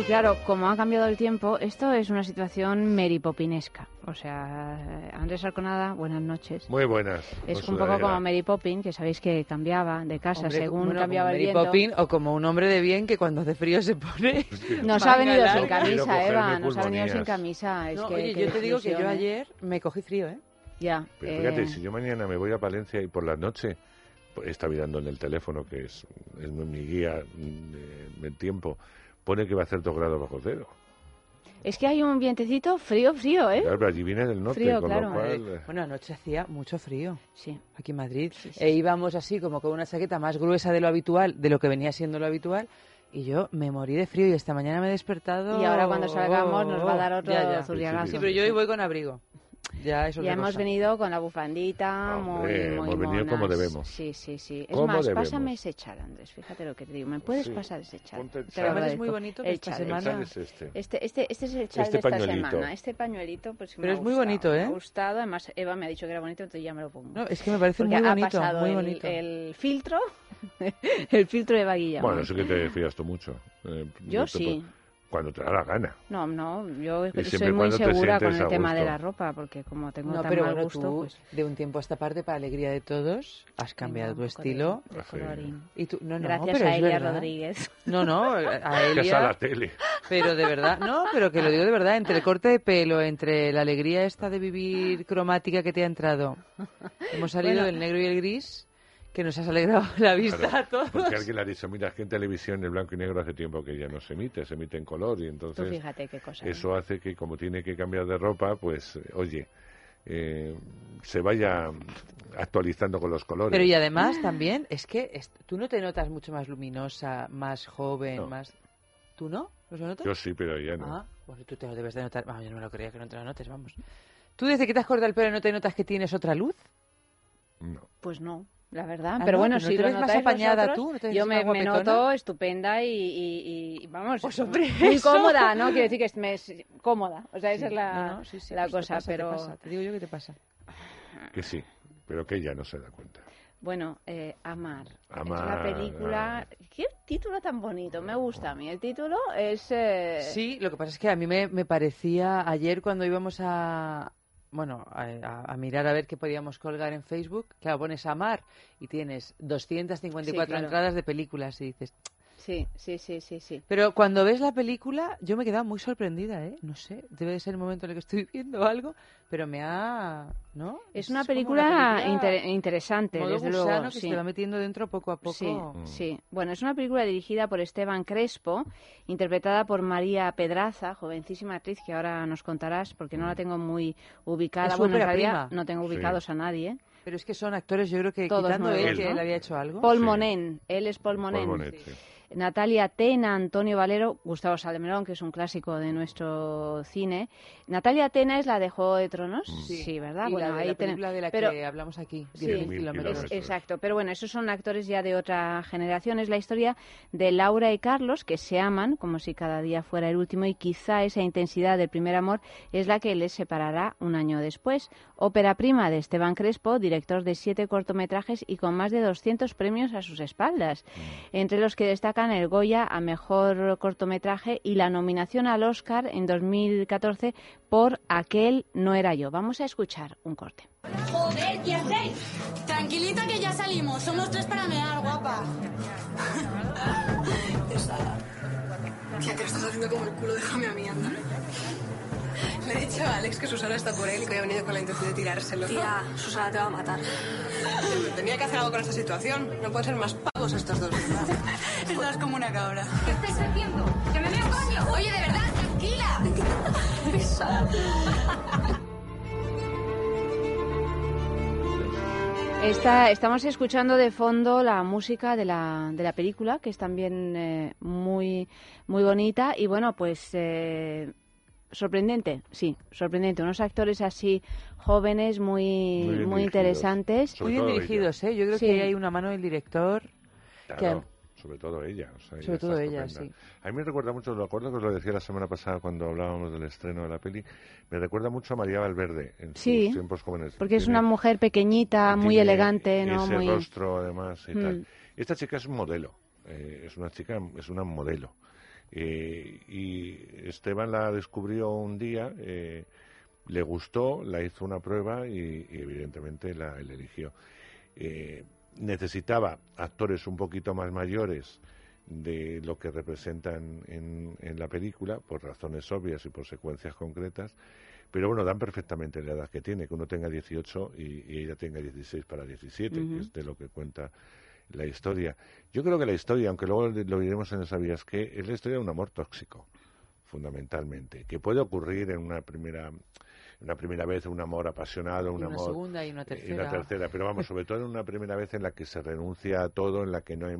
Y claro, como ha cambiado el tiempo, esto es una situación meripopinesca. O sea, Andrés Arconada, buenas noches. Muy buenas. Es un poco como Mary Poppins, que sabéis que cambiaba de casa Hombre, según bueno, cambiaba como el Mary viento. Poppins o como un hombre de bien que cuando hace frío se pone. Nos ha venido sin camisa, Eva. Nos ha venido sin camisa. Es No, que, oye, yo te digo que yo ¿eh? ayer me cogí frío, ¿eh? Ya. Pero fíjate, eh, si yo mañana me voy a Palencia y por la noche pues, está mirando en el teléfono, que es, es mi guía de- del tiempo, pone que va a hacer dos grados bajo cero. Es que hay un vientecito frío, frío, ¿eh? Claro, pero allí viene del norte, Frío, con claro. lo cual... eh, Bueno, anoche hacía mucho frío. Sí. Aquí en Madrid. E íbamos así como con una chaqueta más gruesa de lo habitual, de lo que venía siendo lo habitual. Y yo me morí de frío y esta mañana me he despertado. Y ahora cuando salgamos nos va a dar otro Ya, ya. Sí, pero yo hoy voy con abrigo. Ya, eso es Ya hemos cosa. venido con la bufandita, Hombre, muy, muy hemos venido como debemos. Sí, sí, sí. Es más, debemos. pásame ese chal, Andrés. Fíjate lo que te digo. ¿Me puedes Sí. pasar ese chal? Ponte el chal. es muy bonito que El esta chal, semana- El chal es este. Este, este, este es el chal Este de esta pañuelito. semana. Este pañuelito, pues me Pero ha es muy gustado, bonito, Me ¿eh? ha gustado. Además, Eva me ha dicho que era bonito, entonces ya me lo pongo. No, es que me parece Porque muy ha bonito, pasado muy el, bonito. el filtro, el filtro de Eva Bueno, eso que te fías tú mucho. Eh, Yo sí. Cuando te da la gana. No, no, yo soy muy segura con el tema de la ropa, porque como tengo No, tan pero mal bueno, gusto, tú, pues de un tiempo a esta parte, para alegría de todos, has cambiado tu de- estilo. de colorín. Y tú, no, no, Gracias pero a Elia verdad. Rodríguez. No, no, a Gracias a Elia. la tele. Pero de verdad, no, pero que lo digo de verdad, entre el corte de pelo, entre la alegría esta de vivir cromática que te ha entrado, hemos salido Bueno. del negro y el gris, que nos has alegrado la vista Claro, a todos. Porque alguien le ha dicho, mira, es que en televisión el blanco y negro hace tiempo que ya no se emite, se emite en color y Tú entonces fíjate qué cosa. ¿no? eso hace que como tiene que cambiar de ropa, pues oye, eh, se vaya actualizando con los colores. Pero y además también, es que es- tú no te notas mucho más luminosa, más joven, No. más... ¿Tú no? ¿Los notas? Yo sí, pero ella no. Ah, bueno, tú te lo debes de notar. Vamos, yo no me lo creía que no te lo notes, vamos. ¿Tú desde que te has cortado el pelo no te notas que tienes otra luz? No. Pues no, la verdad. Ah, pero no, bueno, pero ¿no si te lo ves más apañada vosotros, tú? ¿No te yo me, me noto estupenda y, y- y- vamos, Pues, hombre, muy eso. cómoda, ¿no? Quiero decir que es me es cómoda. O sea, esa es la, No, no, sí, sí, la pues te cosa, pasa, te pero... pasa. Te digo yo que te pasa. Que sí, pero que ella no se da cuenta. Bueno, eh, Amar. Es Amar, la película... ¿Qué título tan bonito? Me gusta a mí. El título es... eh, Sí, lo que pasa es que a mí me, me parecía ayer cuando íbamos a bueno a, a- a mirar a ver qué podíamos colgar en Facebook, claro, pones Amar y tienes 254 Sí, claro. entradas de películas y dices, Sí, sí, sí, sí, sí. pero cuando ves la película yo me he quedado muy sorprendida, ¿eh? No sé, debe de ser el momento en el que estoy viendo algo, pero me ha, ¿no? Es una película, película inter- interesante, modo desde gusano luego. que sí. se va metiendo dentro poco a poco. Sí, Mm. sí. Bueno, es una película dirigida por Esteban Crespo, interpretada por María Pedraza, jovencísima actriz que ahora nos contarás porque no la tengo muy ubicada. Es bueno, en realidad prima. no tengo Sí. ubicados a nadie. Pero es que son actores, yo creo que Todos quitando él, que él había hecho algo. Paul Sí. Monen, él es Paul Monen. Paul Bonet, sí. Natalia Tena, Antonio Valero, Gustavo Salmerón, que es un clásico de nuestro cine. Natalia Tena es la de Juego de Tronos, sí, ¿verdad? Y bueno, la de ahí la ten- película de la pero- que hablamos aquí, Sí, 10.000 10.000 kilómetros. kilómetros. Exacto, pero bueno, esos son actores ya de otra generación. Es la historia de Laura y Carlos, que se aman como si cada día fuera el último, y quizá esa intensidad del primer amor es la que les separará un año después. Ópera prima de Esteban Crespo, director de siete cortometrajes y con más de 200 premios a sus espaldas, entre los que destacan el Goya a mejor cortometraje y la nominación al Oscar en 2014 por Aquel no era yo. Vamos a escuchar un corte. Joder, ¿qué hacéis? Tranquilita que ya salimos. Somos tres para mear, guapa. Pesada. Tía, que lo estás haciendo como el culo, déjame a mí, anda. Le he dicho a Alex que Susana está por él y que había venido con la intención de tirárselo. Tía, Susana te va a matar. Tenía que hacer algo con esta situación. No pueden ser más pagos estos dos, ¿verdad? Estás como una cabra. ¿Qué estáis haciendo? ¡Que me veo coño! Oye, de verdad, tranquila. Pesada. Está, estamos escuchando de fondo la música de la, de la película, que es también eh, muy, muy bonita. Y bueno, pues eh, sorprendente, sí, sorprendente. Unos actores así jóvenes, muy, Muy interesantes. Muy bien dirigidos, ¿eh? Yo creo Sí. que hay una mano del director. Claro, sobre todo ella. o sea, Sobre ella todo ella, sí. A mí me recuerda mucho, lo acuerdo que os lo decía la semana pasada cuando hablábamos del estreno de la peli, me recuerda mucho a María Valverde en Sí, sus tiempos jóvenes. Porque es una mujer pequeñita, muy elegante, ¿no? Ese Muy... rostro, además, y tal. Mm. Esta chica es un modelo, eh, es una chica, es una modelo. Eh, y Esteban la descubrió un día, eh, le gustó, la hizo una prueba y, y evidentemente la, eligió. Eh, necesitaba actores un poquito más mayores de lo que representan en, en la película, por razones obvias y por secuencias concretas, pero bueno, dan perfectamente la edad que tiene, que uno tenga 18 y, y ella tenga 16 para 17, que es de lo que cuenta la historia. Yo creo que la historia, aunque luego lo diremos en Sabías que, es la historia de un amor tóxico, fundamentalmente, que puede ocurrir en una primera una primera vez un amor apasionado, un Y una amor segunda y una y tercera. una tercera, pero vamos, sobre todo en una primera vez en la que se renuncia a todo, en la que no hay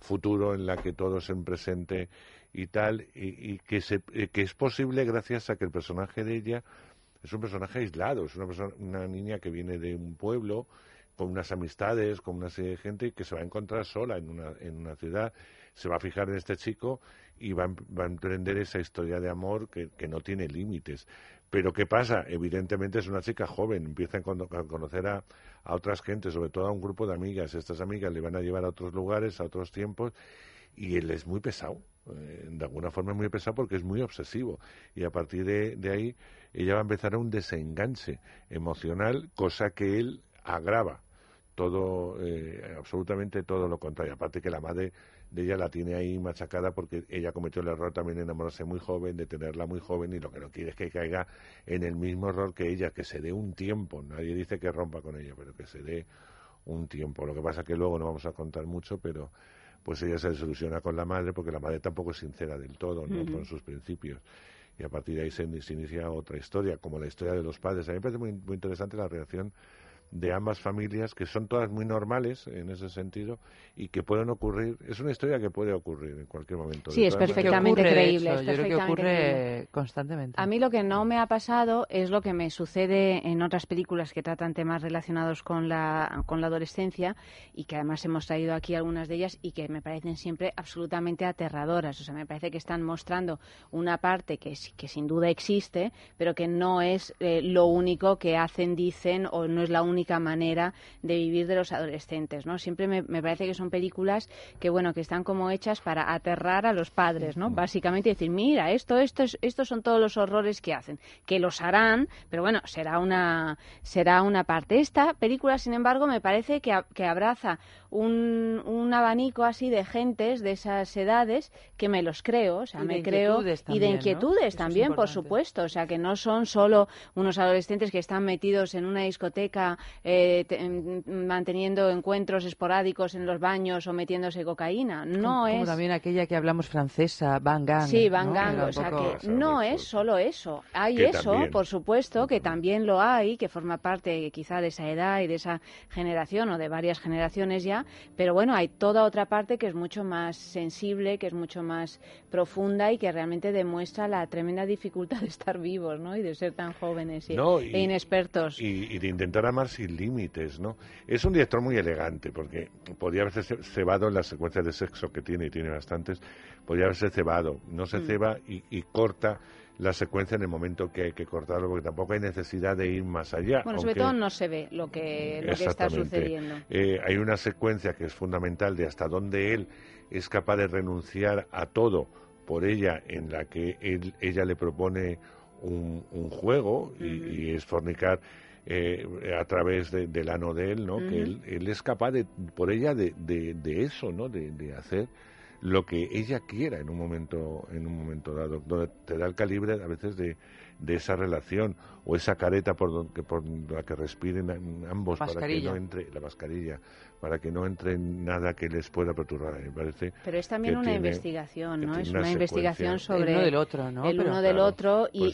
futuro, en la que todo es en presente y tal, y, y que, se, eh, que es posible gracias a que el personaje de ella es un personaje aislado, es una, persona, una niña que viene de un pueblo con unas amistades, con una serie de gente que se va a encontrar sola en una, en una ciudad, se va a fijar en este chico y va em- va a emprender esa historia de amor que, que no tiene límites. Pero ¿qué pasa? Evidentemente es una chica joven, empieza a conocer a, a otras gentes, sobre todo a un grupo de amigas. Estas amigas le van a llevar a otros lugares, a otros tiempos, y él es muy pesado. eh, de alguna forma es muy pesado porque es muy obsesivo. Y a partir de, de ahí ella va a empezar a un desenganche emocional, cosa que él agrava todo, eh, absolutamente todo lo contrario. Aparte que la madre de ella la tiene ahí machacada porque ella cometió el error también de enamorarse muy joven, de tenerla muy joven y lo que no quiere es que caiga en el mismo error que ella, que se dé un tiempo. Nadie dice que rompa con ella, pero que se dé un tiempo. Lo que pasa que luego no vamos a contar mucho, pero pues ella se desilusiona con la madre porque la madre tampoco es sincera del todo ¿no? Con sus principios. Y a partir de ahí se, se inicia otra historia, como la historia de los padres. A mí me parece muy, muy interesante la reacción de ambas familias, que son todas muy normales en ese sentido y que pueden ocurrir. Es una historia que puede ocurrir en cualquier momento. Sí, es perfectamente ocurre, creíble. hecho, es yo creo que ocurre creíble. constantemente. A mí lo que no me ha pasado es lo que me sucede en otras películas que tratan temas relacionados con la, con la adolescencia y que además hemos traído aquí algunas de ellas y que me parecen siempre absolutamente aterradoras. O sea, me parece que están mostrando una parte que, que sin duda existe, pero que no es eh, lo único que hacen, dicen o no es la única manera de vivir de los adolescentes, ¿no? Siempre me, me parece que son películas que, bueno, que están como hechas para aterrar a los padres, ¿no? Básicamente decir, mira, esto, esto, es- estos son todos los horrores que hacen, que los harán, pero bueno, será una, será una parte. Esta película, sin embargo, me parece que, a- que abraza un, un abanico así de gentes de esas edades que me los creo, o sea, Y me creo y de inquietudes también, por supuesto, o sea, que no son solo unos adolescentes que están metidos en una discoteca eh, te- mm, manteniendo encuentros esporádicos en los baños o metiéndose cocaína, no como, es como también aquella que hablamos francesa, Van Gang. Sí, Van ¿no? Gang, o sea que no es solo eso. Hay Que eso, también. por supuesto, que también lo hay, que forma parte quizá de esa edad y de esa generación o de varias generaciones ya, pero bueno, hay toda otra parte que es mucho más sensible, que es mucho más profunda y que realmente demuestra la tremenda dificultad de estar vivos, ¿no? Y de ser tan jóvenes y, No, e inexpertos. Y, y de intentar amar sin límites, ¿no? Es un director muy elegante, porque podría haberse ce- cebado en las secuencias de sexo que tiene, y tiene bastantes, podría haberse cebado. No se Mm. ceba y, y corta la secuencia en el momento que hay que cortarlo, porque tampoco hay necesidad de ir más allá. Bueno, sobre aunque- todo no se ve lo que, lo que está sucediendo. Eh, hay una secuencia que es fundamental de hasta dónde él es capaz de renunciar a todo por ella, en la que él- ella le propone un, un juego y, y es fornicar eh, a través de- del ano de él, ¿no? Que él, él es capaz de, por ella de, de, de eso, ¿no? De, de hacer lo que ella quiera en un momento en un momento dado donde te da el calibre a veces de, de esa relación o esa careta por, don- que, por la que respiren am- ambos para que no entre la mascarilla para que no entre nada que les pueda perturbar me parece Pero es también una tiene- investigación, ¿no? Es una una investigación sobre El uno del otro, ¿no? el Pero- uno del Claro, otro y,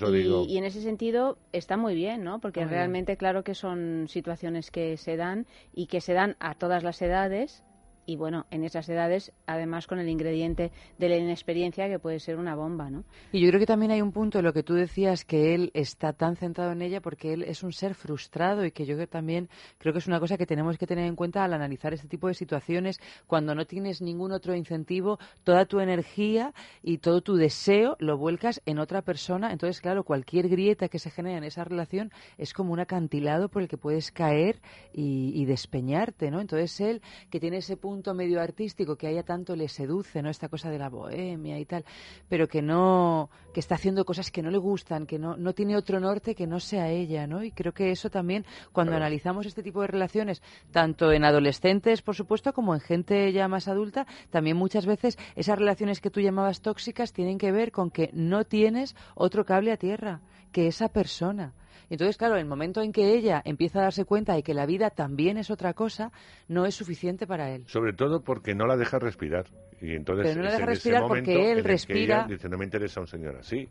y- en ese sentido está muy bien, ¿no? Porque Muy bien. realmente claro que son situaciones que se dan y que se dan a todas las edades y bueno, en esas edades además con el ingrediente de la inexperiencia que puede ser una bomba, ¿no? Y yo creo que también hay un punto lo que tú decías que él está tan centrado en ella porque él es un ser frustrado y que yo también creo que es una cosa que tenemos que tener en cuenta al analizar este tipo de situaciones cuando no tienes ningún otro incentivo, toda tu energía y todo tu deseo lo vuelcas en otra persona. Entonces, claro, cualquier grieta que se genera en esa relación es como un acantilado por el que puedes caer y, y despeñarte, ¿no? Entonces él, que tiene ese punto medio artístico que a ella tanto le seduce, ¿no? Esta cosa de la bohemia y tal, pero que no, que está haciendo cosas que no le gustan, que no, no tiene otro norte que no sea ella, ¿no? Y creo que eso también, cuando Claro. analizamos este tipo de relaciones, tanto en adolescentes, por supuesto, como en gente ya más adulta, también muchas veces esas relaciones que tú llamabas tóxicas tienen que ver con que no tienes otro cable a tierra que esa persona. Y Entonces, claro, el momento en que ella empieza a darse cuenta de que la vida también es otra cosa, no es suficiente para él. sobre todo porque no la deja respirar. Y entonces Pero no la deja respirar porque él respira- dice no me interesa un señor así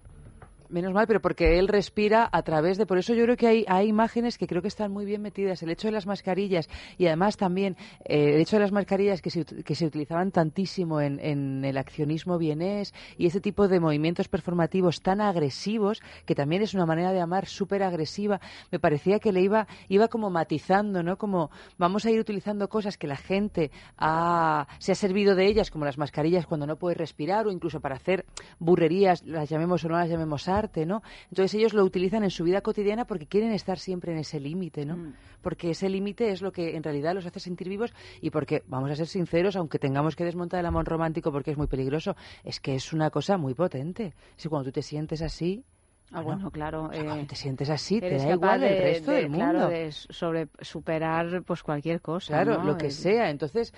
Menos mal, pero porque él respira a través de... Por eso yo creo que hay, hay imágenes que creo que están muy bien metidas. El hecho de las mascarillas y además también eh, el hecho de las mascarillas que se, que se utilizaban tantísimo en, en el accionismo vienés y ese tipo de movimientos performativos tan agresivos, que también es una manera de amar súper agresiva, me parecía que le iba, iba como matizando, ¿no? Como vamos a ir utilizando cosas que la gente ha- se ha servido de ellas, como las mascarillas cuando no puedes respirar o incluso para hacer burrerías, las llamemos o no las llamemos arte, ¿no? Entonces ellos lo utilizan en su vida cotidiana porque quieren estar siempre en ese límite, ¿no? Porque ese límite es lo que en realidad los hace sentir vivos y porque, vamos a ser sinceros, aunque tengamos que desmontar el amor romántico porque es muy peligroso, es que es una cosa muy potente. Si cuando tú te sientes así... Ah, bueno, claro. eh, cuando te sientes así, te da igual el de- resto de- del mundo. Claro, de sobre, superar pues cualquier cosa. Claro, ¿no? lo que Eh, sea. Entonces,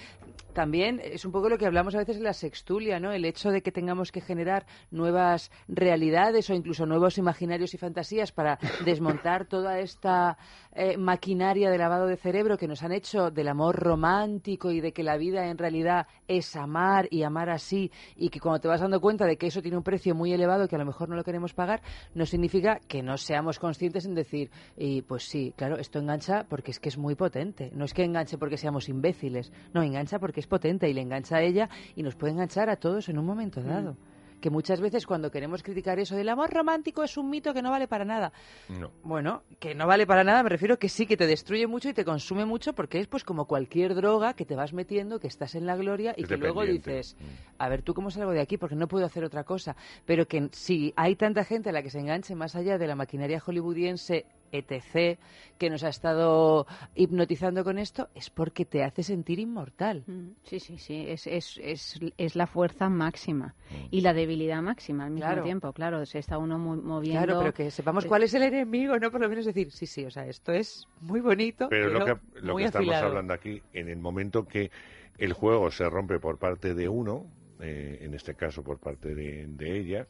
también es un poco lo que hablamos a veces en la sextulia, ¿no? El hecho de que tengamos que generar nuevas realidades o incluso nuevos imaginarios y fantasías para desmontar toda esta eh, maquinaria de lavado de cerebro que nos han hecho del amor romántico y de que la vida en realidad es amar y amar así y que cuando te vas dando cuenta de que eso tiene un precio muy elevado que a lo mejor no lo queremos pagar, no significa que no seamos conscientes en decir, y pues sí, claro, esto engancha porque es que es muy potente. No es que enganche porque seamos imbéciles, no, engancha porque es potente y le engancha a ella y nos puede enganchar a todos en un momento dado. Que muchas veces cuando queremos criticar eso del amor romántico es un mito que no vale para nada. no Bueno, que no vale para nada, me refiero que sí, que te destruye mucho y te consume mucho porque es pues como cualquier droga que te vas metiendo, que estás en la gloria y Es que luego dices, a ver, ¿tú cómo salgo de aquí? Porque no puedo hacer otra cosa. Pero que si hay tanta gente a la que se enganche más allá de la maquinaria hollywoodiense, etc., que nos ha estado hipnotizando con esto, es porque te hace sentir inmortal. Mm, Sí, sí, sí, es, es, es, es la fuerza máxima y la debilidad máxima al mismo Claro. tiempo, claro, se está uno moviendo. Claro, pero que sepamos cuál es el enemigo, ¿no? Por lo menos decir, sí, sí, o sea, esto es muy bonito, Pero pero, lo que, lo muy que estamos afilado. hablando aquí, en el momento que el juego se rompe por parte de uno, eh, en este caso por parte de, de ella,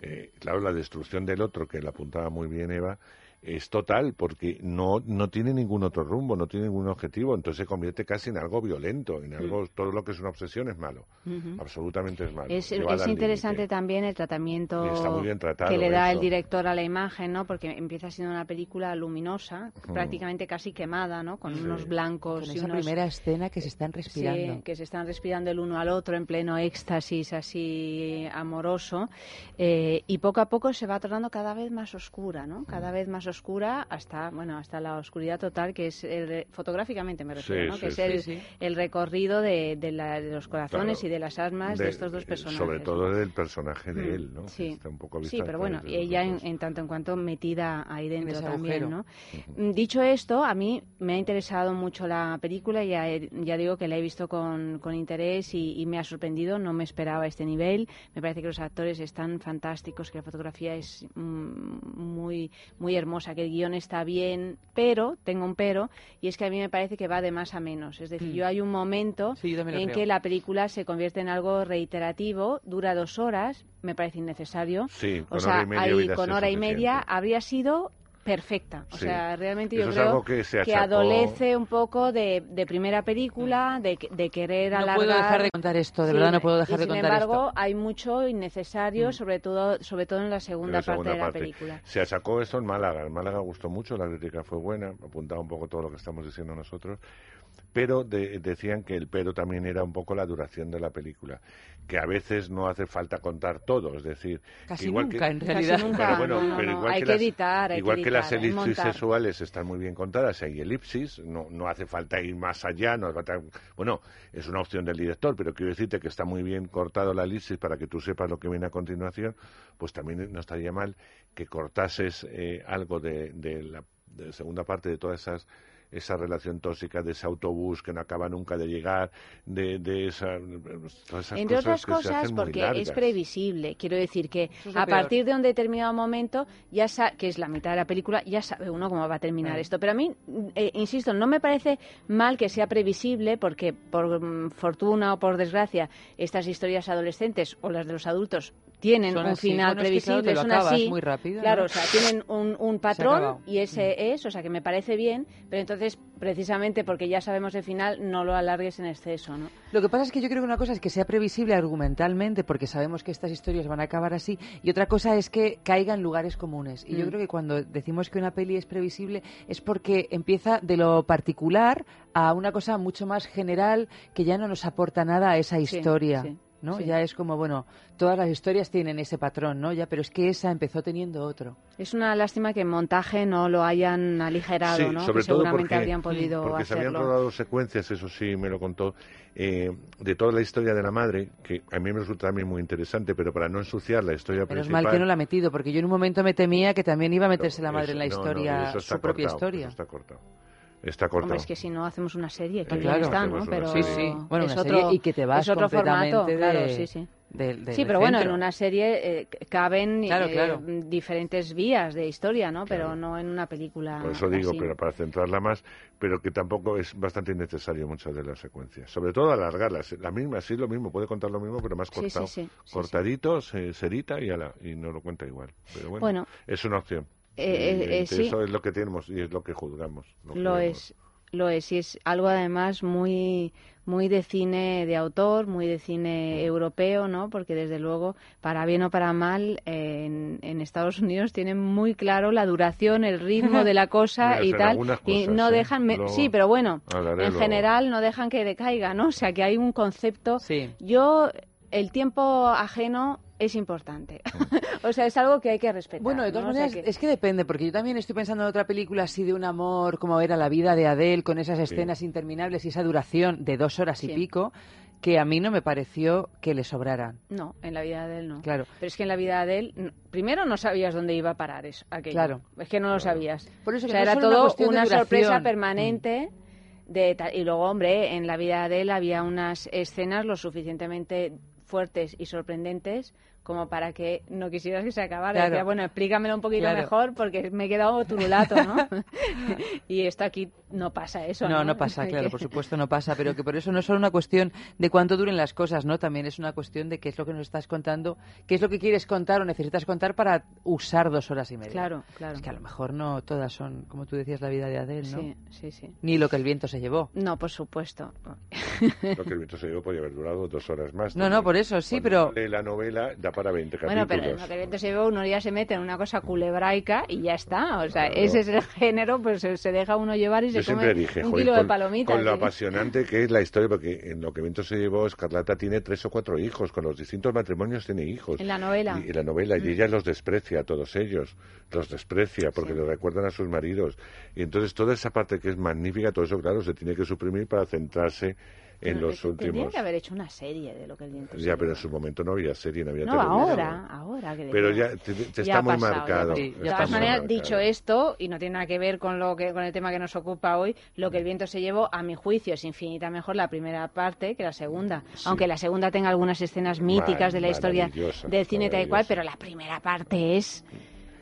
eh, claro, la destrucción del otro, que la apuntaba muy bien Eva, es total, porque no, no tiene ningún otro rumbo, no tiene ningún objetivo, entonces se convierte casi en algo violento, en algo, todo lo que es una obsesión es malo, absolutamente es malo. Es, es interesante también el tratamiento tratado que le da el director a la imagen, ¿no? Porque empieza siendo una película luminosa, Ujú. prácticamente casi quemada, ¿no? Con Sí. unos blancos Con y esa unos... primera escena que se están respirando. Sí, que se están respirando el uno al otro en pleno éxtasis así amoroso eh, y poco a poco se va tornando cada vez más oscura, ¿no? Cada vez más oscura hasta, bueno, hasta la oscuridad total, que es el fotográficamente me refiero, Sí, ¿no? sí, que es sí. el, Sí, el recorrido de, de la- de los corazones Claro. y de las almas de, De- estos dos personajes. Sobre todo del personaje de Mm, él, ¿no? Sí, Está un poco sí pero bueno, ella en, en tanto en cuanto metida ahí dentro también, agujero. ¿no? Mm, Dicho esto, a mí me ha interesado mucho la película, ya, he- ya digo que la he visto con, con interés y, y me ha sorprendido, no me esperaba este nivel, me parece que los actores están fantásticos, que la fotografía es mm, muy, muy hermosa, que el guion está bien, pero, tengo un pero, y es que a mí me parece que va de más a menos, es decir, Mm. yo hay un momento Sí, en creo. que la película se convierte en algo reiterativo, dura dos horas, me parece innecesario. Sí, o con sea, hora y media ahí con hora y media habría sido perfecta. O Sí. sea, realmente yo Eso es creo algo que se achacó- adolece un poco de, de primera película, de, de querer No alargar. puedo dejar de contar esto, de verdad no puedo dejar y de contar Sin embargo, esto. Mm. hay mucho innecesario, sobre todo sobre todo en la En segunda, la segunda parte de la película. Se achacó esto en Málaga. En Málaga gustó mucho, la crítica fue buena, apuntaba un poco todo lo que estamos diciendo nosotros, pero de- decían que el pero también era un poco la duración de la película, que a veces no hace falta contar todo, es decir, que Casi igual nunca, que, en realidad. Casi nunca, pero bueno, no, no, pero no. igual Hay que, que las, editar, hay que igual que las editar, hay elipsis montar. sexuales están muy bien contadas, hay elipsis, no, no hace falta ir más allá, no hace falta- bueno, es una opción del director, pero quiero decirte que está muy bien cortado la elipsis para que tú sepas lo que viene a continuación, pues también no estaría mal que cortases eh, algo de, de la de la segunda parte de todas esas esa relación tóxica de ese autobús que no acaba nunca de llegar, de, de esa, todas esas Entre otras cosas que se cosas, hacen muy porque es previsible. Quiero decir que es a peor. partir de un determinado momento, ya sa- que es la mitad de la película, ya sabe uno cómo va a terminar Mm. esto. Pero a mí, eh, insisto, no me parece mal que sea previsible, porque por mm, fortuna o por desgracia, estas historias adolescentes o las de los adultos tienen Son un así. final Bueno, es que, claro, previsible, te lo son así. muy rápido, Claro, ¿no? o sea, tienen un, patrón y ese es, o sea, que me parece bien, pero entonces, precisamente porque ya sabemos el final, no lo alargues en exceso, ¿no? Lo que pasa es que yo creo que una cosa es que sea previsible argumentalmente, porque sabemos que estas historias van a acabar así, y otra cosa es que caiga en lugares comunes. Y yo Mm. creo que cuando decimos que una peli es previsible es porque empieza de lo particular a una cosa mucho más general que ya no nos aporta nada a esa Sí, historia. sí, ¿no? sí. Ya es como, bueno, todas las historias tienen ese patrón, ¿no? Ya, pero es que esa empezó teniendo otro. Es una lástima que en montaje no lo hayan aligerado, Sí, ¿no? sobre que todo seguramente porque, habrían podido porque se habían hacerlo. rodado secuencias, eso sí me lo contó, eh, de toda la historia de la madre, que a mí me resulta también muy interesante, pero para no ensuciar la historia Menos principal... mal que no la ha metido, porque yo en un momento me temía que también iba a meterse la madre eso- en la no, no, historia, su propia cortado, historia. eso está cortado. Está cortado. Hombre, es que si no hacemos una serie, que bien claro. está, ¿no? Pero. Sí, sí. Bueno, es una otro, serie y que te vas es otro completamente formato, de- claro, sí, sí. del- del sí, pero bueno, en una serie eh, caben Claro, eh, claro. diferentes vías de historia, ¿no? Pero no en una película. Por eso digo, así. pero para centrarla más, pero que tampoco es bastante innecesario muchas de las secuencias. Sobre todo alargarlas. La misma, sí, lo mismo, puede contar lo mismo, pero más cortado. sí, sí, sí. Cortadito, se, edita y, ala, y no lo cuenta igual. Pero bueno, Bueno. es una opción. Eh, eh, eh, sí. Eso es lo que tenemos y es lo que juzgamos. Lo es, lo es. Y es algo además muy, muy de cine de autor, muy de cine europeo, ¿no? Porque desde luego, para bien o para mal, eh, en, en Estados Unidos tienen muy claro la duración, el ritmo de la cosa Mira, y tal. algunas y cosas, no ¿eh? dejan, me- Luego sí, pero bueno, hablaré en luego. general no dejan que decaiga, ¿no? O sea, que hay un concepto. Yo, el tiempo ajeno es importante. o sea, es algo que hay que respetar. Bueno, de todas ¿no? O sea maneras, que- es que depende, porque yo también estoy pensando en otra película así de un amor, como era La vida de Adele, con esas escenas interminables y esa duración de dos horas y pico, que a mí no me pareció que le sobraran. No, en la vida de él no. Claro. Pero es que en la vida de él, primero no sabías dónde iba a parar eso, aquello. Claro. Es que no lo sabías. Por eso o que sea, no era una todo de una sorpresa duración. permanente. De y luego, hombre, en la vida de él había unas escenas lo suficientemente fuertes y sorprendentes como para que no quisieras que se acabara. Claro. Decía, bueno, explícamelo un poquito Claro. mejor porque me he quedado turulato, ¿no? y esto aquí no pasa eso, ¿no? No, no pasa, claro, por supuesto no pasa, pero que por eso no es solo una cuestión de cuánto duren las cosas, ¿no? También es una cuestión de qué es lo que nos estás contando, qué es lo que quieres contar o necesitas contar para usar dos horas y media. Claro, claro. Es que a lo mejor no todas son, como tú decías, la vida de Adele, ¿no? Sí, sí, sí. Ni lo que el viento se llevó. No, por supuesto. Lo que el viento se dio podía haber durado dos horas más. No, no, por eso, sí, Cuando pero- la novela da para 20 Bueno, pero en capítulos. lo que viento se llevó uno ya se mete en una cosa culebraica y ya está. O sea, Claro. ese es el género, pues se, deja uno llevar y Yo se come dije, un kilo con, de palomitas. con lo ¿sí? apasionante que es la historia, porque en lo que Viento se llevó, Escarlata tiene tres o cuatro hijos, con los distintos matrimonios tiene hijos. En la novela. Y, y la novela, y Mm. ella los desprecia a todos ellos, los desprecia porque le recuerdan a sus maridos. Y entonces toda esa parte que es magnífica, todo eso, claro, se tiene que suprimir para centrarse en Pero los te- Tendría que haber hecho una serie de lo que el viento se Ya, pero en su momento no había serie, no había No, televisión. ahora, ahora que Pero ya te, te Ya está muy pasado, marcado. De todas maneras, dicho esto, y no tiene nada que ver con lo que con el tema que nos ocupa hoy, lo que el viento se llevó, a mi juicio, es infinita mejor la primera parte que la segunda. Aunque la segunda tenga algunas escenas míticas de la historia del cine tal y cual, pero la primera parte es...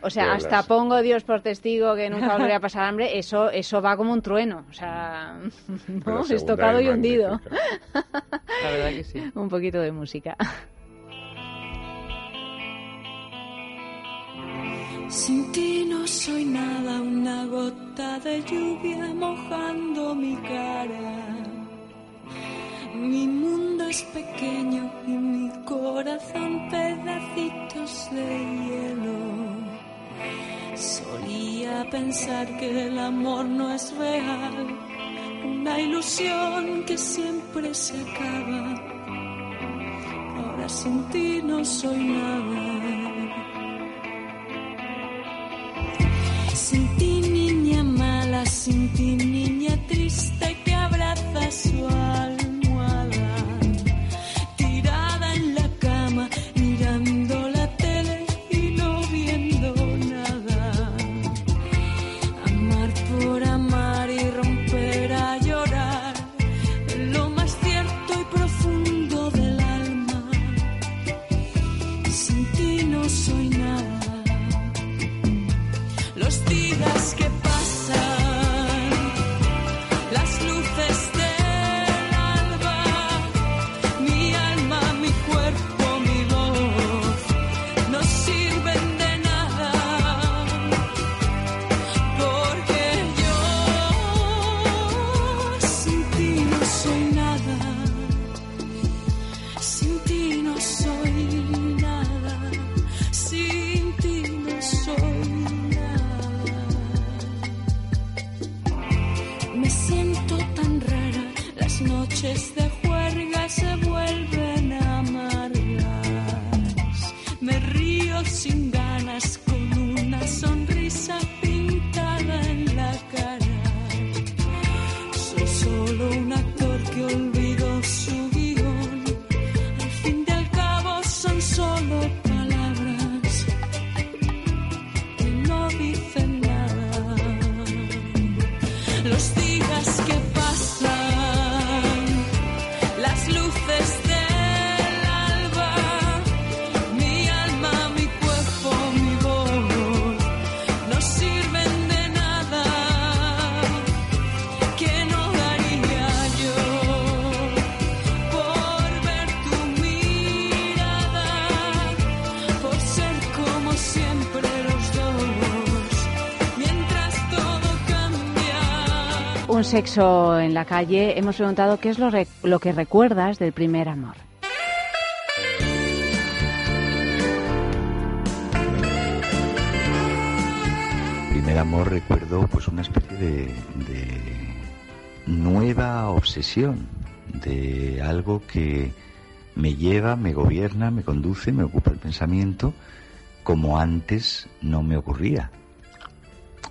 O sea, hasta pongo Dios por testigo que nunca volveré a pasar hambre, eso eso va como un trueno. O sea, ¿no? la es segunda tocado es y hundido. La verdad que sí. un poquito de música. Sin ti no soy nada, una gota de lluvia mojando mi cara. Mi mundo es pequeño y mi corazón pedacitos de hielo. Solía pensar que el amor no es real, una ilusión que siempre se acaba. Ahora sin ti no soy nada. Sin ti niña mala, sin ti niña triste que abraza su almohada. Sexo en la calle. Hemos preguntado qué es lo, lo que recuerdas del primer amor. primer amor recuerdo pues una especie de, de nueva obsesión, de algo que me lleva, me gobierna, me conduce, me ocupa el pensamiento, como antes no me ocurría.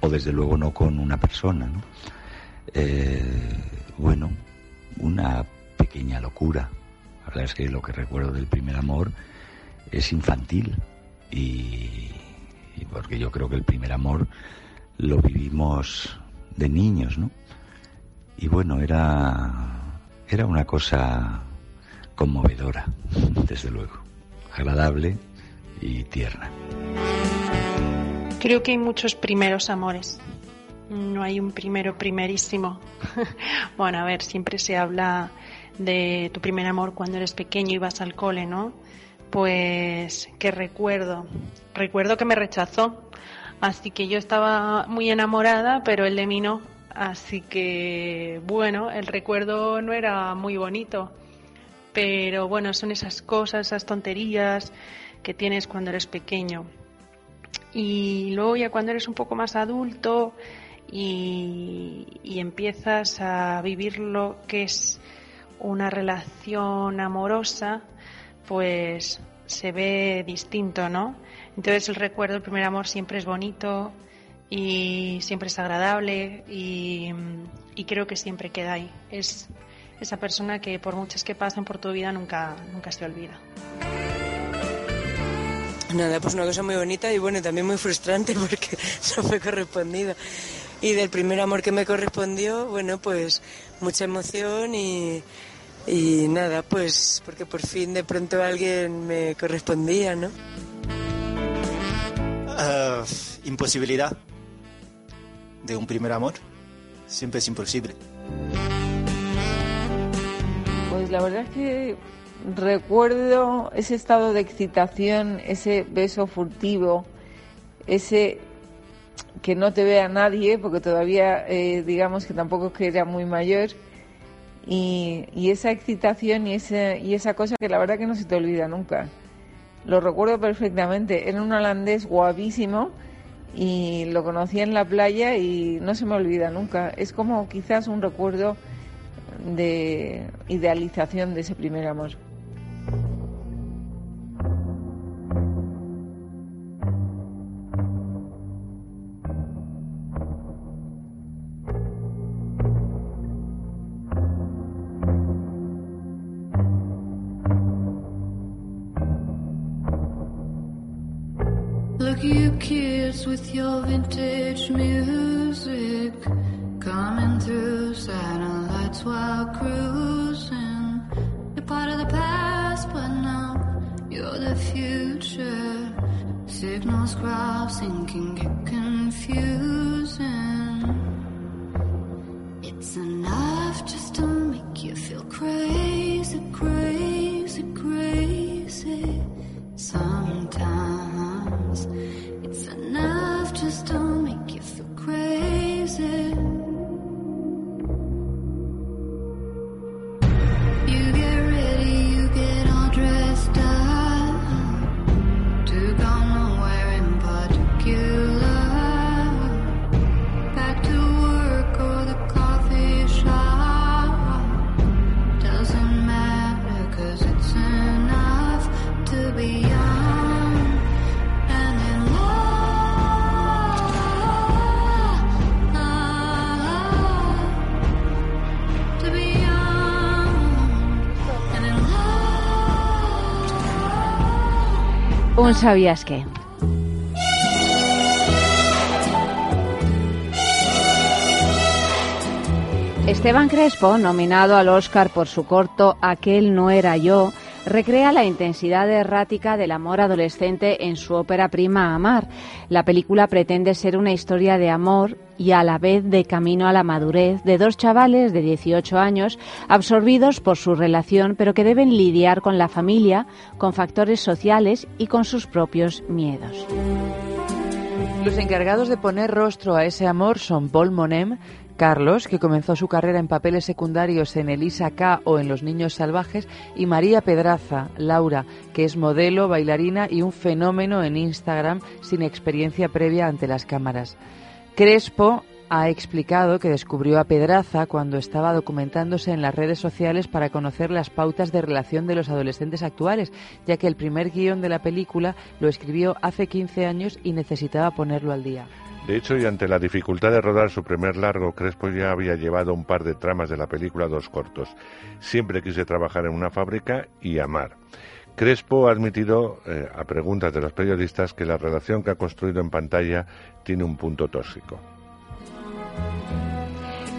O desde luego no con una persona, ¿no? Eh, bueno, una pequeña locura. La verdad es que lo que recuerdo del primer amor es infantil y, y porque yo creo que el primer amor lo vivimos de niños, ¿no? Y bueno, era, era una cosa conmovedora, desde luego, agradable y tierna. Creo que hay muchos primeros amores. No hay un primero primerísimo. bueno, a ver, siempre se habla de tu primer amor cuando eres pequeño y vas al cole, ¿no? Pues, ¿qué recuerdo? Recuerdo que me rechazó. Así que yo estaba muy enamorada, pero él de mí no. Así que, bueno, el recuerdo no era muy bonito. Pero bueno, son esas cosas, esas tonterías que tienes cuando eres pequeño. Y luego ya cuando eres un poco más adulto y, y empiezas a vivir lo que es una relación amorosa, pues se ve distinto, ¿no? Entonces el recuerdo del primer amor siempre es bonito y siempre es agradable y, creo que siempre queda ahí. Es esa persona que por muchas que pasen por tu vida nunca, nunca se olvida. Nada, pues una cosa muy bonita y bueno, también muy frustrante porque no fue correspondido. Y del primer amor que me correspondió, bueno, pues mucha emoción y, y nada, pues porque por fin de pronto alguien me correspondía, ¿no? Ah, imposibilidad de un primer amor. Siempre es imposible. Pues la verdad es que recuerdo ese estado de excitación, ese beso furtivo, ese que no te vea nadie, porque todavía eh, digamos que tampoco es que era muy mayor, y, y esa excitación y, ese, y esa cosa que la verdad que no se te olvida nunca. Lo recuerdo perfectamente, era un holandés guapísimo y lo conocí en la playa y no se me olvida nunca. Es como quizás un recuerdo de idealización de ese primer amor. With your vintage music coming through satellites while cruising. You're part of the past, but now you're the future. Signals crossing can get confusing. It's enough just to make you feel crazy, crazy, crazy. Sometimes it's enough just to make you feel crazy. Sabías qué. Esteban Crespo, nominado al Oscar por su corto Aquel no era yo, recrea la intensidad errática del amor adolescente en su ópera prima Amar. La película pretende ser una historia de amor y a la vez de camino a la madurez de dos chavales de 18 años absorbidos por su relación pero que deben lidiar con la familia, con factores sociales y con sus propios miedos. Los encargados de poner rostro a ese amor son Paul Monem, Carlos, que comenzó su carrera en papeles secundarios en Elisa K o en Los Niños Salvajes, y María Pedraza, Laura, que es modelo, bailarina y un fenómeno en Instagram sin experiencia previa ante las cámaras. Crespo ha explicado que descubrió a Pedraza cuando estaba documentándose en las redes sociales para conocer las pautas de relación de los adolescentes actuales, ya que el primer guion de la película lo escribió hace 15 años y necesitaba ponerlo al día. De hecho, y ante la dificultad de rodar su primer largo, Crespo ya había llevado un par de tramas de la película a dos cortos. Siempre quise trabajar en una fábrica y amar. Crespo ha admitido, eh, a preguntas de los periodistas, que la relación que ha construido en pantalla tiene un punto tóxico.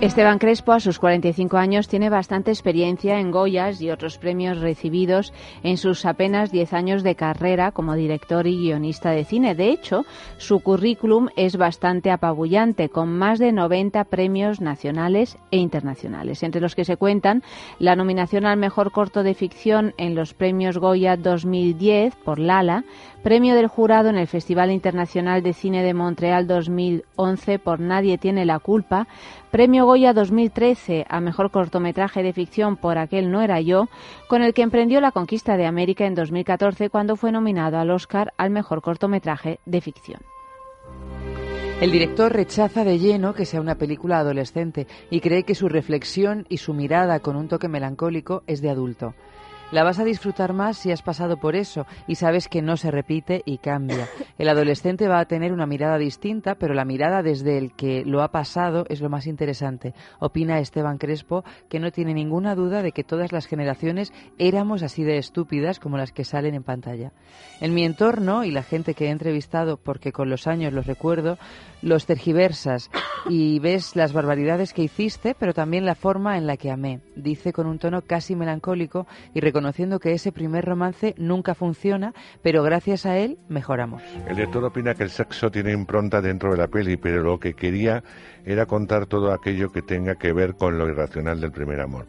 Esteban Crespo, a sus 45 años, tiene bastante experiencia en Goyas y otros premios recibidos en sus apenas 10 años de carrera como director y guionista de cine. De hecho, su currículum es bastante apabullante, con más de 90 premios nacionales e internacionales, entre los que se cuentan la nominación al mejor corto de ficción en los premios Goya 2010 por Lala, premio del jurado en el Festival Internacional de Cine de Montreal 2011 por Nadie tiene la culpa, premio Goya 2013 a Mejor Cortometraje de Ficción por Aquel no era yo, con el que emprendió la conquista de América en 2014 cuando fue nominado al Oscar al Mejor Cortometraje de Ficción. El director rechaza de lleno que sea una película adolescente y cree que su reflexión y su mirada con un toque melancólico es de adulto. La vas a disfrutar más si has pasado por eso y sabes que no se repite y cambia. El adolescente va a tener una mirada distinta, pero la mirada desde el que lo ha pasado es lo más interesante. Opina Esteban Crespo que no tiene ninguna duda de que todas las generaciones éramos así de estúpidas como las que salen en pantalla. En mi entorno y la gente que he entrevistado, porque con los años los recuerdo, los tergiversas y ves las barbaridades que hiciste, pero también la forma en la que amé. Dice con un tono casi melancólico y reconociendo que ese primer romance nunca funciona, pero gracias a él mejoramos. El lector opina que el sexo tiene impronta dentro de la peli, pero lo que quería era contar todo aquello que tenga que ver con lo irracional del primer amor,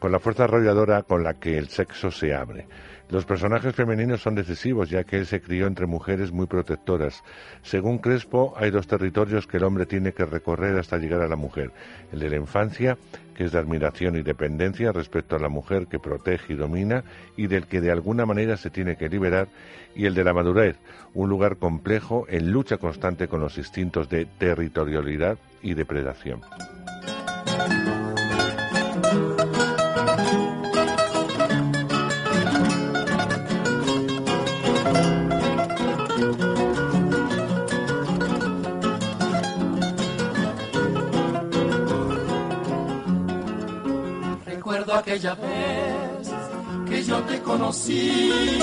con la fuerza arrolladora con la que el sexo se abre. Los personajes femeninos son decisivos, ya que él se crió entre mujeres muy protectoras. Según Crespo, hay dos territorios que el hombre tiene que recorrer hasta llegar a la mujer. El de la infancia, que es de admiración y dependencia respecto a la mujer que protege y domina, y del que de alguna manera se tiene que liberar, y el de la madurez, un lugar complejo en lucha constante con los instintos de territorialidad y depredación. Aquella vez que yo te conocí.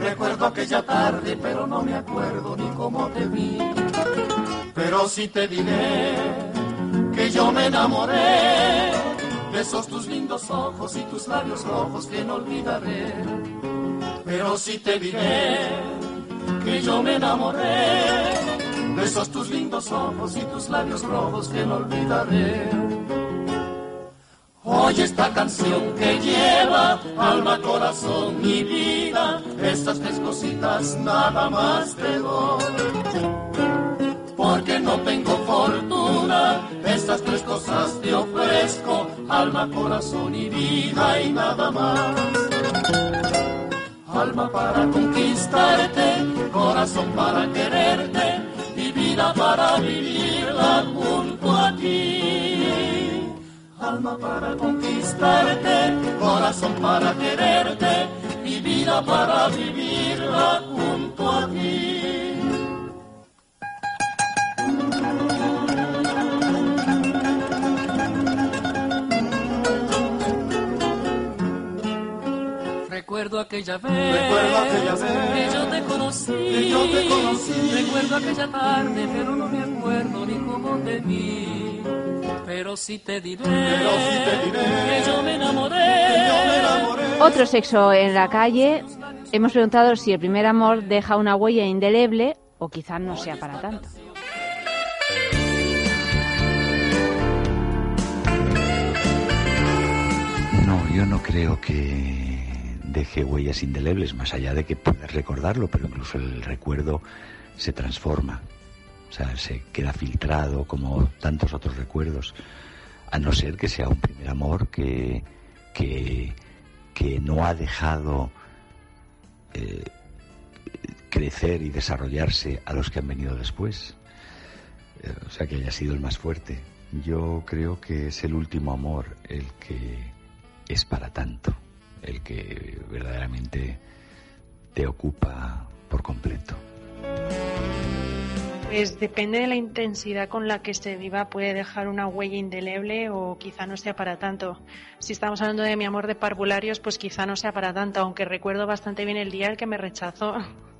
Recuerdo aquella tarde, pero no me acuerdo ni cómo te vi. Pero sí te diré que yo me enamoré de esos tus lindos ojos y tus labios rojos que no olvidaré. Pero sí te diré que yo me enamoré de esos tus lindos ojos y tus labios rojos que no olvidaré. Oye esta canción que lleva alma, corazón y vida, estas tres cositas nada más te doy. Porque no tengo fortuna, estas tres cosas te ofrezco, alma, corazón y vida y nada más. Alma para conquistarte, corazón para quererte y vida para vivirla junto a ti alma para conquistarte, corazón para quererte y vida para vivirla junto a ti. Recuerdo aquella vez, Recuerdo aquella vez que yo te conocí, que yo te conocí. Recuerdo aquella tarde, pero no me acuerdo ni cómo te vi. Pero sí te diré, que yo me enamoré. Otro sexo en la calle. Hemos preguntado si el primer amor deja una huella indeleble o quizás no sea para tanto. No, yo no creo que deje huellas indelebles, más allá de que puedas recordarlo, pero incluso el recuerdo se transforma. O sea, se queda filtrado como tantos otros recuerdos, a no ser que sea un primer amor que, que, que no ha dejado eh, crecer y desarrollarse a los que han venido después. Eh, o sea, que haya sido el más fuerte. Yo creo que es el último amor el que es para tanto, el que verdaderamente te ocupa por completo. Pues depende de la intensidad con la que se viva, puede dejar una huella indeleble o quizá no sea para tanto. Si estamos hablando de mi amor de parvularios, pues quizá no sea para tanto, aunque recuerdo bastante bien el día en que me rechazó.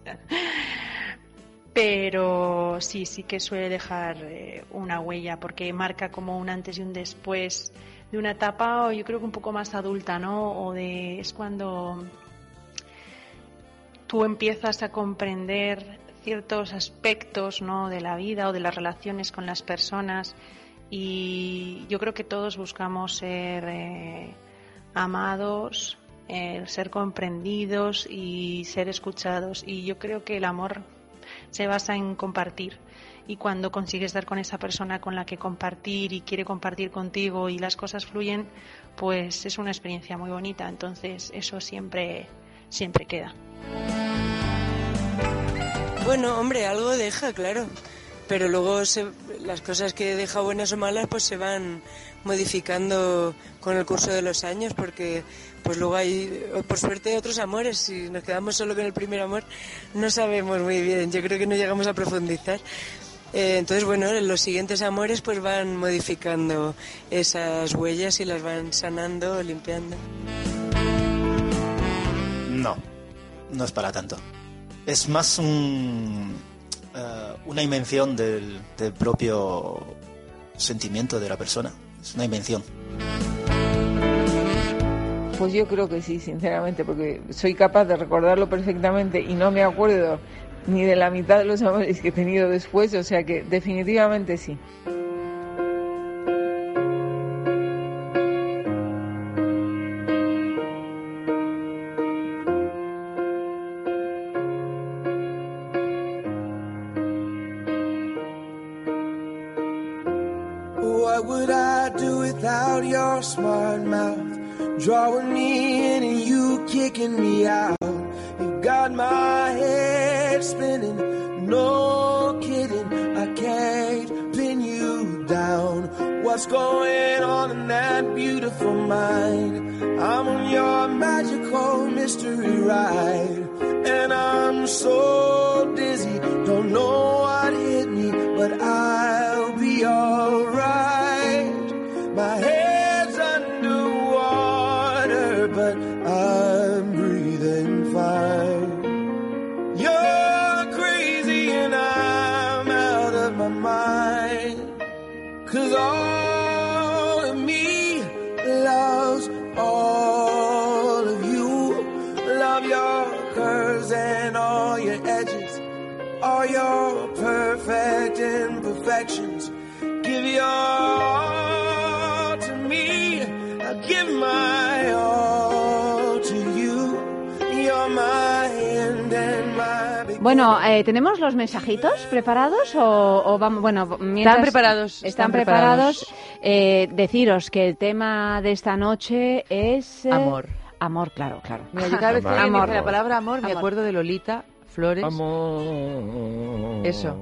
Pero sí, sí que suele dejar eh, una huella porque marca como un antes y un después de una etapa, yo creo que un poco más adulta, ¿no? O de es cuando tú empiezas a comprender ciertos aspectos ¿no? de la vida o de las relaciones con las personas y yo creo que todos buscamos ser eh, amados, eh, ser comprendidos y ser escuchados y yo creo que el amor se basa en compartir. Y cuando consigues dar con esa persona con la que compartir y quiere compartir contigo y las cosas fluyen, pues es una experiencia muy bonita. Entonces eso siempre, siempre queda. Bueno, hombre, algo deja, claro. Pero luego se- las cosas que deja buenas o malas pues se van modificando con el curso de los años porque pues luego hay, por suerte, otros amores. Si nos quedamos solo con el primer amor no sabemos muy bien. Yo creo que no llegamos a profundizar. Eh, entonces, bueno, los siguientes amores pues van modificando esas huellas y las van sanando, limpiando. No, no es para tanto. Es más un, eh, una invención del, del propio sentimiento de la persona. Es una invención. Pues yo creo que sí, sinceramente, porque soy capaz de recordarlo perfectamente y no me acuerdo ni de la mitad de los amores que he tenido después, o sea que definitivamente sí. Beautiful mind? I'm on your magical mystery ride. And I'm so Bueno, eh, ¿tenemos los mensajitos preparados o, o vamos? Bueno, mientras Están preparados, Están, están preparados. preparados. Eh, deciros que el tema de esta noche es eh, Amor. Amor, claro, claro. Mira, yo cada vez que Amor. alguien dice la palabra amor, me acuerdo de Lolita Flores. Amor. Eso.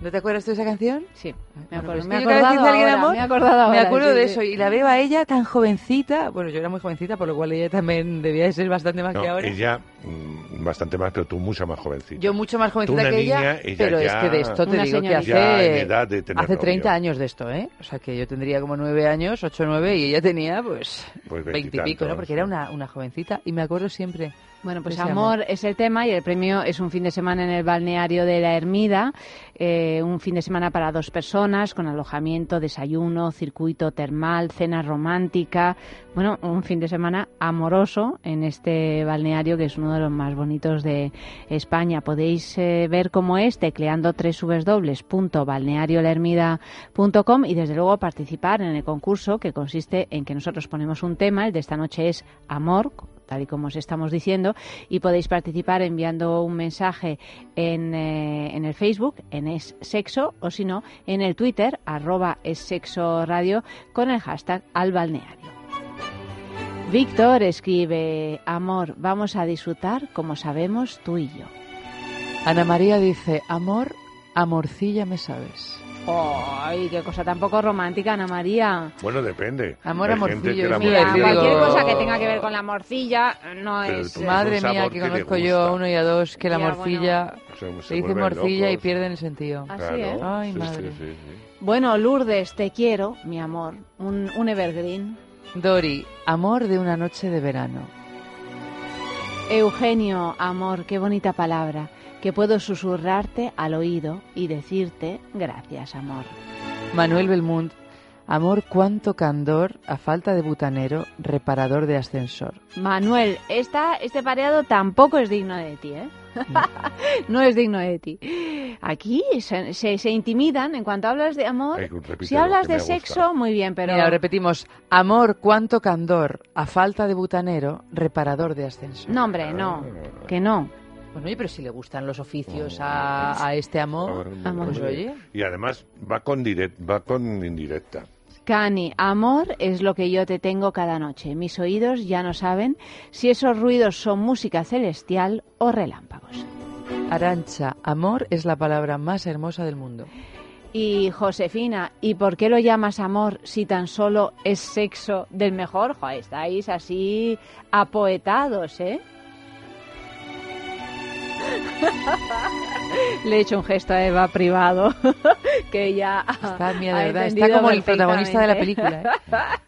¿No te acuerdas tú de esa canción? Sí, me acuerdo. acuerdo. Me acordado me acuerdo sí, de sí. eso. Y la veo a ella tan jovencita. Bueno, yo era muy jovencita, por lo cual ella también debía de ser bastante más No, que ahora. ella bastante más, pero tú mucho más jovencita. Yo mucho más jovencita que ella, niña, ella pero es que de esto te digo que hace, edad de tener hace 30 novio. años de esto, ¿eh? O sea que yo tendría como 9 años, 8 o 9, y ella tenía pues Pues 20 y pico, ¿no? Porque era una, una jovencita y me acuerdo siempre. Bueno, pues amor, es el tema y el premio es un fin de semana en el balneario de la Ermida, eh, un fin de semana para dos personas con alojamiento, desayuno, circuito termal, cena romántica, bueno, un fin de semana amoroso en este balneario que es uno de los más bonitos de España. Podéis eh, ver cómo es tecleando www.balneariolahermida.com y desde luego participar en el concurso que consiste en que nosotros ponemos un tema, el de esta noche es amor, tal y como os estamos diciendo, y podéis participar enviando un mensaje en, eh, en el Facebook, en Es Sexo, o si no, en el Twitter, arroba Es Sexo Radio, con el hashtag al balneario. Víctor escribe, amor, vamos a disfrutar como sabemos tú y yo. Ana María dice, amor, amorcilla me sabes. ¡Ay, qué cosa tan poco romántica, Ana María! Bueno, depende. Amor, Hay amorcillo, gente que la mira, morcilla Cualquier cosa que tenga que ver con la morcilla no Pero es... Madre mía, que conozco yo a uno y a dos que la morcilla Se- vuelven morcilla y locos. pierden el sentido. Así, Claro, ¿eh? Ay, sí, madre. sí, sí, sí. Bueno, Lourdes, te quiero, mi amor. Un, un evergreen. Dori, amor de una noche de verano. Eugenio, amor, qué bonita palabra. Que puedo susurrarte al oído y decirte gracias, amor. Manuel Belmont, amor cuánto candor, a falta de butanero, reparador de ascensor. Manuel, esta, este pareado tampoco es digno de ti, ¿eh? no es digno de ti. Aquí se, se- se intimidan en cuanto hablas de amor. Si hablas de sexo, muy bien, pero... Mira, repetimos, amor cuánto candor, a falta de butanero, reparador de ascensor. No, hombre, no. Que no. Bueno, oye, pero si le gustan los oficios a, a este amor, pues oye. Y además va con, direct, va con indirecta. Cani, amor es lo que yo te tengo cada noche. Mis oídos ya no saben si esos ruidos son música celestial o relámpagos. Arancha, amor es la palabra más hermosa del mundo. Y Josefina, ¿y por qué lo llamas amor si tan solo es sexo del mejor? Joder, estáis así apoetados, ¿eh? Le he hecho un gesto a Eva privado que ya Está, ha de verdad, está como el protagonista de la película. ¿eh?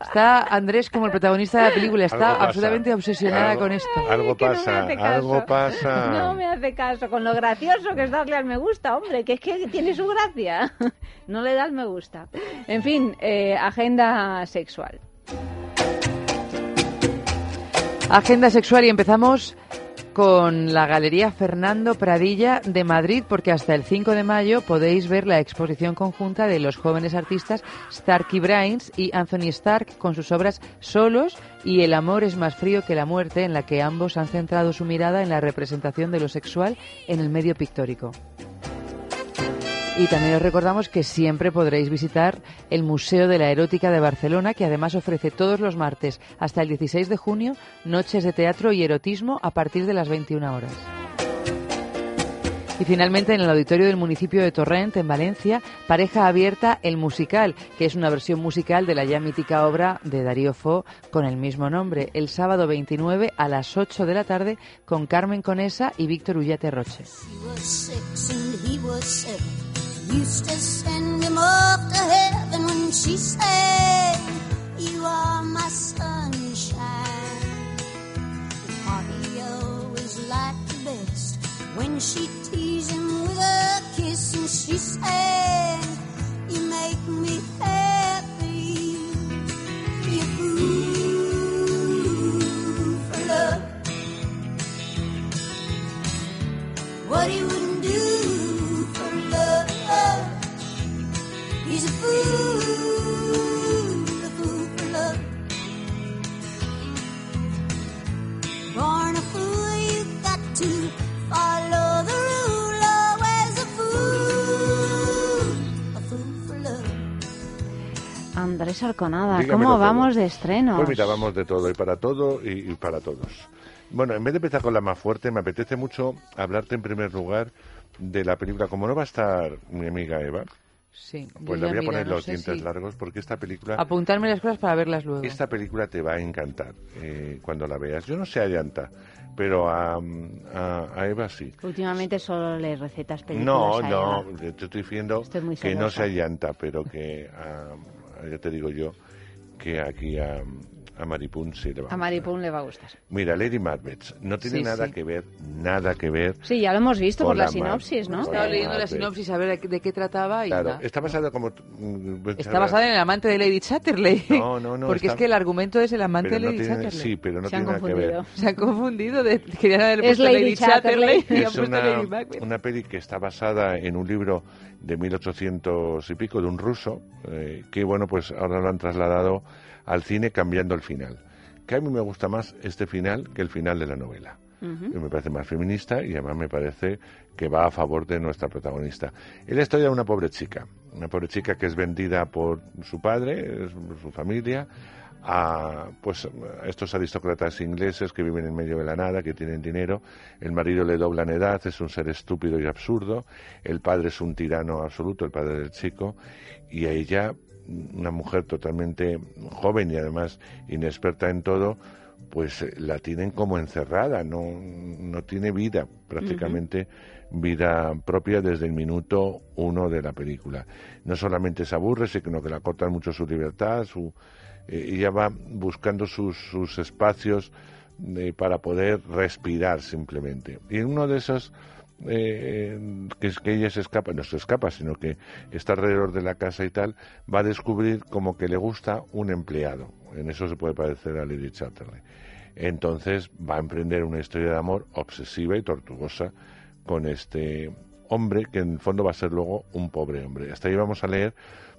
Está Andrés como el protagonista de la película, está absolutamente obsesionada Algo- con esto. Algo que no pasa, hace caso. algo pasa. No me hace caso, con lo gracioso que es darle al me gusta, hombre, que es que tiene su gracia. No le da el me gusta. En fin, eh, agenda sexual. Agenda sexual y empezamos con la Galería Fernando Pradilla de Madrid, porque hasta el 5 de mayo podéis ver la exposición conjunta de los jóvenes artistas Starkey Brains y Anthony Stark con sus obras Solos y El amor es más frío que la muerte, en la que ambos han centrado su mirada en la representación de lo sexual en el medio pictórico. Y también os recordamos que siempre podréis visitar el Museo de la Erótica de Barcelona, que además ofrece todos los martes hasta el 16 de junio noches de teatro y erotismo a partir de las 21 horas. Y finalmente, en el auditorio del municipio de Torrent, en Valencia, Pareja Abierta, el musical, que es una versión musical de la ya mítica obra de Darío Fo con el mismo nombre, el sábado 29 a las 8 de la tarde con Carmen Conesa y Víctor Ullate Roche. Used to send him off to heaven when she said, You are my sunshine. He always liked the best when she teased him with a kiss and she said, You make me happy. You fool for love. What he wouldn't He's a fool, a fool for love. Born a fool, you got to follow the rule. Always a fool, a fool for love. Andrés Arconada, Dígamelo ¿cómo todo. vamos de estrenos? Pues mira, vamos de todo y para todo y, y para todos. Bueno, en vez de empezar con la más fuerte, me apetece mucho hablarte en primer lugar de la película. Como no va a estar mi amiga Eva, Sí, pues le voy a mira, poner no los dientes si- largos porque esta película Apuntarme las cosas para verlas luego. esta película te va a encantar eh, cuando la veas. Yo no sé a Llanta, pero a, a, a Eva sí. Últimamente solo le recetas películas No, a no, te estoy diciendo Estoy que no celosa. sea llanta, pero que, a- ya te digo yo, que aquí a, a Maripun sí le va A Maripun le va a gustar. Mira, Lady Macbeth no tiene Sí, nada sí. que ver, nada que ver. Sí, ya lo hemos visto por la, la sinopsis, ¿no? Estaba leyendo la sinopsis a ver de qué- trataba y Claro, nada. está basada como... mm, Está basada en el amante de Lady Chatterley. No, no, no, Porque está- es que el argumento es el amante Pero de no Lady tiene- Chatterley. sí, pero no Se tiene nada que ver. confundido. Se han confundido. De, querían haber Es puesto Lady Lady Chatterley y han Es puesto una, Lady Macbeth. una peli que está basada en un libro de 1800 y pico de un ruso, eh, que bueno, pues ahora lo han trasladado al cine cambiando el final. Que a mí me gusta más este final que el final de la novela. Me parece más feminista y además me parece que va a favor de nuestra protagonista. Es la historia de una pobre chica, una pobre chica que es vendida por su padre, su familia, a pues a estos aristócratas ingleses que viven en medio de la nada, que tienen dinero, el marido le dobla en edad, es un ser estúpido y absurdo, el padre es un tirano absoluto, el padre del chico, y a ella, una mujer totalmente joven y además inexperta en todo, pues eh, la tienen como encerrada, no, no tiene vida, prácticamente vida propia desde el minuto uno de la película. No solamente se aburre, sino que la cortan mucho su libertad, su, eh, ella va buscando sus, sus espacios eh, para poder respirar simplemente. Y en uno de esos eh, que que ella se escapa, no se escapa, sino que está alrededor de la casa y tal, va a descubrir como que le gusta un empleado. En eso se puede parecer a Lady Chatterley. Entonces va a emprender una historia de amor obsesiva y tortuosa con este hombre que en el fondo va a ser luego un pobre hombre. Hasta ahí vamos a leer,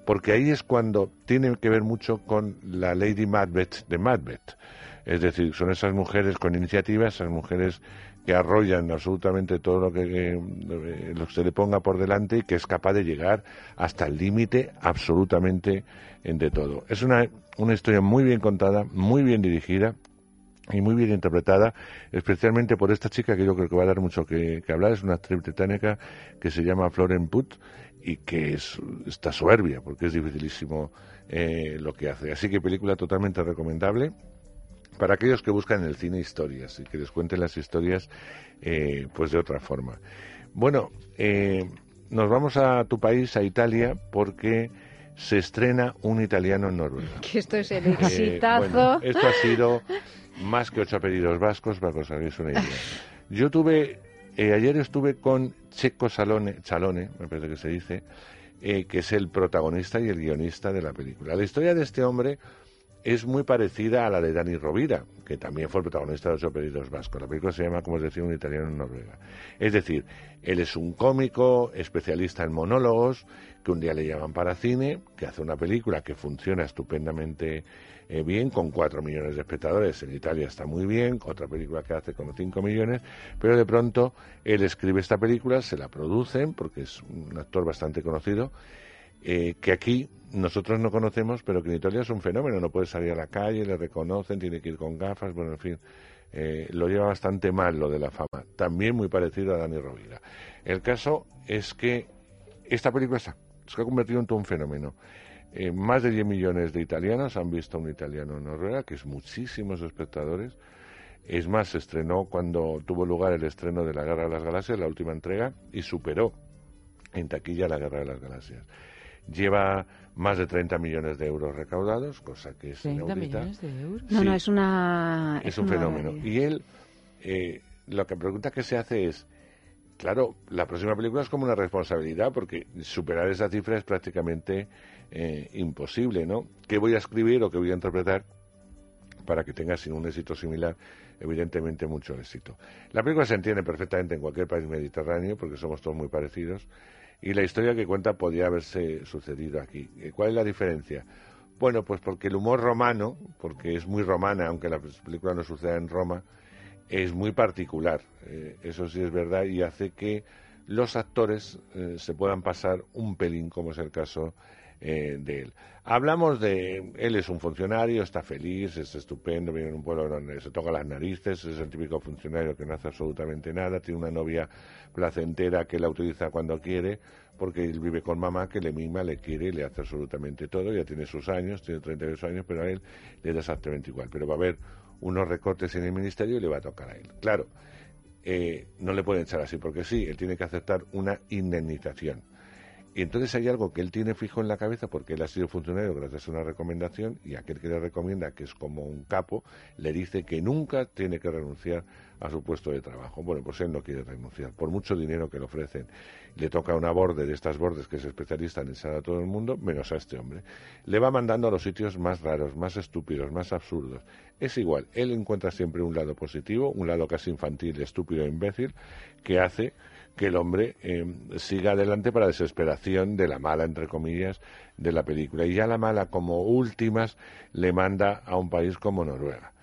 porque ahí es cuando tiene que ver mucho con la Lady Macbeth de Macbeth. Es decir, son esas mujeres con iniciativa, esas mujeres que arrollan absolutamente todo lo que, que- lo que se le ponga por delante y que es capaz de llegar hasta el límite absolutamente en de todo. Es una, una historia muy bien contada, muy bien dirigida y muy bien interpretada, especialmente por esta chica que yo creo que va a dar mucho que, hablar. Es una actriz británica que se llama Florence Pugh y que es, está soberbia porque es dificilísimo eh, lo que hace. Así que película totalmente recomendable para aquellos que buscan en el cine historias y que les cuenten las historias eh, pues de otra forma. Bueno, eh, nos vamos a tu país, a Italia, porque se estrena un italiano en Noruega. Que esto es el Eh, exitazo. bueno, esto ha sido más que ocho apellidos vascos, para que os hagáis una idea. Yo tuve, eh, ayer estuve con Checo Salone, Chalone, me parece que se dice, eh, que es el protagonista y el guionista de la película. La historia de este hombre es muy parecida a la de Dani Rovira, que también fue el protagonista de los apellidos vascos. La película se llama, como os decía, Un italiano en Noruega. Es decir, él es un cómico, especialista en monólogos, que un día le llaman para cine, que hace una película que funciona estupendamente eh, bien, con cuatro millones de espectadores. En Italia está muy bien, otra película que hace con cinco millones, pero de pronto él escribe esta película, se la producen, porque es un actor bastante conocido, eh, que aquí nosotros no conocemos, pero que en Italia es un fenómeno. No puede salir a la calle, le reconocen, tiene que ir con gafas, bueno, en fin. eh, lo lleva bastante mal lo de la fama. También muy parecido a Dani Rovira. El caso es que esta película ha, se ha convertido en un fenómeno. Eh, más de 10 millones de italianos han visto a un italiano en Noruega, que es muchísimos espectadores. Es más, se estrenó cuando tuvo lugar el estreno de La Guerra de las Galaxias, la última entrega, y superó en taquilla La Guerra de las Galaxias. Lleva más de 30 millones de euros recaudados, cosa que es 30 inaudita. millones de euros. No, Sí. no, es una... Es un una fenómeno. barbaridad. Y él, eh, lo que pregunta que se hace es, claro, la próxima película es como una responsabilidad, porque superar esa cifra es prácticamente eh, imposible, ¿no? ¿Qué voy a escribir o qué voy a interpretar para que tenga sin un éxito similar, evidentemente mucho éxito? La película se entiende perfectamente en cualquier país mediterráneo, porque somos todos muy parecidos, y la historia que cuenta podría haberse sucedido aquí. Eh, ¿Cuál es la diferencia? Bueno, pues porque el humor romano, porque es muy romana, aunque la película no suceda en Roma, es muy particular. Eh, eso sí es verdad y hace que los actores eh, se puedan pasar un pelín, como es el caso eh, de él. Hablamos de él es un funcionario, está feliz, es estupendo, vive en un pueblo donde se toca las narices, es el típico funcionario que no hace absolutamente nada, tiene una novia placentera que la utiliza cuando quiere, porque él vive con mamá que le mima, le quiere le hace absolutamente todo, ya tiene sus años, tiene 38 años, pero a él le da exactamente igual. Pero va a haber unos recortes en el ministerio y le va a tocar a él. Claro, eh, no le pueden echar así porque sí, él tiene que aceptar una indemnización. Y entonces hay algo que él tiene fijo en la cabeza porque él ha sido funcionario gracias a una recomendación y aquel que le recomienda, que es como un capo, le dice que nunca tiene que renunciar a su puesto de trabajo. Bueno, pues él no quiere renunciar, por mucho dinero que le ofrecen. Le toca una borde de estas bordes que es especialista en echar a todo el mundo, menos a este hombre. Le va mandando a los sitios más raros, más estúpidos, más absurdos. Es igual, él encuentra siempre un lado positivo, un lado casi infantil, estúpido imbécil, que hace que el hombre eh, siga adelante para desesperación de la mala, entre comillas, de la película. Y ya la mala, como últimas, le manda a un país como Noruega.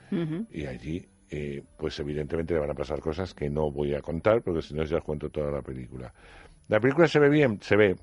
Y allí, eh, pues evidentemente le van a pasar cosas que no voy a contar, porque si no ya os cuento toda la película. La película se ve bien, se ve.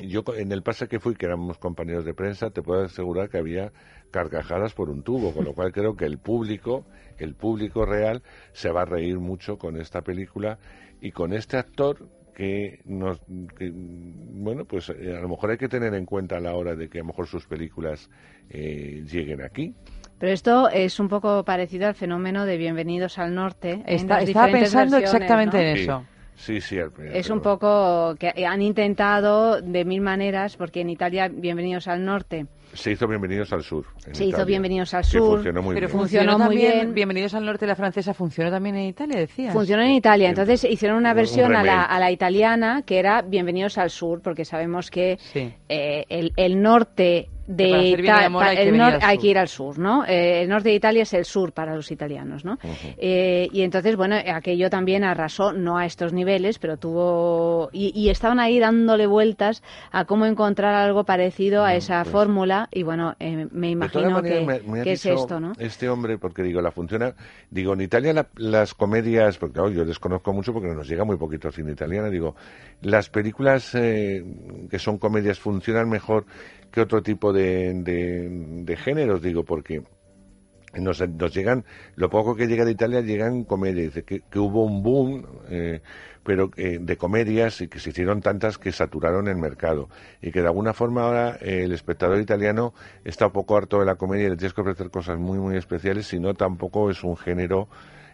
Yo co- en el pase que fui, que éramos compañeros de prensa, te puedo asegurar que había carcajadas por un tubo, con lo cual creo que el público, el público real, se va a reír mucho con esta película y con este actor que nos, que, bueno, pues eh, a lo mejor hay que tener en cuenta a la hora de que a lo mejor sus películas eh, lleguen aquí. Pero esto es un poco parecido al fenómeno de Bienvenidos al Norte. Está- las estaba pensando versiones, exactamente ¿no? en eso. Sí, sí, al- Es un poco que han intentado de mil maneras, porque en Italia Bienvenidos al Norte Se hizo Bienvenidos al Sur. en se hizo Bienvenidos al que Sur. funcionó muy Pero bien. funcionó funcionó muy bien. Bienvenidos al norte, la francesa funcionó también en Italia, decías. Funcionó en Italia, entonces hicieron una Un- un versión a la, a la italiana que era Bienvenidos al Sur, porque sabemos que Sí. eh, el, el norte de para hacer bien el Ita- amor pa- hay que hay ir al sur, ¿no? Eh, el norte de Italia es el sur para los italianos, ¿no? Eh, y entonces, bueno, aquello también arrasó, no a estos niveles, pero tuvo... Y, y estaban ahí dándole vueltas a cómo encontrar algo parecido a esa fórmula y, bueno, eh, me pues. Imagino que, me- me ha que es esto, ¿no? Este hombre, porque digo, la funciona. Digo, en Italia la- las comedias, porque claro, yo desconozco mucho porque nos llega muy poquito cine italiano. Digo, las películas eh, que son comedias funcionan mejor que otro tipo de, de, de géneros, digo, porque nos, nos llegan, lo poco que llega de Italia llegan comedias, dice que, que hubo un boom, eh, pero eh, de comedias y que se hicieron tantas que saturaron el mercado y que de alguna forma ahora eh, el espectador italiano está un poco harto de la comedia y le tienes que ofrecer cosas muy muy especiales, si no tampoco es un género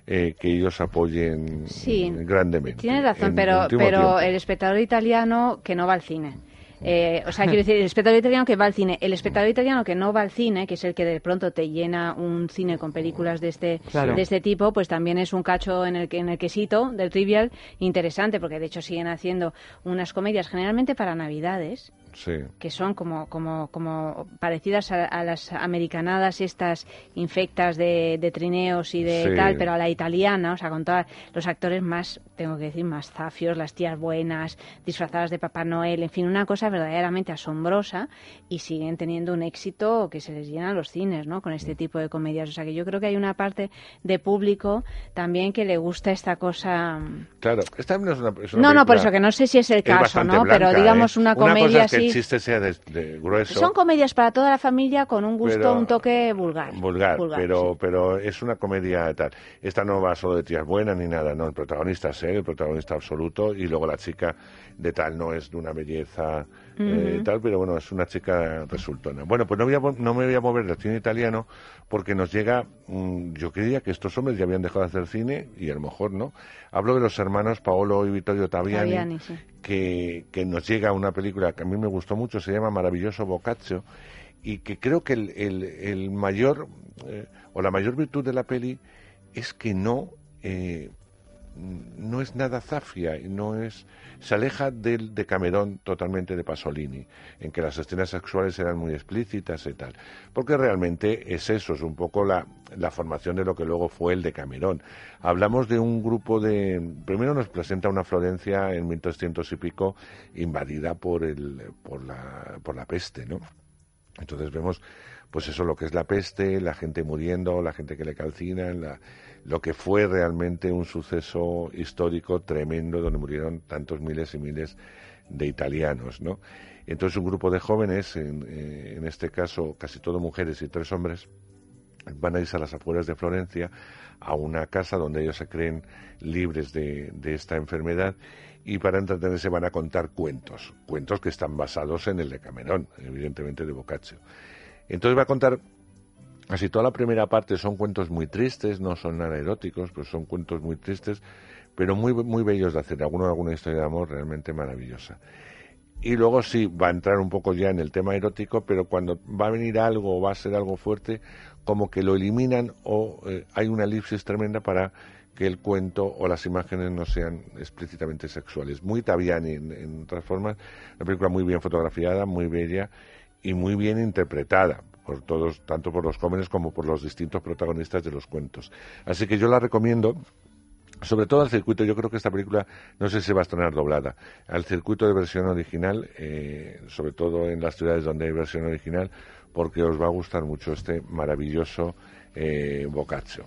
eh, que ellos apoyen Sí. grandemente. Tienes razón, en pero, pero tiempo. el espectador italiano que no va al cine. Eh, o sea, quiero decir, el espectador italiano que va al cine. El espectador italiano que no va al cine, que es el que de pronto te llena un cine con películas de este, Claro. de este tipo, pues también es un cacho en el, que- en el quesito del trivial interesante, porque de hecho siguen haciendo unas comedias generalmente para Navidades Sí. que son como, como, como parecidas a, a las americanadas estas infectas de, de trineos y de Sí. tal, pero a la italiana, o sea, con todos los actores más, tengo que decir, más zafios, las tías buenas, disfrazadas de Papá Noel, en fin, una cosa verdaderamente asombrosa y siguen teniendo un éxito que se les llena los cines, ¿no? Con este tipo de comedias. O sea, que yo creo que hay una parte de público también que le gusta esta cosa... Claro, esta no es una, es una No, no, por eso que no sé si es el es caso, ¿no? blanca, pero digamos ¿eh? una cosa comedia es que así... el chiste sea de, de grueso. Son comedias para toda la familia con un gusto, Pero- un toque vulgar. vulgar, pero sí. pero es una comedia tal. Esta no va solo de tías buenas ni nada, no, el protagonista es él, el protagonista absoluto, y luego la chica de tal no es de una belleza eh, Ujú. tal, pero bueno, es una chica resultona. Bueno, pues no, voy a, no me voy a mover del cine italiano porque nos llega, mm, yo creía que estos hombres ya habían dejado de hacer cine, y a lo mejor no. Hablo de los hermanos Paolo y Vittorio Taviani, Taviani, sí. Que, nos llega una película que a mí me gustó mucho, se llama Maravilloso Boccaccio, y que creo que el, el- el mayor, eh, o la mayor virtud de la peli es que no, eh, no es nada zafia, y no es, se aleja del Decamerón totalmente de Pasolini, en que las escenas sexuales eran muy explícitas y tal, porque realmente es eso, es un poco la, la formación de lo que luego fue el Decamerón. Hablamos de un grupo de, primero nos presenta una Florencia en 1300 y pico invadida por el, por la, por la peste, ¿no? Entonces vemos, pues eso, lo que es la peste, la gente muriendo, la gente que le calcinan, la- lo que fue realmente un suceso histórico tremendo donde murieron tantos miles y miles de italianos, ¿no? Entonces un grupo de jóvenes, en, eh, en este caso casi todo mujeres y tres hombres, van a irse a las afueras de Florencia a una casa donde ellos se creen libres de, de esta enfermedad y para entretenerse van a contar cuentos, cuentos que están basados en el de Camerón, evidentemente de Boccaccio. Entonces va a contar, casi toda la primera parte son cuentos muy tristes, no son nada eróticos, pues son cuentos muy tristes, pero muy, muy bellos de hacer, alguno alguna historia de amor realmente maravillosa. Y luego sí, va a entrar un poco ya en el tema erótico, pero cuando va a venir algo o va a ser algo fuerte, como que lo eliminan o eh, hay una elipsis tremenda para que el cuento o las imágenes no sean explícitamente sexuales. Muy Taviani en, en otras formas, una película muy bien fotografiada, muy bella y muy bien interpretada por todos, tanto por los jóvenes como por los distintos protagonistas de los cuentos. Así que yo la recomiendo sobre todo al circuito, yo creo que esta película no sé si va a estrenar doblada, al circuito de versión original, eh, sobre todo en las ciudades donde hay versión original, porque os va a gustar mucho este maravilloso eh, Boccaccio.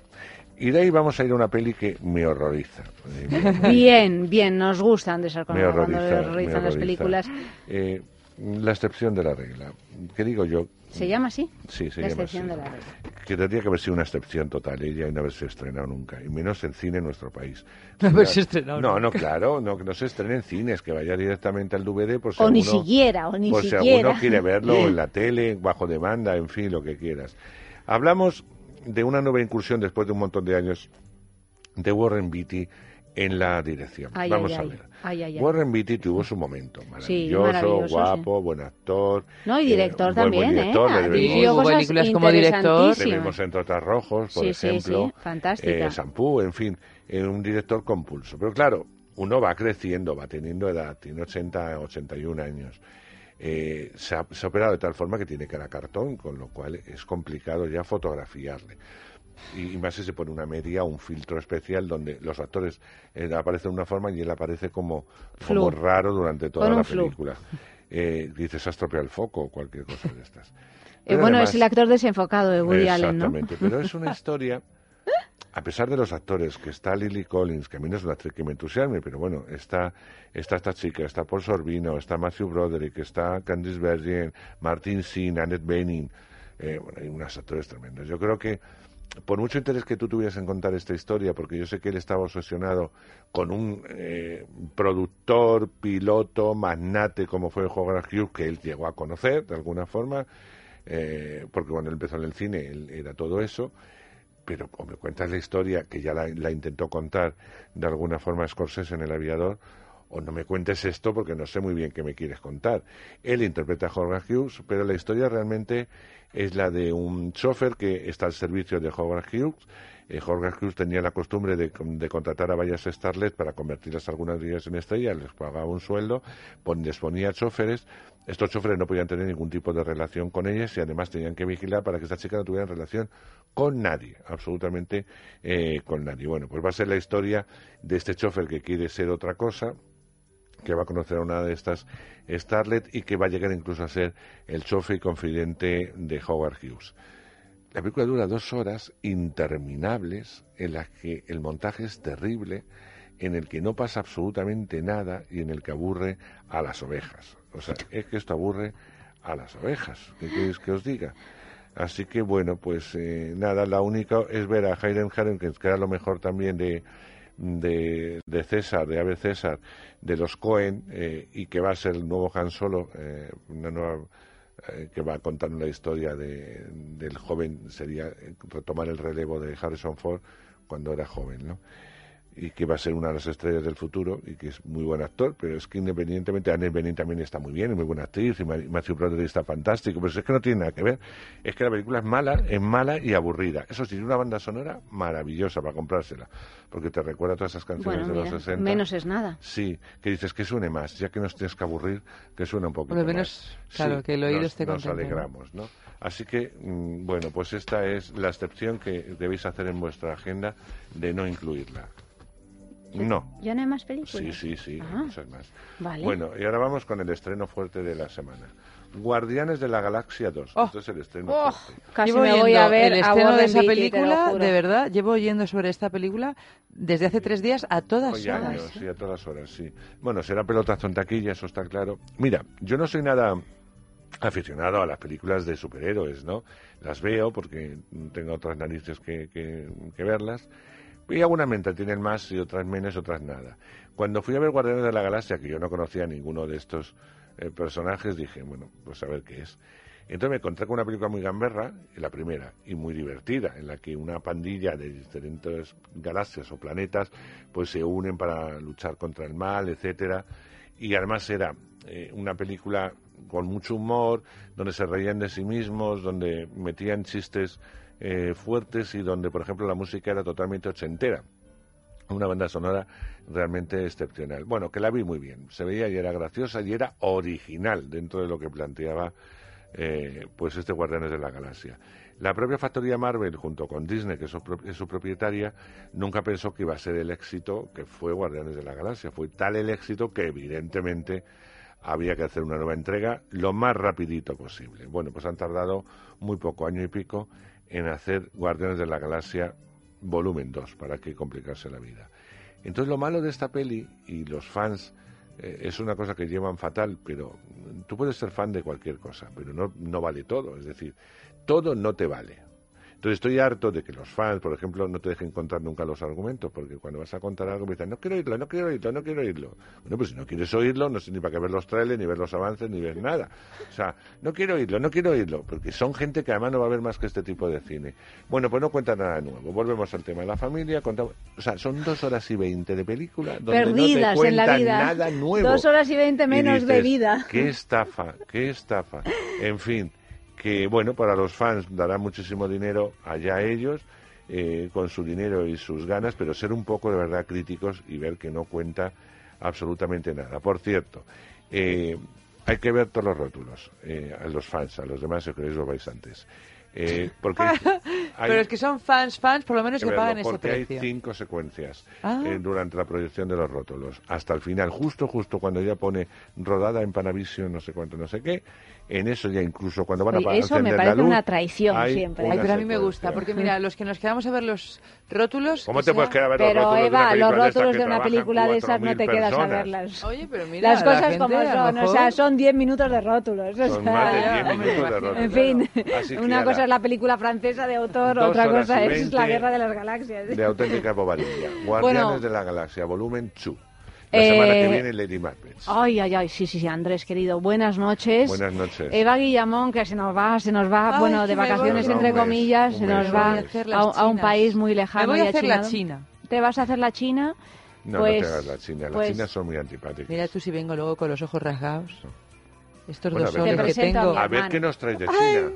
Y de ahí vamos a ir a una peli que me horroriza. Bien, bien, nos gustan de esas me cuando horroriza, horrorizan me las horroriza. películas. Eh, la excepción de la regla. ¿Qué digo yo? ¿Se llama así? Sí, se La llama excepción así. de la regla. Que tendría que haber sido una excepción total, ella y no haberse estrenado nunca, y menos en cine en nuestro país. No haberse estrenado No, no, nunca. claro, no, que no se estrene en cines, que vaya directamente al DVD por si O ni siquiera, o ni por si siquiera. alguno quiere verlo en la tele, bajo demanda, en fin, lo que quieras. Hablamos de una nueva incursión después de un montón de años de Warren Beatty en la dirección. Ay, Vamos ay, a ver. Ay, ay, ay. Warren Beatty tuvo su momento. Sí, Maravilloso, maravilloso, guapo, buen actor. No, y director eh, buen- buen también, ¿eh? director, Hubo cosas películas como director. le vemos en Trotas Rojos, por Sí, sí, ejemplo. sí, fantástica. Eh, Shampoo, en fin, eh, un director compulso. Pero claro, uno va creciendo, va teniendo edad, tiene 80, 81 años. eh, se, ha, se ha operado de tal forma que tiene cara a cartón, con lo cual es complicado ya fotografiarle. Y, y más si se pone una media un filtro especial donde los actores eh, aparecen de una forma y él aparece como, como raro durante toda la película. Eh, dices, ha estropeado el foco o cualquier cosa de estas. Eh, bueno, además- es el actor desenfocado de Woody Allen, ¿no? Exactamente, pero es una historia, a pesar de los actores, que está Lily Collins, que a mí no es una actriz que me entusiasme, pero bueno, está, está esta chica, está Paul Sorbino, está Matthew Broderick, está Candice Bergen, Martin Sin, Annette Bening, eh, bueno, hay unos actores tremendos. Yo creo que por mucho interés que tú tuvieras en contar esta historia, porque yo sé que él estaba obsesionado con un eh, productor, piloto, magnate como fue Howard Hughes, que él llegó a conocer de alguna forma, eh, porque cuando él empezó en el cine él era todo eso, pero o me cuentas la historia que ya la, la intentó contar de alguna forma Scorsese en El Aviador, o no me cuentes esto porque no sé muy bien qué me quieres contar. Él interpreta a Howard Hughes, pero la historia realmente es la de un chofer que está al servicio de Howard Hughes. Eh, Hughes tenía la costumbre de, contratar a varias starlets para convertirlas algunas de ellas en estrellas, les pagaba un sueldo, les ponía choferes. Estos choferes no podían tener ningún tipo de relación con ellas y además tenían que vigilar para que esta chica no tuviera relación con nadie, absolutamente eh, con nadie. Bueno, pues va a ser la historia de este chofer que quiere ser otra cosa, que va a conocer a una de estas Starlet y que va a llegar incluso a ser el chofer y confidente de Howard Hughes. La película dura dos horas interminables en las que el montaje es terrible, en el que no pasa absolutamente nada y en el que aburre a las ovejas. O sea, es que esto aburre a las ovejas. ¿Qué queréis que os diga? Así que bueno, pues eh, nada, la única es ver a Hayden Harrington, que era lo mejor también de, de, de César, de Ave César, de los Cohen, eh, y que va a ser el nuevo Han Solo, eh, una nueva, eh, que va a contar la historia de, del joven, sería eh, retomar el relevo de Harrison Ford cuando era joven, ¿no? Y que va a ser una de las estrellas del futuro y que es muy buen actor, pero es que independientemente, Annette Bening también está muy bien, es muy buena actriz, y Ma- Matthew Broderick está fantástico, pero es que no tiene nada que ver, es que la película es mala, es mala y aburrida. Eso sí, una banda sonora maravillosa para comprársela, porque te recuerda todas esas canciones Bueno, de mira, los 60. menos es nada. Sí, que dices que suene más, ya que nos tienes que aburrir, que suene un poquito Por lo menos, más. claro, Sí, que el oído nos, esté Nos contento, ¿no? alegramos, ¿no? Así que, mm, bueno, pues esta es la excepción que debéis hacer en vuestra agenda de no incluirla. No. ¿Ya no hay más películas? Sí, sí, sí, hay Ah, muchas más. Vale. Bueno, y ahora vamos con el estreno fuerte de la semana. Guardianes de la Galaxia 2. Oh. Esto es el estreno Oh, fuerte. casi Llevo me voy a ver el a estreno de esa Beatty, película, de verdad, llevo oyendo sobre esta película desde hace tres días a todas Hoy horas. años, sí, a todas horas, sí. Bueno, será pelotazo en taquilla, eso está claro. Mira, yo no soy nada aficionado a las películas de superhéroes, ¿no? Las veo porque tengo otras narices que, que- que verlas. Y algunas me entretienen más y otras menos, otras nada. Cuando fui a ver Guardianes de la Galaxia, que yo no conocía a ninguno de estos eh, personajes, dije, bueno, pues a ver qué es. Entonces me encontré con una película muy gamberra, la primera, y muy divertida, en la que una pandilla de diferentes galaxias o planetas pues se unen para luchar contra el mal, etcétera. Y además era eh, una película con mucho humor, donde se reían de sí mismos, donde metían chistes eh, fuertes y donde, por ejemplo, la música era totalmente ochentera una banda sonora realmente excepcional. Bueno, que la vi muy bien, se veía y era graciosa y era original dentro de lo que planteaba eh, pues este Guardianes de la Galaxia. La propia factoría Marvel, junto con Disney, que es su, es su propietaria, nunca pensó que iba a ser el éxito que fue Guardianes de la Galaxia. Fue tal el éxito que evidentemente había que hacer una nueva entrega lo más rapidito posible. Bueno, pues han tardado muy poco, año y pico, en hacer Guardianes de la Galaxia volumen 2, para que complicarse la vida. Entonces lo malo de esta peli y los fans eh, es una cosa que llevan fatal, pero tú puedes ser fan de cualquier cosa, pero no, no vale todo, es decir, todo no te vale. Entonces estoy harto de que los fans, por ejemplo, no te dejen contar nunca los argumentos, porque cuando vas a contar algo me dicen, no quiero oírlo, no quiero oírlo, no quiero oírlo. Bueno, pues si no quieres oírlo, no sé ni para qué ver los trailers, ni ver los avances, ni ver nada. O sea, no quiero oírlo, no quiero oírlo, porque son gente que además no va a ver más que este tipo de cine. Bueno, pues no cuenta nada nuevo. Volvemos al tema de la familia, contamos, o sea, son dos horas y veinte de película donde Perdidas no te en la vida. nada nuevo. Dos horas y veinte menos de dices, vida. Qué estafa, qué estafa. En fin, que bueno, para los fans dará muchísimo dinero allá ellos, eh, con su dinero y sus ganas, pero ser un poco de verdad críticos y ver que no cuenta absolutamente nada. Por cierto, eh, hay que ver todos los rótulos, eh, a los fans, a los demás, si queréis lo vais antes. Eh, porque hay- Pero es que son fans, fans, por lo menos que que verlo, pagan ese hay cinco secuencias Ah. eh, durante la proyección de los rótulos. Hasta el final, justo, justo cuando ya pone rodada en Panavision, no sé cuánto, no sé qué, en eso ya incluso cuando van a Oye, pa- eso me encender la parece luz, una traición hay siempre. una Ay, pero a mí me gusta, porque mira, los que nos quedamos a ver los rótulos... ¿Cómo te puedes sea- quedar a ver los rótulos de Eva, una los película de estas rótulos de una película de esas no 4.000 te quedas a personas? verlas. Oye, pero mira, Las la cosas gente, como son, o mejor- sea, son 10 minutos de rótulos. o Son sea, más de 10 hombre, minutos de rótulos. En fin, una cosa es la película francesa de autor, Dos otra cosa es la guerra de las galaxias. De auténtica bobadilla. Guardianes Bueno. de la Galaxia, volumen 2. La Eh, semana que viene, Lady Macbeth. Ay, ay, ay, sí, sí, sí, Andrés, querido, buenas noches. Buenas noches. Eva Guillamón, que se nos va, se nos va, Ay, bueno, que de vacaciones entre comillas, un se nos va a, a un país muy lejano Me voy a hacer la. China. ¿Te vas a hacer la China? No, pues, no te hagas la China. Las pues- chinas son muy antipáticas. Mira tú si vengo luego con los ojos rasgados. Estos Bueno, dos a ver, que a tengo. a ver qué nos traes de China.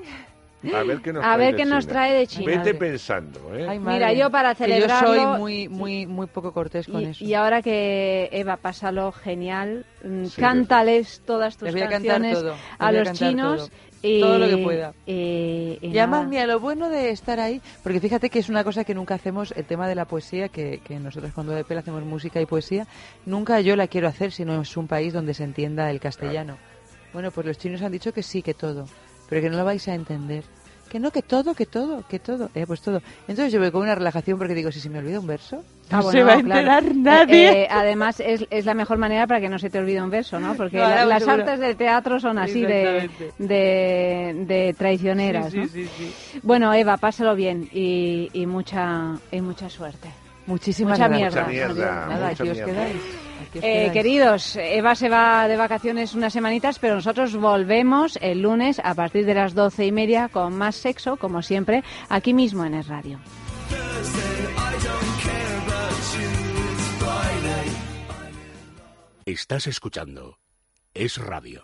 A ver qué nos A traes ver de qué nos China. trae de China. Vete pensando, ¿eh? Ay, Mira, yo para que yo celebrarlo- soy muy, muy, muy poco cortés con Y, eso. y ahora que Eva, pásalo genial, mm, Sí, cántales todas tus canciones todo, a a los chinos todo. y Todo lo que pueda. Y, y Y además, mira, lo bueno de estar ahí, porque fíjate que es una cosa que nunca hacemos, el tema de la poesía, que, que nosotros cuando de Pel hacemos música y poesía, nunca yo la quiero hacer si no es un país donde se entienda el castellano. Bueno, pues los chinos han dicho que sí, que todo, pero que no lo vais a entender. Que no, que todo, que todo, que todo. Eh, pues todo. Entonces yo voy con una relajación porque digo, si se me olvida un verso, no Ah, se va a claro. enterar nadie. Eh, eh, además, es, es la mejor manera para que no se te olvide un verso, ¿no? Porque No, la- ahora las seguro. artes del teatro son así de, de, de traicioneras, Sí, ¿no? sí, sí, sí. Bueno, Eva, pásalo bien y, y mucha, y mucha suerte. Muchísimas Mucha gracias. mierda. Mucha mierda, Nada, mucha aquí os quedáis. Eh, queridos, Eva se va de vacaciones unas semanitas, pero nosotros volvemos el lunes a partir de las doce y media con más sexo, como siempre, aquí mismo en Es Radio. Estás escuchando Es Radio.